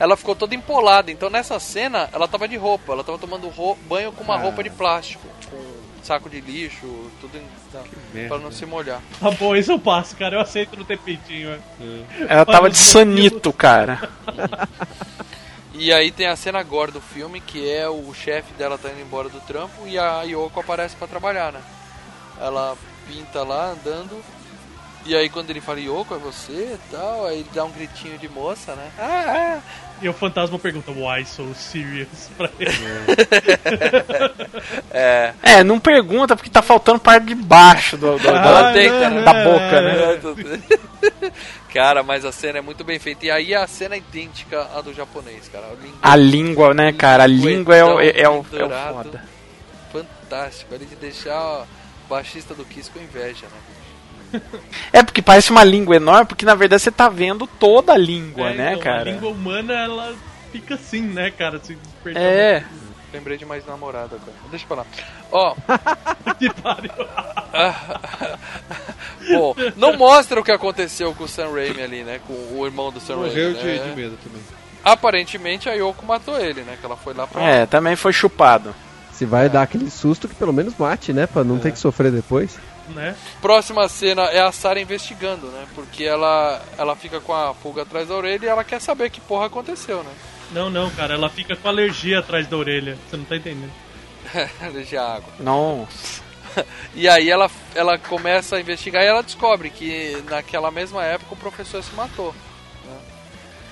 Ela ficou toda empolada, então nessa cena ela tava de roupa, ela tava tomando ro- banho com uma Ah. roupa de plástico, com saco de lixo, tudo em, tá, merda. pra não se molhar. Tá bom, isso eu passo, cara. Eu aceito não ter peitinho. é. ela tava de sanito, cara. *laughs* E aí tem a cena agora do filme, que é o chefe dela tá indo embora do trampo e a Yoko aparece pra trabalhar, né? Ela pinta lá andando. E aí quando ele fala, Yoko, é você e tal, aí ele dá um gritinho de moça, né? Ah, E o fantasma pergunta, why so serious? *laughs* Pra ele. é. É, não pergunta porque tá faltando parte de baixo do, do- Ah, não, da boca, né? É, *laughs* cara, mas a cena é muito bem feita. E aí a cena é idêntica à do japonês, cara. A língua A língua, né, cara? A língua é o, é, é o, é o foda. fantástico. Ali de deixar o baixista do Kiss com inveja, né? É porque parece uma língua enorme, porque na verdade você tá vendo toda a língua, É, né, então, cara? A língua humana, ela fica assim, né, cara? Se É. Lembrei de mais namorada agora. Deixa pra lá. Ó, *laughs* que pariu. *laughs* bom, não mostra o que aconteceu com o Sam Raimi ali, né? Com o irmão do Sam Morreu Raimi. de, né? de medo também. Aparentemente a Yoko matou ele, né? Que ela foi lá pra. É, também foi chupado. Se vai dar aquele susto que pelo menos mate, né? Pra não ter que sofrer depois. Né? Próxima cena é a Sarah investigando, né? Porque ela, ela fica com a pulga atrás da orelha e ela quer saber que porra aconteceu, né? Não, não, cara. Ela fica com alergia atrás da orelha. Você não tá entendendo. *laughs* Alergia à água. Nossa. *laughs* E aí ela, ela começa a investigar e ela descobre que naquela mesma época o professor se matou.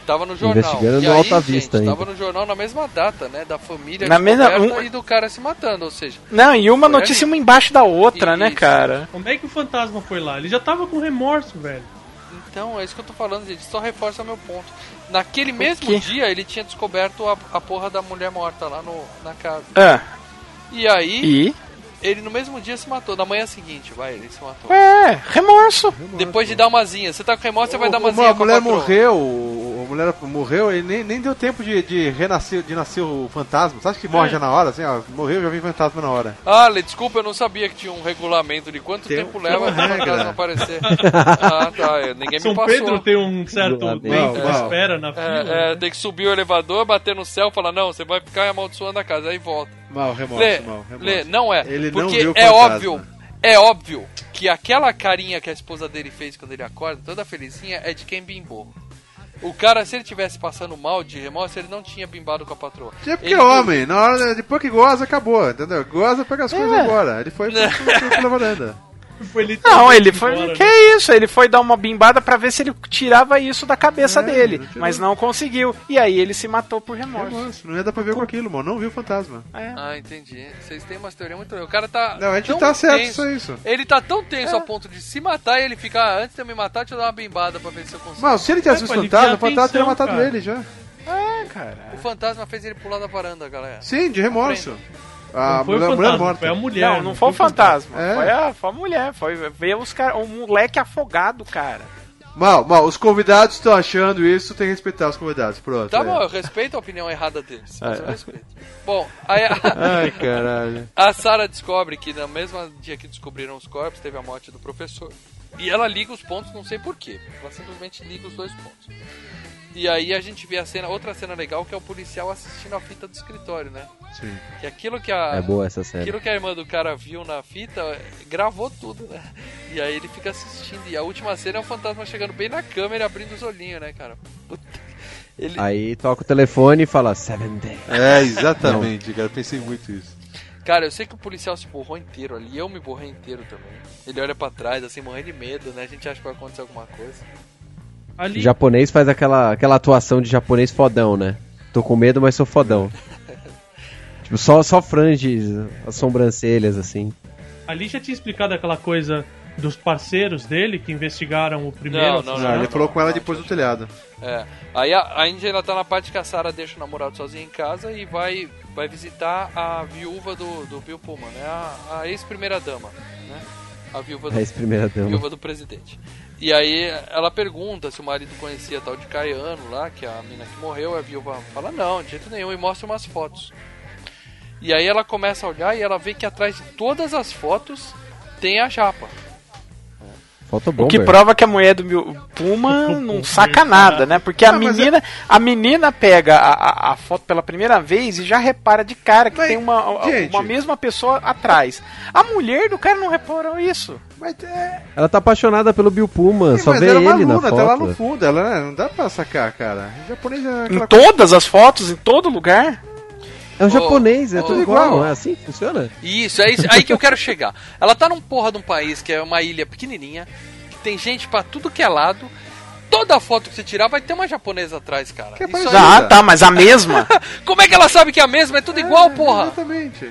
Tava no jornal. Investigando e no aí, Alta gente, Vista ainda. Tava no jornal na mesma data, né? Da família Na mesma- um- e do cara se matando, ou seja... Não, e uma notícia ali. uma embaixo da outra, né, Isso. cara? Como é que o fantasma foi lá? Ele já tava com remorso, velho. Então, é isso que eu tô falando, gente. Só reforça meu ponto. Naquele mesmo quê? dia, ele tinha descoberto a, a porra da mulher morta lá no, na casa. Ah, E aí, e? Ele no mesmo dia se matou. Na manhã seguinte, vai, ele se matou. É, remorso. Depois de dar uma zinha. Você tá com remorso, você vai dar uma zinha a com a mulher patroa. morreu, a mulher morreu e nem, nem deu tempo de, de renascer, de nascer o fantasma. Você acha que morre já na hora? Assim, ó, morreu, já vem fantasma na hora. Ah, desculpa, eu não sabia que tinha um regulamento de quanto Tem tempo leva uma fantasma aparecer. *laughs* ah, tá. é, Ninguém São me passou. Pedro tem um certo tempo de espera na fila. É, é, tem que subir o elevador, bater no céu e falar, não, você vai ficar amaldiçoando a casa, aí volta. Mal, remorso, Lê, mal, remorso. Lê, não é. Ele não porque viu o é óbvio, é óbvio que aquela carinha que a esposa dele fez quando ele acorda, toda felizinha, é de quem bimbou. O cara, se ele tivesse passando mal de remorso, ele não tinha bimbado com a patroa. É porque Ele- é homem, na hora, depois que goza, acabou, entendeu? Goza, pega as coisas e vai embora. Ele foi pro- *laughs* pro- pro- pela varanda. Foi Não, ele foi. embora, que né? isso? Ele foi dar uma bimbada pra ver se ele tirava isso da cabeça É, dele. Mas não conseguiu. E aí ele se matou por remorso. Remorso, não ia dar pra ver com aquilo, mano. Não viu o fantasma. É. Ah, entendi. Vocês têm umas teorias muito... O cara tá Não, a gente tão tá certo, só isso. Ele tá tão tenso a ponto de se matar e ele fica, ah, antes de eu me matar, deixa eu dar uma bimbada pra ver se eu consigo. Mas se ele tivesse É, visto o fantasma, o fantasma teria matado atenção, ele já. É, cara. O fantasma fez ele pular da varanda, galera. Sim, de remorso. A Não foi o mulher, a mulher fantasma, morta. foi a mulher. Não, não foi o fantasma. É. Foi, a, foi a mulher. Foi ver os cara, um moleque afogado, cara. Mal, mal, os convidados estão achando isso, tem que respeitar os convidados. Pronto. Tá é. bom, eu respeito a opinião errada deles. Mas eu respeito. Bom, aí a, Ai, caralho. *laughs* a Sarah descobre que no mesmo dia que descobriram os corpos, teve a morte do professor. E ela liga os pontos, não sei porquê. Ela simplesmente liga os dois pontos. E aí a gente vê a cena, outra cena legal que é o policial assistindo a fita do escritório, né? Sim. Que aquilo que a É boa essa série. Aquilo que a irmã do cara viu na fita, gravou tudo, né? E aí ele fica assistindo. E a última cena é o fantasma chegando bem na câmera e abrindo os olhinhos, né, cara? Puta. Ele... Aí toca o telefone e fala Seven Day. É, exatamente, cara. Pensei muito isso. Cara, eu sei que o policial se borrou inteiro ali, eu me borrei inteiro também. Ele olha pra trás, assim, morrendo de medo, né? A gente acha que vai acontecer alguma coisa. O Ali, japonês faz aquela, aquela atuação de japonês fodão, né? Tô com medo, mas sou fodão. *laughs* tipo, só, só frange as sobrancelhas, assim. ali já tinha explicado aquela coisa dos parceiros dele que investigaram o primeiro. Não, não, Não, assassinato. ele falou com ela depois do telhado. É. Aí a, a Índia ainda tá na parte que a Sarah deixa o namorado sozinho em casa e vai, vai visitar a viúva do, do Bill Pullman, né? A, a ex-primeira dama, né? A viúva do, É esse primeira dama. viúva do presidente. E aí ela pergunta se o marido conhecia a tal de Caiano lá, que é a mina que morreu, a viúva fala não, de jeito nenhum, e mostra umas fotos. E aí ela começa a olhar e ela vê que atrás de todas as fotos tem a japa. Falta o que prova que a mulher do meu *laughs* Puma não saca nada, né? Porque a Não, menina, a menina pega a, a- a foto pela primeira vez e já repara de cara que Mas, tem uma, gente- uma mesma pessoa atrás. A mulher do cara não reparou isso. Mas, é, Ela tá apaixonada pelo Bill Puma, só mas vê ela é ele na aluna, foto. tá lá no fundo. Ela né, não dá pra sacar, cara. O japonês é Em todas as fotos, em todo lugar. É um japonês, é oh, tudo igual. é assim que funciona? Isso, é isso, aí que eu quero chegar. Ela tá num porra de um país que é uma ilha pequenininha, que tem gente pra tudo que é lado. Toda foto que você tirar vai ter uma japonesa atrás, cara. Que é Isso aí-. Ah, tá, mas a mesma. *laughs* Como é que ela sabe que é a mesma? É tudo igual, porra. Exatamente.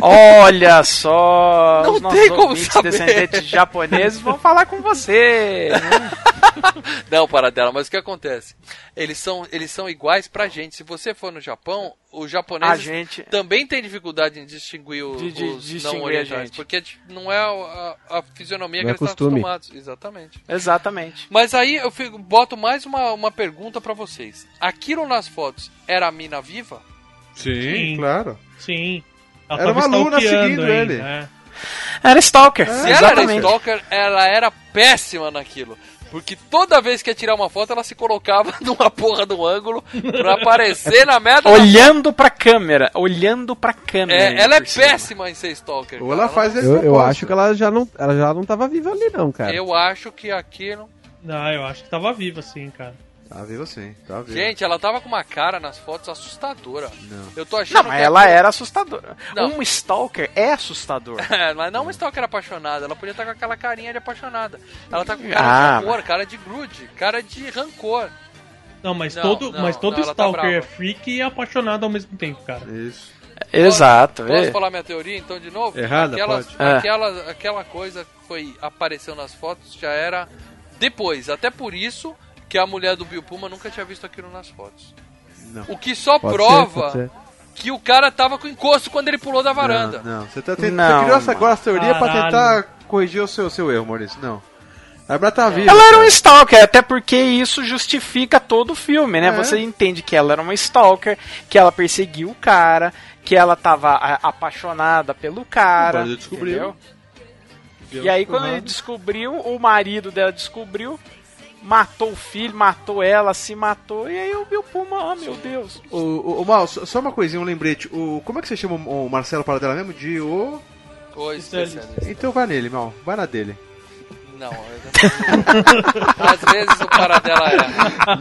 Olha só, Não os nossos tem como saber. descendentes japoneses vão falar com você. *laughs* Não, para dela, mas o que acontece? Eles são, eles são iguais pra gente. Se você for no Japão, os A japoneses gente também têm dificuldade em distinguir o- De- de os distinguir não a orientais. gente. Porque não é a, a fisionomia Não que é eles estão costume. acostumados. Exatamente. Exatamente. Mas aí eu fico- boto mais uma, uma pergunta pra vocês. Aquilo nas fotos era a mina viva? Sim, Sim. claro. Sim. Ela Era uma aluna seguindo ainda, ele. é. Era Stalker. Se ela era exatamente. stalker, ela era péssima naquilo. Porque toda vez que ia tirar uma foto, ela se colocava *laughs* numa porra do ângulo pra aparecer na merda da Olhando pra câmera, olhando pra câmera. É, ela é péssima em ser stalker. Ou cara. ela faz esse Eu, eu acho que ela já não, ela já não tava viva ali não, cara. Eu acho que aquilo. Não, eu acho que tava viva sim, cara. Tá vivo sim, tá vivo. Gente, ela tava com uma cara nas fotos assustadora. Não. Eu tô achando Não, mas que ela era assustadora. Não. Um Stalker é assustador. *laughs* É, mas não uma stalker apaixonada, ela podia estar com aquela carinha de apaixonada. Ela tá com cara Ah, de amor, cara de grude, cara de rancor. Não, mas Não, todo, não, mas todo não, tá Stalker é brava. freak e apaixonado ao mesmo tempo, cara. Isso. Exato. Posso é. falar minha teoria então de novo? Errada, Aquelas- pode. É. Aquela, aquela coisa que foi, apareceu nas fotos já era depois. Até por isso que a mulher do Bill Puma nunca tinha visto aquilo nas fotos. Não. O que só Pode ser, prova pode ser. que o cara tava com encosto quando ele pulou da varanda. Não, não. Você, tá tentando, Não, você criou essa agora essa teoria pra Caralho. tentar corrigir o seu, seu erro, Maurício. Não. A mulher tá viva. Ela era um cara. Stalker, até porque isso justifica todo o filme, né? É. Você entende que ela era uma Stalker, que ela perseguiu o cara, que ela tava apaixonada pelo cara. Mas ele descobriu. entendeu? E aí, quando ele descobriu, o marido dela descobriu, matou o filho, matou ela, se matou, e aí o Bill Puma, ah, meu Deus. O, o, o Mal, só uma coisinha, um lembrete. O, como é que você chama o, o Marcelo Paradela mesmo? De o. Ô, especialista. Então vai nele, Mal. Vai na dele. Não, eu- às vezes o cara dela é.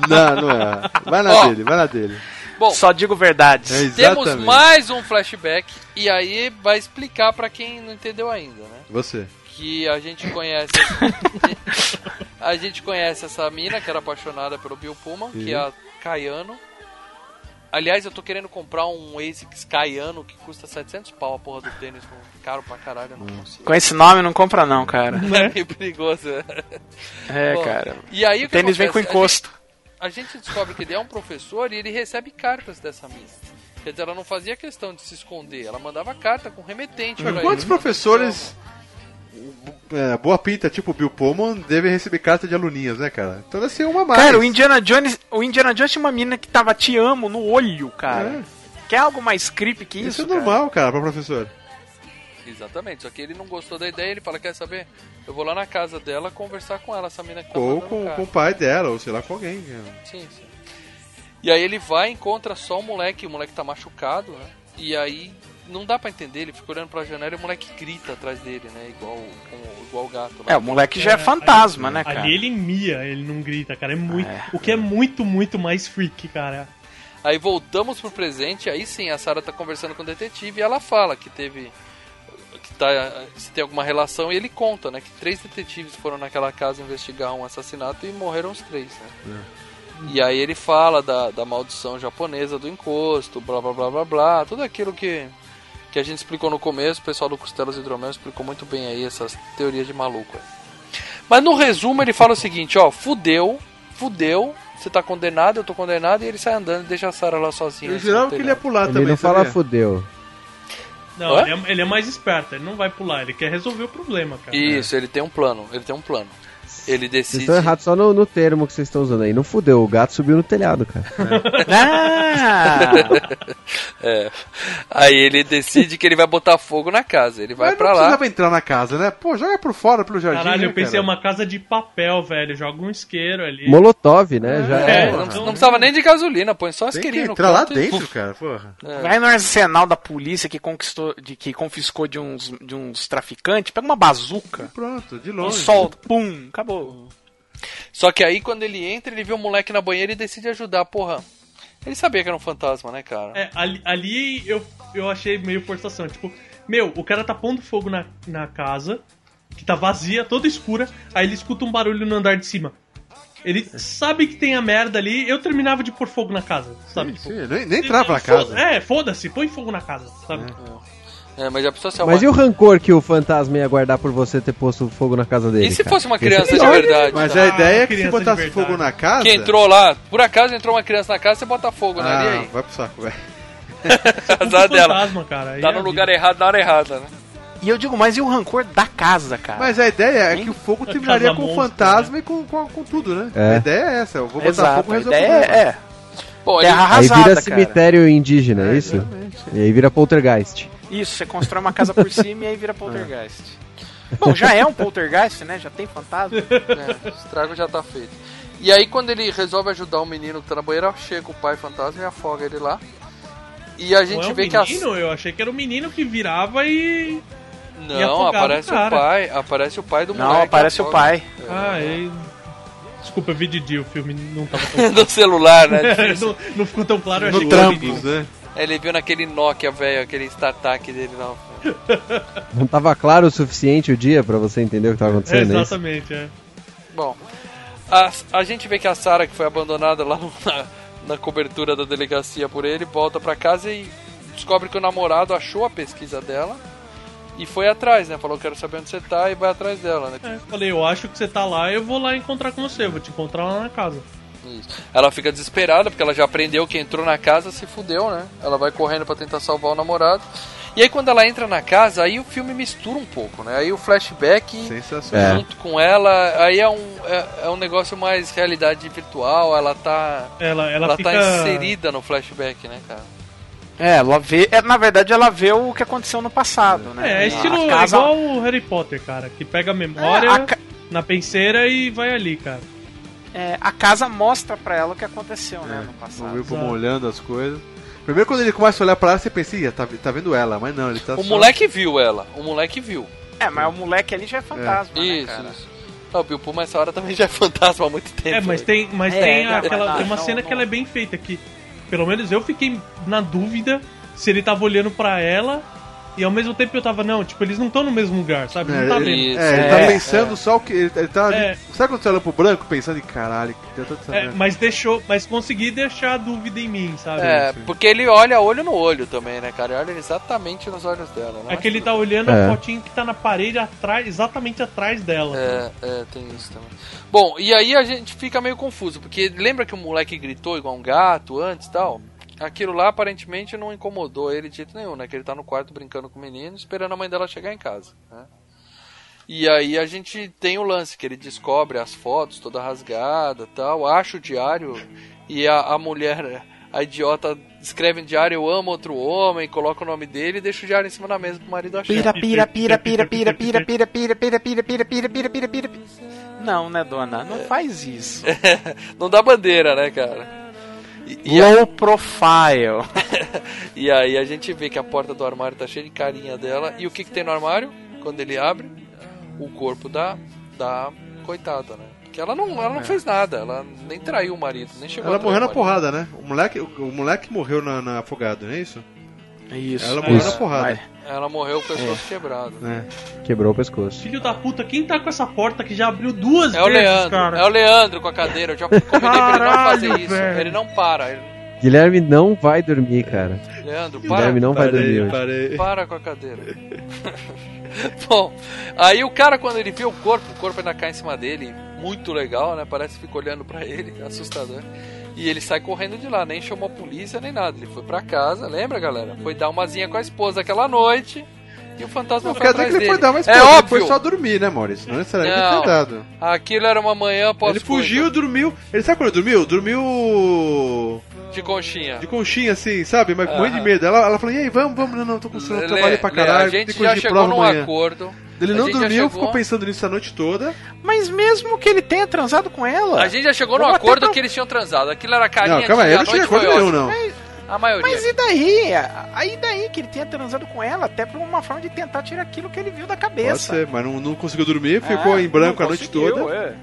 Não, não é. Vai na Ó. dele, vai na dele. Bom, Só digo verdades. É temos mais um flashback e aí vai explicar pra quem não entendeu ainda, né? Você. Que a gente conhece. *laughs* a gente conhece essa mina que era apaixonada pelo Bill Pullman, que é a Caiano. Aliás, eu tô querendo comprar um ASICS Caiano que custa 700 pau a porra do tênis, caro pra caralho, eu não consigo. Com esse nome não compra não, cara. *laughs* É meio perigoso. É, Bom, cara. E aí O o que tênis vem com acontece? A encosto. a gente descobre que ele é um professor e ele recebe cartas dessa mina. Quer dizer, ela não fazia questão de se esconder, ela mandava carta com remetente pra Quantos ele. professores. É, boa pinta, tipo Bill Pullman, devem receber carta de aluninhas, né, cara? Então deve ser uma mais. Cara, o Indiana Jones, o Indiana Jones tinha uma mina que tava te amo no olho, cara. Quer algo mais creepy que Isso isso? é cara? normal, cara, pra professor. Exatamente, só que ele não gostou da ideia, ele fala, quer saber? Eu vou lá na casa dela conversar com ela, essa mina que tá Ou com, carta." com o pai dela, ou sei lá, com alguém. né? Sim, sim. E aí ele vai e encontra só o moleque, o moleque tá machucado, né? E aí não dá pra entender, ele fica olhando pra janela e o moleque grita atrás dele, né? Igual, igual o gato. lá. É, o moleque já é, fantasma, né, cara? Ali ele mia, ele não grita, cara. É muito. O que é muito, muito mais freak, cara. Aí voltamos pro presente, aí sim a Sarah tá conversando com o detetive e ela fala que teve. que tá. se tem alguma relação e ele conta, né? Que três detetives foram naquela casa investigar um assassinato e morreram os três, né? E aí ele fala da, da maldição japonesa do encosto, blá blá blá blá blá, tudo aquilo que, que a gente explicou no começo, o pessoal do Costelas Hidromel explicou muito bem aí essas teorias de maluco. aí. Mas no resumo ele fala o seguinte, ó, fudeu, fudeu, você tá condenado, eu tô condenado, e ele sai andando e deixa a Sarah lá sozinha. Eu jurava que ele ia pular Ele também. não fala sabia? fudeu. Não, ele é, ele é mais esperto, ele não vai pular, ele quer resolver o problema, cara. Isso, ele tem um plano, ele tem um plano. Ele Vocês decide. estão errados só no, no termo que vocês estão usando aí. Não fudeu, o gato subiu no telhado, cara. *laughs* Ah! *laughs* É. Aí ele decide que ele vai botar fogo na casa. Ele vai Mas pra não lá. precisava entrar na casa, né? Pô, joga por fora, pelo jardim. Caralho, né, eu pensei cara? uma casa de papel, velho. Joga um isqueiro ali. Molotov, né? Já É, é. Não, não precisava nem de gasolina, põe só Tem que isqueirinho no entrar lá canto e- dentro, cara, porra. Vai no arsenal da polícia que conquistou, de, que confiscou de uns, de uns traficantes, pega uma bazuca, Pronto, de um longe. solta, pum, acabou. Só que aí quando ele entra, ele vê o moleque na banheira e decide ajudar. Porra, ele sabia que era um fantasma, né, cara? É, ali, ali eu, eu achei meio forçação. Tipo, meu, o cara tá pondo fogo na, na casa, que tá vazia, toda escura, aí ele escuta um barulho no andar de cima. Ele sabe que tem a merda ali, eu terminava de pôr fogo na casa, sabe? Sim, Tipo, sim, nem, nem entrava na foda- casa. É, foda-se, põe fogo na casa, sabe? É, mas já precisa ser Mas e o rancor que o fantasma ia guardar por você ter posto fogo na casa dele? E se cara? fosse uma é criança de pior. verdade? Mas tá? a ideia é que se botasse fogo na casa. Que entrou lá, por acaso entrou uma criança na casa, você bota fogo, né? Ah, E aí? vai pro saco, velho. *laughs* Azar dela. fantasma, cara. Tá é no a lugar vida. errado, na hora errada, né? E eu digo, mas e o rancor da casa, cara? Mas a ideia é que o fogo terminaria com o fantasma e com, com, com tudo, né? É. A ideia é essa. Eu vou botar Exato, fogo e a resolver. ideia o problema. é, é Bom, terra Aí arrasada, vira cara. cemitério indígena, é isso? Exatamente. E aí vira poltergeist. Isso, você constrói uma casa por cima e aí vira poltergeist. Bom, já é um poltergeist, né? Já tem fantasma. É, o estrago já tá feito. E aí quando ele resolve ajudar o menino que tá na banheira, chega o pai fantasma e afoga ele lá. E a Não gente é um vê que a... menino? Eu achei que era o menino que virava e. Não, aparece o o, pai, aparece o pai do Não, moleque. aparece o pai. Ah, e... Desculpa, eu vi de dia, o filme não tava tão *laughs* do celular, né? *laughs* Não, não ficou tão claro, eu achei No que era o trampos, menino. né? Ele viu naquele Nokia, velho, aquele StarTAC dele lá. Não tava claro o suficiente o dia pra você entender o que tava É, acontecendo, é exatamente, é. Bom, a, a gente vê que a Sarah, que foi abandonada lá *laughs* na, na cobertura da delegacia por ele, volta pra casa e descobre que o namorado achou a pesquisa dela e foi atrás, né? Falou, quero saber onde você tá e vai atrás dela, né? É, falei, eu acho que você tá lá, eu vou lá encontrar com você, eu vou te encontrar lá na casa. Isso. Ela fica desesperada porque ela já aprendeu que entrou na casa, se fudeu, né? Ela vai correndo pra tentar salvar o namorado. E aí quando ela entra na casa, aí o filme mistura um pouco, né? Aí o flashback. É. junto com ela, aí é um, é, é um negócio mais realidade virtual, ela tá. Ela, ela, Ela, fica... tá inserida no flashback, né, cara? É, ela vê. É, na verdade, ela vê o que aconteceu no passado, né? É, é estilo casa- igual o Harry Potter, cara, que pega a memória É, a ca- na penseira e vai ali, cara. É, a casa mostra pra ela o que aconteceu, né, no Não passado. viu como Exato. olhando as coisas. Primeiro quando ele começa a olhar pra ela, você pensa, Ih, tá, tá vendo ela, mas não, ele tá O só... moleque viu ela, o moleque viu. É, mas o moleque ali já é fantasma, né, Isso, cara? isso. O Bill Pullman essa hora também já é fantasma há muito tempo. É, mas né? tem, mas É, tem não, aquela. tem uma não, cena não. que ela é bem feita que, pelo menos eu fiquei na dúvida se ele tava olhando pra ela E ao mesmo tempo eu tava, não, tipo, eles não estão no mesmo lugar, sabe? É, não tá ele, vendo. Isso, é, ele é, tá pensando só o que. Ele, ele tá. É. Sabe quando você olha pro branco pensando em caralho, que eu tô É, sabendo. mas deixou, mas consegui deixar a dúvida em mim, sabe? É, porque ele olha olho no olho também, né, cara? Ele olha exatamente nos olhos dela, né? É que ele tá olhando É. a fotinho que tá na parede atrás, exatamente atrás dela. É, é, tem isso também. Bom, e aí a gente fica meio confuso, porque lembra que o moleque gritou igual um gato antes e tal? Aquilo lá aparentemente não incomodou ele de jeito nenhum, né? Que ele tá no quarto brincando com o menino, esperando a mãe dela chegar em casa, né? E aí a gente tem o lance, que ele descobre as fotos toda rasgada tal, acha o diário e a, a mulher, a idiota, escreve no diário eu amo outro homem, coloca o nome dele e deixa o diário em cima da mesa pro marido achar. Pira, pira, pira, pira, pira, pira, pira, pira, pira, pira, pira, pira, pira, pira, pira. Não, né, dona? Não faz isso. não dá bandeira, né, cara? E, a- Low profile. *laughs* E aí a gente vê que a porta do armário tá cheia de carinha dela. E o que, que tem no armário? Quando ele abre, o corpo da, da coitada, né? Porque ela não, ela não fez nada, ela nem traiu o marido, nem chegou Ela morreu na porrada, né? O moleque, o, o moleque morreu na, na afogado, não é isso? Isso. Ela morreu na porrada. Ela morreu com o pescoço quebrado. né? Quebrou o pescoço. Filho da puta, quem tá com essa porta que já abriu duas É o vezes, Leandro, cara? é o Leandro com a cadeira. Eu já combinei pra ele não Caralho, fazer isso. velho. Ele não para. Ele... Guilherme não vai dormir, cara. Leandro, para. Guilherme não vai dormir hoje. parei. Para com a cadeira. *laughs* Bom, aí o cara, quando ele vê o corpo, o corpo ainda cai em cima dele, muito legal, né? Parece que fica olhando pra ele, assustador. E ele sai correndo de lá, nem chamou a polícia nem nada. Ele foi pra casa, lembra, galera? Foi dar umazinha com a esposa aquela noite. E o fantasma Não foi quer dizer atrás que ele foi dar mais É Ele óbvio. foi só dormir, né, Maurício? Não necessariamente Não. ter dado. Aquilo era uma manhã após Ele fugiu, dormiu. Ele sabe quando ele dormiu? Dormiu de conchinha. de conchinha, assim, sabe? Mas com muito de medo. Ela, ela falou, e aí, vamos, vamos. Não, não, tô com sono, trabalhei pra caralho. a gente já chegou num amanhã. acordo. Ele A não dormiu, chegou- ficou pensando nisso a noite toda. Mas mesmo que ele tenha transado com ela. A gente já chegou até acordo pra- que eles tinham transado. Aquilo era carinha Não, calma aí, de eu a não cheguei a noite foi acordo nenhum, não. A maioria. Mas e daí? Aí daí que ele tenha transado com ela, até por uma forma de tentar tirar aquilo que ele viu da Pode cabeça. ser, mas não, não conseguiu dormir, ficou É, em branco a noite conseguiu, toda. é.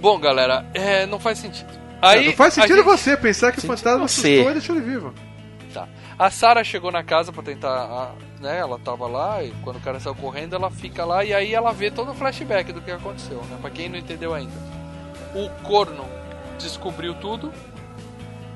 Bom, galera, é, não faz sentido. Aí, não faz sentido gente- você pensar que o fantasma você. assustou e deixou ele vivo. A Sarah chegou na casa pra tentar, né? Ela tava lá e quando o cara saiu correndo, ela fica lá e aí ela vê todo o flashback do que aconteceu, né? Pra quem não entendeu ainda. O corno descobriu tudo.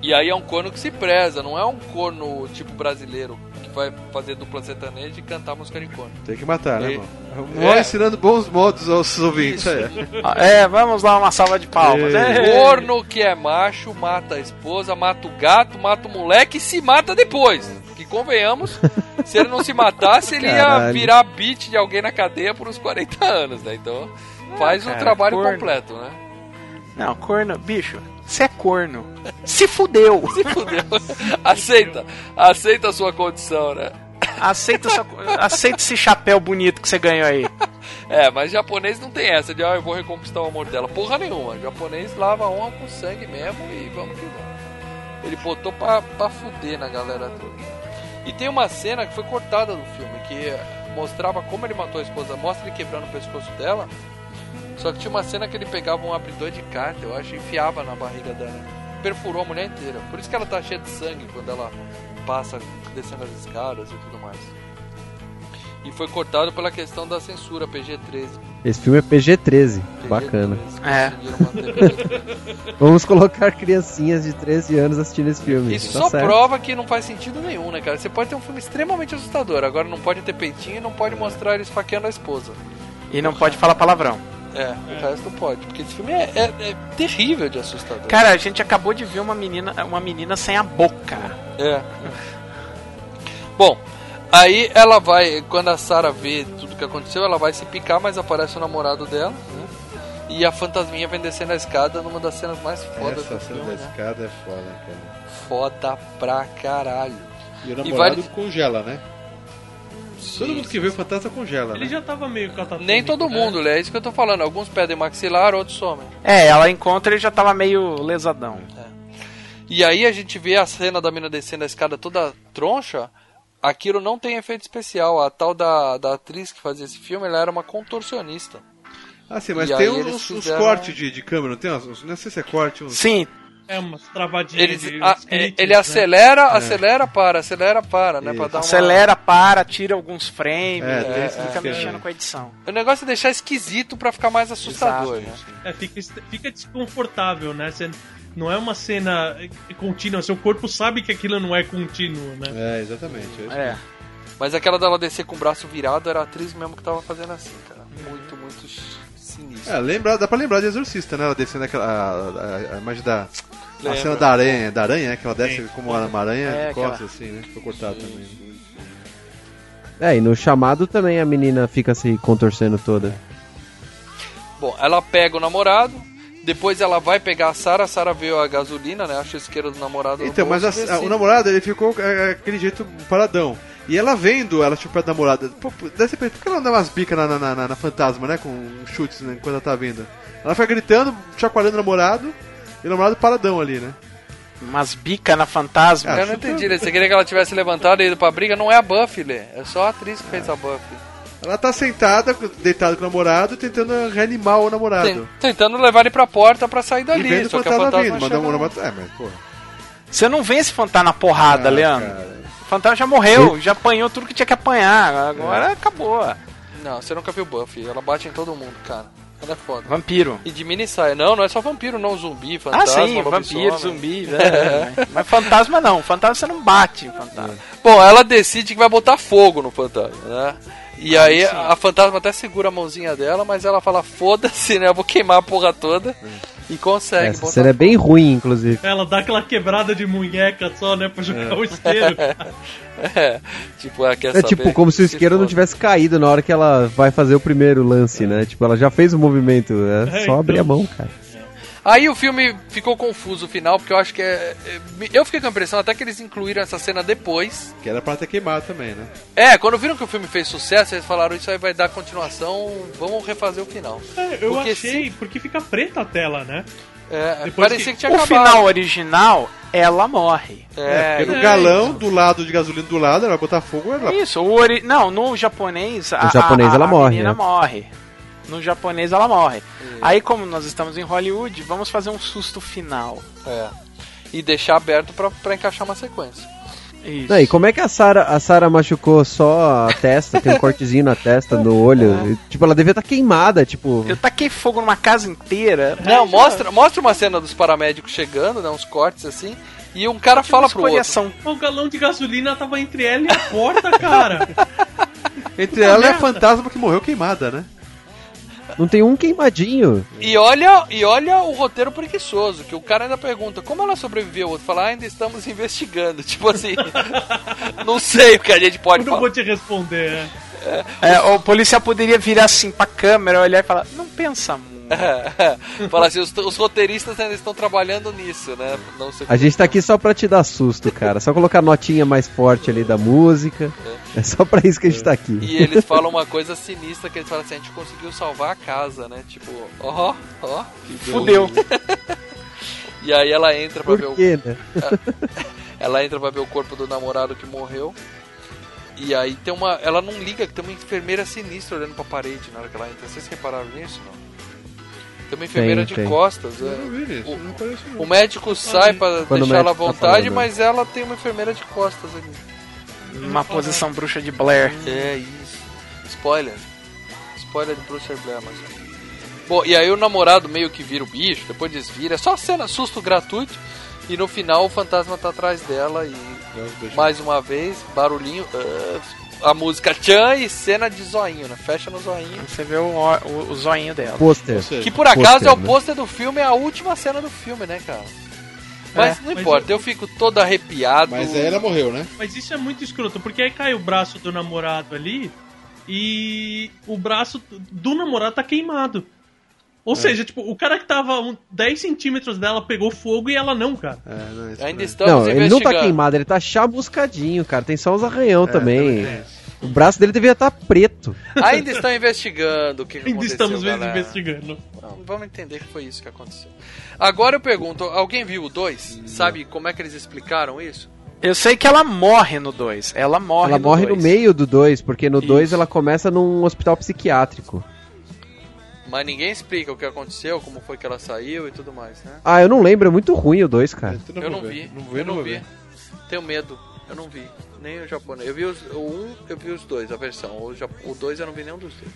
E aí é um corno que se preza, não é um corno tipo brasileiro vai fazer dupla sertaneja e cantar música de corno. Tem que matar, né, E- mano? Mó É. ensinando bons modos aos ouvintes. Isso. É. Ah, É, vamos lá, uma salva de palmas. É. É. Corno que é macho, mata a esposa, mata o gato, mata o moleque e se mata depois. Que convenhamos, se ele não se matasse, ele ia Caralho. virar beat de alguém na cadeia por uns 40 anos, né? Então faz o cara, trabalho corno. completo, né? Não, corno, bicho, você é corno. Se fudeu. *laughs* Se fudeu. aceita, aceita a sua condição, né? Aceita, essa, aceita esse chapéu bonito que você ganhou aí. É, mas japonês não tem essa de, ah, eu vou reconquistar o amor dela. Porra nenhuma. japonês lava a honra com sangue mesmo e vamos que vamos. Ele botou pra, pra fuder na galera toda. E tem uma cena que foi cortada do filme, que mostrava como ele matou a esposa. Mostra ele quebrando o pescoço dela. Só que tinha uma cena que ele pegava um abridor de carta, eu acho, e enfiava na barriga dela. Perfurou a mulher inteira. Por isso que ela tá cheia de sangue quando ela passa descendo as escadas e tudo mais. E foi cortado pela questão da censura PG-13. Esse filme é PG-13. Bacana. É. *laughs* Vamos colocar criancinhas de 13 anos assistindo esse filme. Isso Tá só certo. prova que não faz sentido nenhum, né, cara? Você pode ter um filme extremamente assustador, agora não pode ter peitinho e não pode mostrar ele esfaqueando a esposa. E não pode falar palavrão. É, o resto pode, porque esse filme é, é- é terrível de assustador. Cara, a gente acabou de ver uma menina, uma menina sem a boca. É. Bom, aí ela vai, quando a Sarah vê tudo que aconteceu, ela vai se picar, mas aparece o namorado dela, né? E a fantasminha vem descendo a escada numa das cenas mais fodas Essa do cena filme, da né? escada é foda, cara. Foda pra caralho. E o E namorado vários- congela, né? Todo Sim, mundo que vê o fantasma congela, Ele né? já tava meio catatônico. Nem todo né? mundo, é isso que eu tô falando. Alguns pedem maxilar, outros somem. É, ela encontra e já tava meio lesadão. E aí a gente vê a cena da mina descendo a escada toda troncha. Aquilo não tem efeito especial. A tal da, da atriz que fazia esse filme, ela era uma contorcionista. Ah, sim, mas E tem uns, eles uns fizeram- cortes de, de câmera, não tem? Uns, não sei se é corte, uns... Sim, É, umas travadinhas. Ele, de- a- glitches, ele né? acelera, acelera, para, acelera, para, né? Pra dar uma... Acelera, para, tira alguns frames, É, é, fica mexendo com a edição. O negócio é deixar esquisito pra ficar mais assustador, Exato. né? É, fica, fica desconfortável, né? Você não é uma cena contínua, seu corpo sabe que aquilo não é contínuo, né? É, exatamente. é. É. Mas aquela dela descer com o braço virado era a atriz mesmo que tava fazendo assim, cara. Muito, muito sinistro. É, lembra, dá pra lembrar de Exorcista, né? Ela descendo aquela. A, a, a imagem da. A Lembra. cena da aranha, da aranha, né? Que ela desce como uma aranha É, de costas, aquela- assim, né? Foi cortado também. É, e no chamado também a menina fica se contorcendo toda. Bom, ela pega o namorado, depois ela vai pegar a Sarah, a Sarah veio a gasolina, né? A chusqueira do namorado. Então, mas a- a- o namorado, ele ficou é, aquele jeito paradão. E ela vendo ela chupando a namorada. Pô, deve ser, por que ela não dá umas bicas na, na, na- na fantasma, né? Com chutes, né? Enquanto ela tá vindo. Ela fica gritando, chacoalhando o namorado. E o namorado paradão ali, né? Umas bica na fantasma. Ah, Eu não entendi, Lê. Você queria que ela tivesse levantado e ido pra briga? Não é a Buffy, Lê. É só a atriz que fez a Buffy. Ela tá sentada, deitada com o namorado, tentando reanimar o namorado. Ten- Tentando levar ele pra porta pra sair E dali. vendo o Só que a fantasma vindo. Namorado. É, mas, porra. Você não vê esse fantasma na porrada, Ah, Leandro. cara. O fantasma já morreu, já apanhou tudo que tinha que apanhar. Agora acabou. Não, você nunca viu Buffy. Ela bate em todo mundo, cara. Ela é foda. Vampiro. E de mini saia. Não, não é só vampiro, não. Zumbi, fantasma, ah, sim, vampiro, zumbi. *laughs* né? Mas fantasma não. Fantasma você não bate em fantasma. Bom, ela decide que vai botar fogo no fantasma, né? E Ah, aí sim. a fantasma até segura a mãozinha dela, mas ela fala, foda-se, né? Eu vou queimar a porra toda. E consegue Essa botar cena é bem ruim, inclusive. Ela dá aquela quebrada de munheca só, né? Pra jogar o isqueiro. *laughs* É, tipo, ela quer É saber tipo como se o que isqueiro não tivesse caído na hora que ela vai fazer o primeiro lance, né? Tipo, ela já fez o movimento, é É, só então. abrir a mão, cara. Aí o filme ficou confuso o final, porque eu acho que é. é- Eu fiquei com a impressão até que eles incluíram essa cena depois. Que era pra ter queimado também, né? É, quando viram que o filme fez sucesso, eles falaram isso aí vai dar continuação, vamos refazer o final. É, eu Porque achei, porque fica preta a tela, né? É, Depois parecia que- que, tinha O acabado. final original, ela morre. É, Porque no é, galão, do lado de gasolina do lado, ela vai botar fogo, ela. Isso, o ori... não, no japonês, a, No japonês a- ela a morre, menina né? morre. No japonês ela morre. Aí, como nós estamos em Hollywood, vamos fazer um susto final. é. E deixar aberto pra, pra encaixar uma sequência. Isso. Não, e como é que a Sarah, a Sarah machucou só a testa, tem um cortezinho na testa, no olho? E, Tipo, ela devia estar queimada, tipo. Eu taquei fogo numa casa inteira. Não, mostra, mostra uma cena dos paramédicos chegando, né, uns cortes assim, e um cara fala pro outro. O galão de gasolina tava entre ela e a porta, cara. *laughs* Entre ela e a fantasma que morreu queimada, né? Não tem um queimadinho. E olha, e olha o roteiro preguiçoso, que o cara ainda pergunta como ela sobreviveu, o outro fala, ah, ainda estamos investigando. *laughs* Tipo assim, não sei o que a gente pode Eu não falar. vou te responder. é. É, o policial poderia virar assim pra câmera, olhar e falar: Não pensa muito. Falar assim, os, os roteiristas ainda estão trabalhando nisso, né? Não sei A gente tá aqui só pra te dar susto, cara. Só colocar a notinha mais forte ali da música. É só pra isso que a gente tá aqui. E eles falam uma coisa sinistra, que eles falam assim, a gente conseguiu salvar a casa, né? Tipo, ó, ó. Fudeu. E aí ela entra pra ver o quê, né? *laughs* Ela entra pra ver o corpo do namorado que morreu. E aí tem uma. Ela não liga que tem uma enfermeira sinistra olhando pra parede na hora que ela entra. Vocês repararam nisso? Não? Tem uma enfermeira Tem, de tem. costas. Eu é. não vi isso, O- não parece não. O médico sai o deixar ela à tá vontade, falando. mas ela tem uma enfermeira de costas ali. Uma posição bruxa de Blair. É isso. Spoiler. Spoiler de Bruce Blair, mas. Bom, e aí o namorado meio que vira o bicho, depois desvira. É só cena, susto gratuito. E no final o fantasma tá atrás dela e Não, mais uma vez, barulhinho. ah, a música tchan e cena de zoinho, né? Fecha no zoinho. Você vê o, o, o zoinho dela. Pôster. Que por acaso Pôster, é o né? pôster do filme, é a última cena do filme, né, cara? Mas não mas importa, eu fico todo arrepiado. Mas aí ela morreu, né? Mas isso é muito escroto, porque aí cai o braço do namorado ali e o braço do namorado tá queimado. Ou É. seja, tipo, o cara que tava um 10 centímetros dela pegou fogo e ela não, cara. É, não, isso Ainda não. estamos Não, ele não tá queimado, ele tá chamuscadinho, cara. Tem só uns arranhão É, também. isso. O braço dele devia estar preto. Ainda estão investigando o que, Ainda aconteceu, estamos galera. investigando. Não, vamos entender que foi isso que aconteceu. Agora eu pergunto, alguém viu o 2? Sabe como é que eles explicaram isso? Eu sei que ela morre no 2. Ela morre ela no morre dois. no meio do 2, porque no 2 Isso. ela começa num hospital psiquiátrico. Mas ninguém explica o que aconteceu, como foi que ela saiu e tudo mais, né? Ah, eu não lembro, é muito ruim o 2, cara. Eu eu não vi. Não ver, eu não vi. ver. Tenho medo. Eu não vi. Nem o japonês. Eu vi os, o 1, eu vi os dois, a versão. O, ja- o 2 eu não vi nenhum dos dois.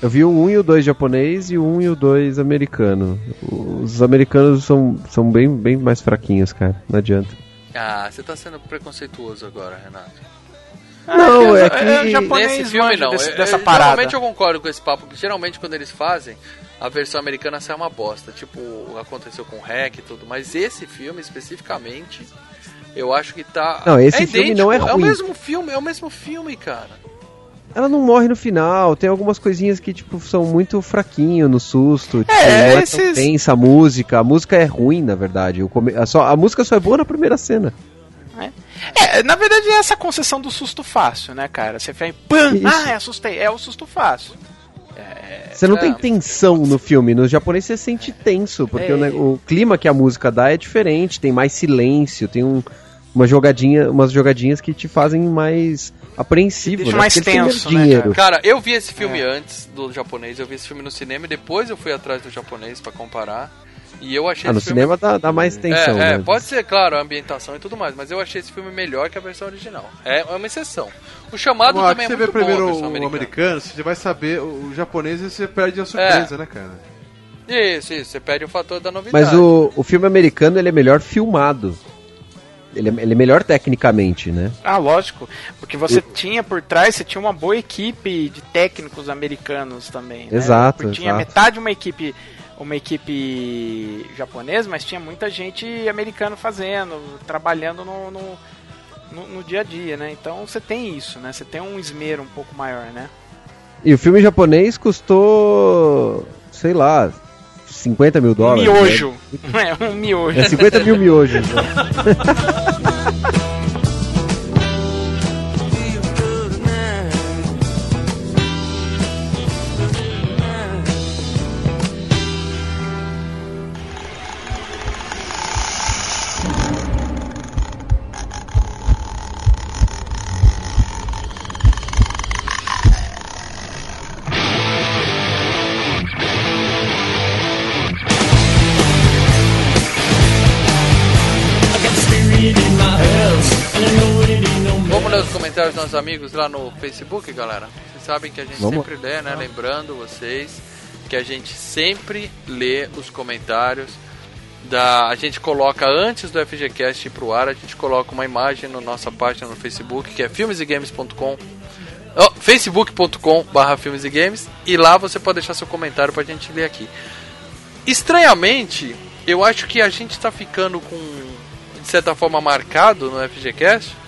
Eu vi o 1 e o 2 japonês e o 1 e o 2 americano. Os americanos são, são bem, bem mais fraquinhos, cara. Não adianta. Ah, você tá sendo preconceituoso agora, Renato. Não, é é, que- o japonês Nesse filme não. desse- Eu- dessa eu- parada. Geralmente eu concordo com esse papo, que geralmente quando eles fazem, a versão americana sai uma bosta. Tipo, aconteceu com o Hack e tudo. Mas esse filme especificamente, eu acho que tá. Não, esse filme não é É o ruim. mesmo filme, é o mesmo filme, cara. Ela não morre no final, tem algumas coisinhas que, tipo, são muito fraquinho no susto. Tipo, É, não é tão esses- tensa a música. A música é ruim, na verdade. O come... a, só... a música só é boa na primeira cena. É, na verdade é essa concessão do susto fácil, né, cara? Você fica em Isso. ah, assustei. É o susto fácil. Você não É. tem tensão no filme. No japonês você sente tenso, porque É. o, o clima que a música dá é diferente, tem mais silêncio, tem um, uma jogadinha, umas jogadinhas que te fazem mais apreensivo, Deixa né? mais Porque tenso, né, dinheiro. Cara, eu vi esse filme antes do japonês, eu vi esse filme no cinema e depois eu fui atrás do japonês pra comparar. E eu achei Ah, no esse filme cinema dá, dá mais tensão, é, é, né? pode ser, claro, a ambientação e tudo mais, mas eu achei esse filme melhor que a versão original. É, é uma exceção. O chamado Bom, também é você muito vê primeiro bom, a o versão americana. americano, você vai saber o japonês e você perde a É. surpresa, né, cara? Isso, isso, você perde o fator da novidade. Mas o, o filme americano ele é melhor filmado. Ele é, ele é melhor tecnicamente, né? Ah, lógico. Porque você tinha por trás, você tinha uma boa equipe de técnicos americanos também. né? Exato, Porque Tinha exato. metade uma equipe uma equipe japonesa, mas tinha muita gente americana fazendo, trabalhando no, no, no- no dia a dia, né? Então você tem isso, né? Você tem um esmero um pouco maior, né? E o filme japonês custou, sei lá, 50 mil Um dólares. miojo. *laughs* É, um miojo. né? É 50 mil miojos. né? *laughs* amigos lá no Facebook, galera? Vocês sabem que a gente Vamos. sempre lê, né? Lembrando vocês que a gente sempre lê os comentários. Da, a gente coloca antes do FGCast ir pro ar, a gente coloca uma imagem na nossa página no Facebook, que é filmesegames.com oh, facebook.com barra filmes e games e lá você pode deixar seu comentário pra gente ler aqui. Estranhamente, eu acho que a gente tá ficando com, de certa forma, marcado no FGCast.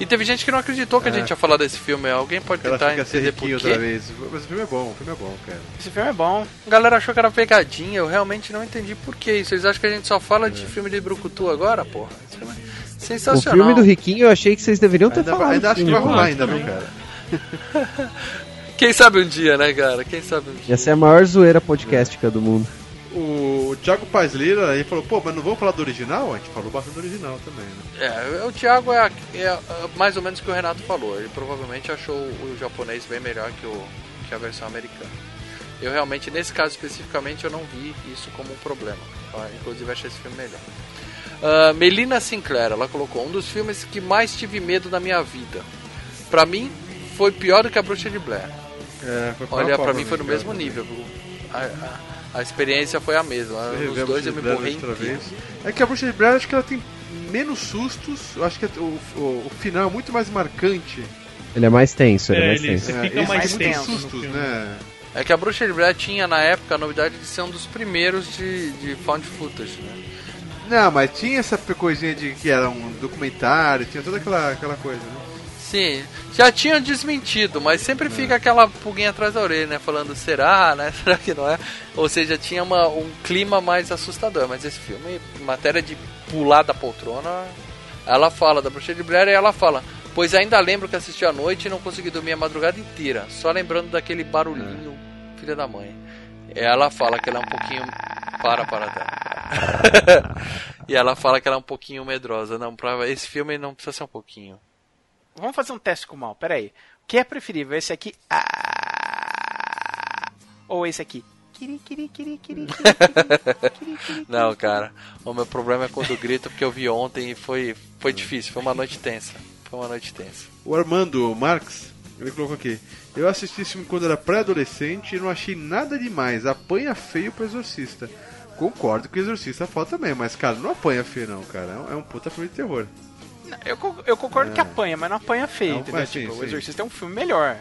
E teve gente que não acreditou que a É. gente ia falar desse filme. Alguém pode Ela tentar entender por riquinho quê? outra vez. Mas o filme é bom, o filme é bom, cara. Esse filme é bom. A galera achou que era pegadinha, eu realmente não entendi por que isso. Eles acham que a gente só fala de filme de Brucutu agora, porra. Esse filme é O sensacional. filme do Riquinho eu achei que vocês deveriam ter Ainda, falado. ainda acho que vai rolar ainda, viu, também. cara? *laughs* Quem sabe um dia, né, cara? Quem sabe um dia. Essa é a maior zoeira podcastica do mundo. O Thiago Paz Lira, ele falou, pô, mas não vamos falar do original? A gente falou bastante do original também, né? É, o Thiago é, é mais ou menos o que o Renato falou. Ele provavelmente achou o japonês bem melhor que, o, que a versão americana. Eu realmente, nesse caso especificamente, eu não vi isso como um problema. Ah, Inclusive, achei esse filme melhor. Ah, Melina Sinclair, ela colocou um dos filmes que mais tive medo da minha vida. Pra mim, foi pior do que a Bruxa de Blair. É, Olha, pau pra mim foi no mesmo nível. viu? A, a- a experiência foi a mesma. Você Nos dois eu me morri outra inteiro. vez. É que a Bruxa de Blair, acho que ela tem menos sustos. Eu acho que o, o, o final é muito mais marcante. Ele é mais tenso, ele é, É, mais ele- tenso. Você É, fica mais tenso sustos, né? É que a Bruxa de Blair tinha na época a novidade de ser um dos primeiros de, de found footage, né? Não, mas tinha essa coisinha de que era um documentário, tinha toda aquela, aquela coisa, né? Sim, já tinham desmentido, mas sempre fica aquela pulguinha atrás da orelha, né? Falando, será, né? *laughs* Será que não é? Ou seja, tinha uma, um clima mais assustador. Mas esse filme, em matéria de pular da poltrona, ela fala da Bruxa de Blair e ela fala, pois ainda lembro que assisti à noite e não consegui dormir a madrugada inteira, só lembrando daquele barulhinho, filha da mãe. Ela fala que ela é um pouquinho. Para, para, para. *laughs* e ela fala que ela é um pouquinho medrosa. Não, pra... esse filme não precisa ser um pouquinho. Vamos fazer um teste com o mal, peraí. O que é preferível, esse aqui? Ah, ou esse aqui? Não, cara. O meu problema é quando eu grito porque eu vi ontem e foi, foi difícil. Foi uma noite tensa. Foi uma noite tensa. O Armando Marx, ele colocou aqui. Eu assisti esse filme quando era pré-adolescente e não achei nada demais. Apanha feio pro Exorcista. Concordo que o Exorcista é foda também, mas, cara, não apanha feio não, cara. É um- É um puta filme de terror. Eu, eu concordo que apanha, mas não apanha feio, Não, entendeu? Tipo, sim. O Exorcista é um filme melhor.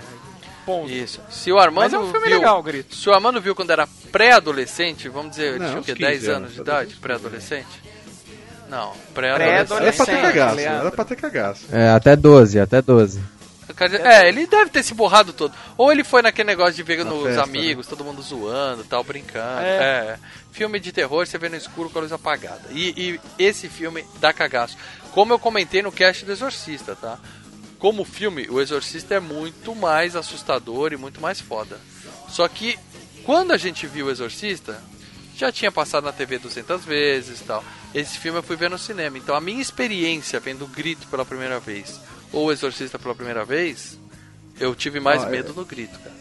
Ponto. Isso. Se o Armando Mas é um filme viu, legal, Grito. Se o Armando viu quando era pré-adolescente, vamos dizer, Não, tinha o quê? 15 10 anos de anos, idade? adolescente. Pré-adolescente? Não, Era pré-adolescente. pra ter cagaço, era pra ter cagaço. É, até 12, até 12. Quer dizer, É, ele deve ter se borrado todo. Ou ele foi naquele negócio de ver Na nos festa, amigos, todo mundo zoando, tal, brincando. É. É. Filme de terror, você vê no escuro com a luz apagada. E, e esse filme dá cagaço. Como eu comentei no cast do Exorcista, tá? Como filme, o Exorcista é muito mais assustador e muito mais foda. Só que, quando a gente viu o Exorcista, já tinha passado na TV 200 vezes e tal. Esse filme eu fui ver no cinema. Então a minha experiência vendo o Grito pela primeira vez, ou o Exorcista pela primeira vez, eu tive mais Ah, é. medo no Grito, cara.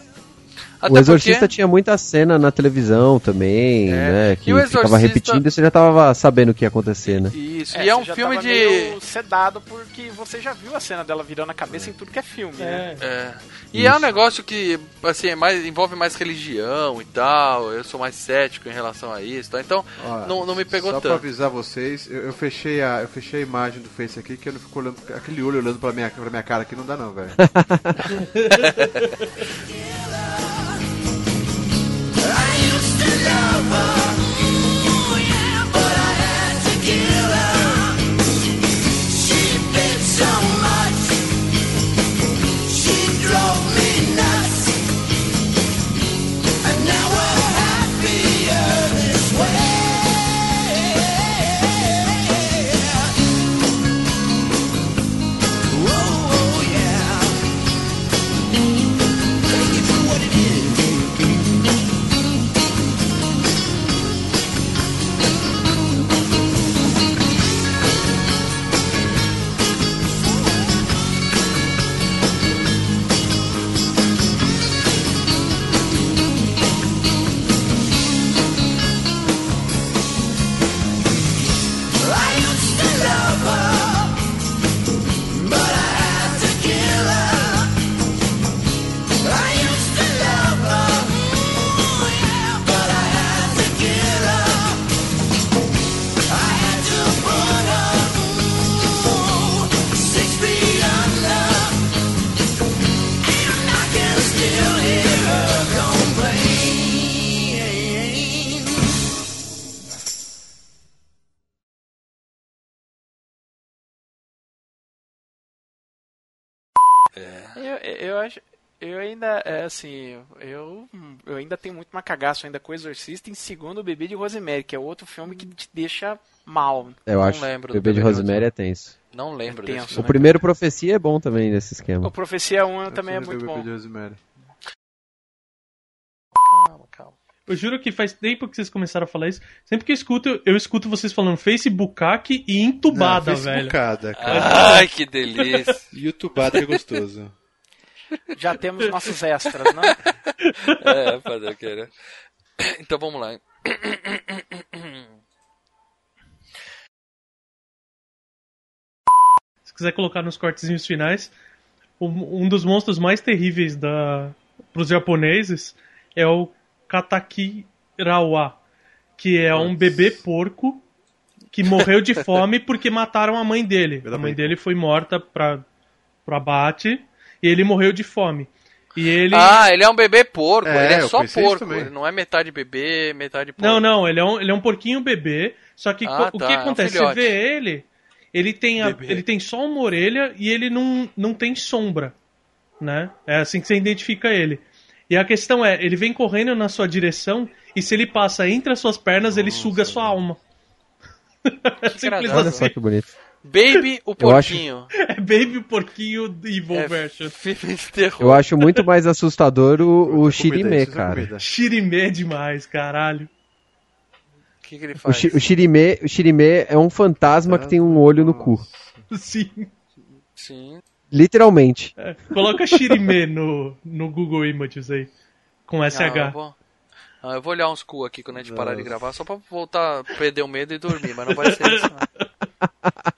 O Exorcista tinha muita cena na televisão também, É. né? Que E o ficava Exorcista- repetindo e você já tava sabendo o que ia acontecer, né? Isso, É, e é um filme de. meio sedado porque você já viu a cena dela virando a cabeça em tudo que é filme, né? É. É. E é um negócio que assim, é mais, envolve mais religião e tal. Eu sou mais cético em relação a isso. Tá? Então, Ó, não, não me pegou Só pra tanto. avisar vocês, eu, eu fechei a, eu fechei a imagem do Face aqui, que eu não fico olhando, aquele olho olhando pra minha, pra minha cara aqui não dá não, velho. *laughs* Eu, eu acho. Eu ainda, é assim, eu, eu ainda tenho muito macagaço ainda com o Exorcista em segundo o Bebê de Rosemary, que é outro filme que te deixa mal. Eu Não acho lembro o Bebê de Bebê de Rosemary é tenso. Não lembro É desse tenso, filme. O primeiro Profecia é bom também nesse esquema. O Profecia 1 também é Eu muito o bom. Bebê de Rosemary. Calma, calma. Eu juro que faz tempo que vocês começaram a falar isso. Sempre que eu escuto, eu escuto vocês falando Facebookak e entubada, Não, velho. Facebookada, cara. Ai, que delícia. *laughs* Youtubada é gostoso. Já temos nossos extras, né? *laughs* é, fazer o que, né? Então vamos lá. Se quiser colocar nos cortezinhos finais, um, dos monstros mais terríveis da pros japoneses é o Katakirawa, que é um bebê porco que morreu de *laughs* fome porque mataram a mãe dele. A mãe dele foi morta pra, pro abate e ele morreu de fome. E ele Ah, ele é um bebê porco. É, ele é só porco. Ele não é metade bebê, metade porco. Não, não, ele é um, ele é um porquinho bebê, só que Ah, o tá, que é um acontece? Você vê ele, ele tem, a- ele tem só uma orelha e ele não, não tem sombra, né? É assim que você identifica ele. E a questão é, ele vem correndo na sua direção e se ele passa entre as suas pernas, ele suga a sua alma. *laughs* Simples agradável. Olha assim. só que bonito. Baby o Eu acho- porquinho. É Baby Porquinho Evil É Version. filme de terror. Eu acho muito mais assustador o, o Shirime, é cara. Shirime demais, caralho. O que, que ele O, faz? Shi- o Shirime, o Shirime é um fantasma que tem um olho no cu. Sim. Sim. Literalmente. É, Coloca Shirime no, no Google Images aí. Com Ah, SH. bom. Ah, eu vou olhar uns cu aqui quando a gente parar de gravar, só pra voltar a perder o medo e dormir, mas não vai ser isso. Não. *laughs*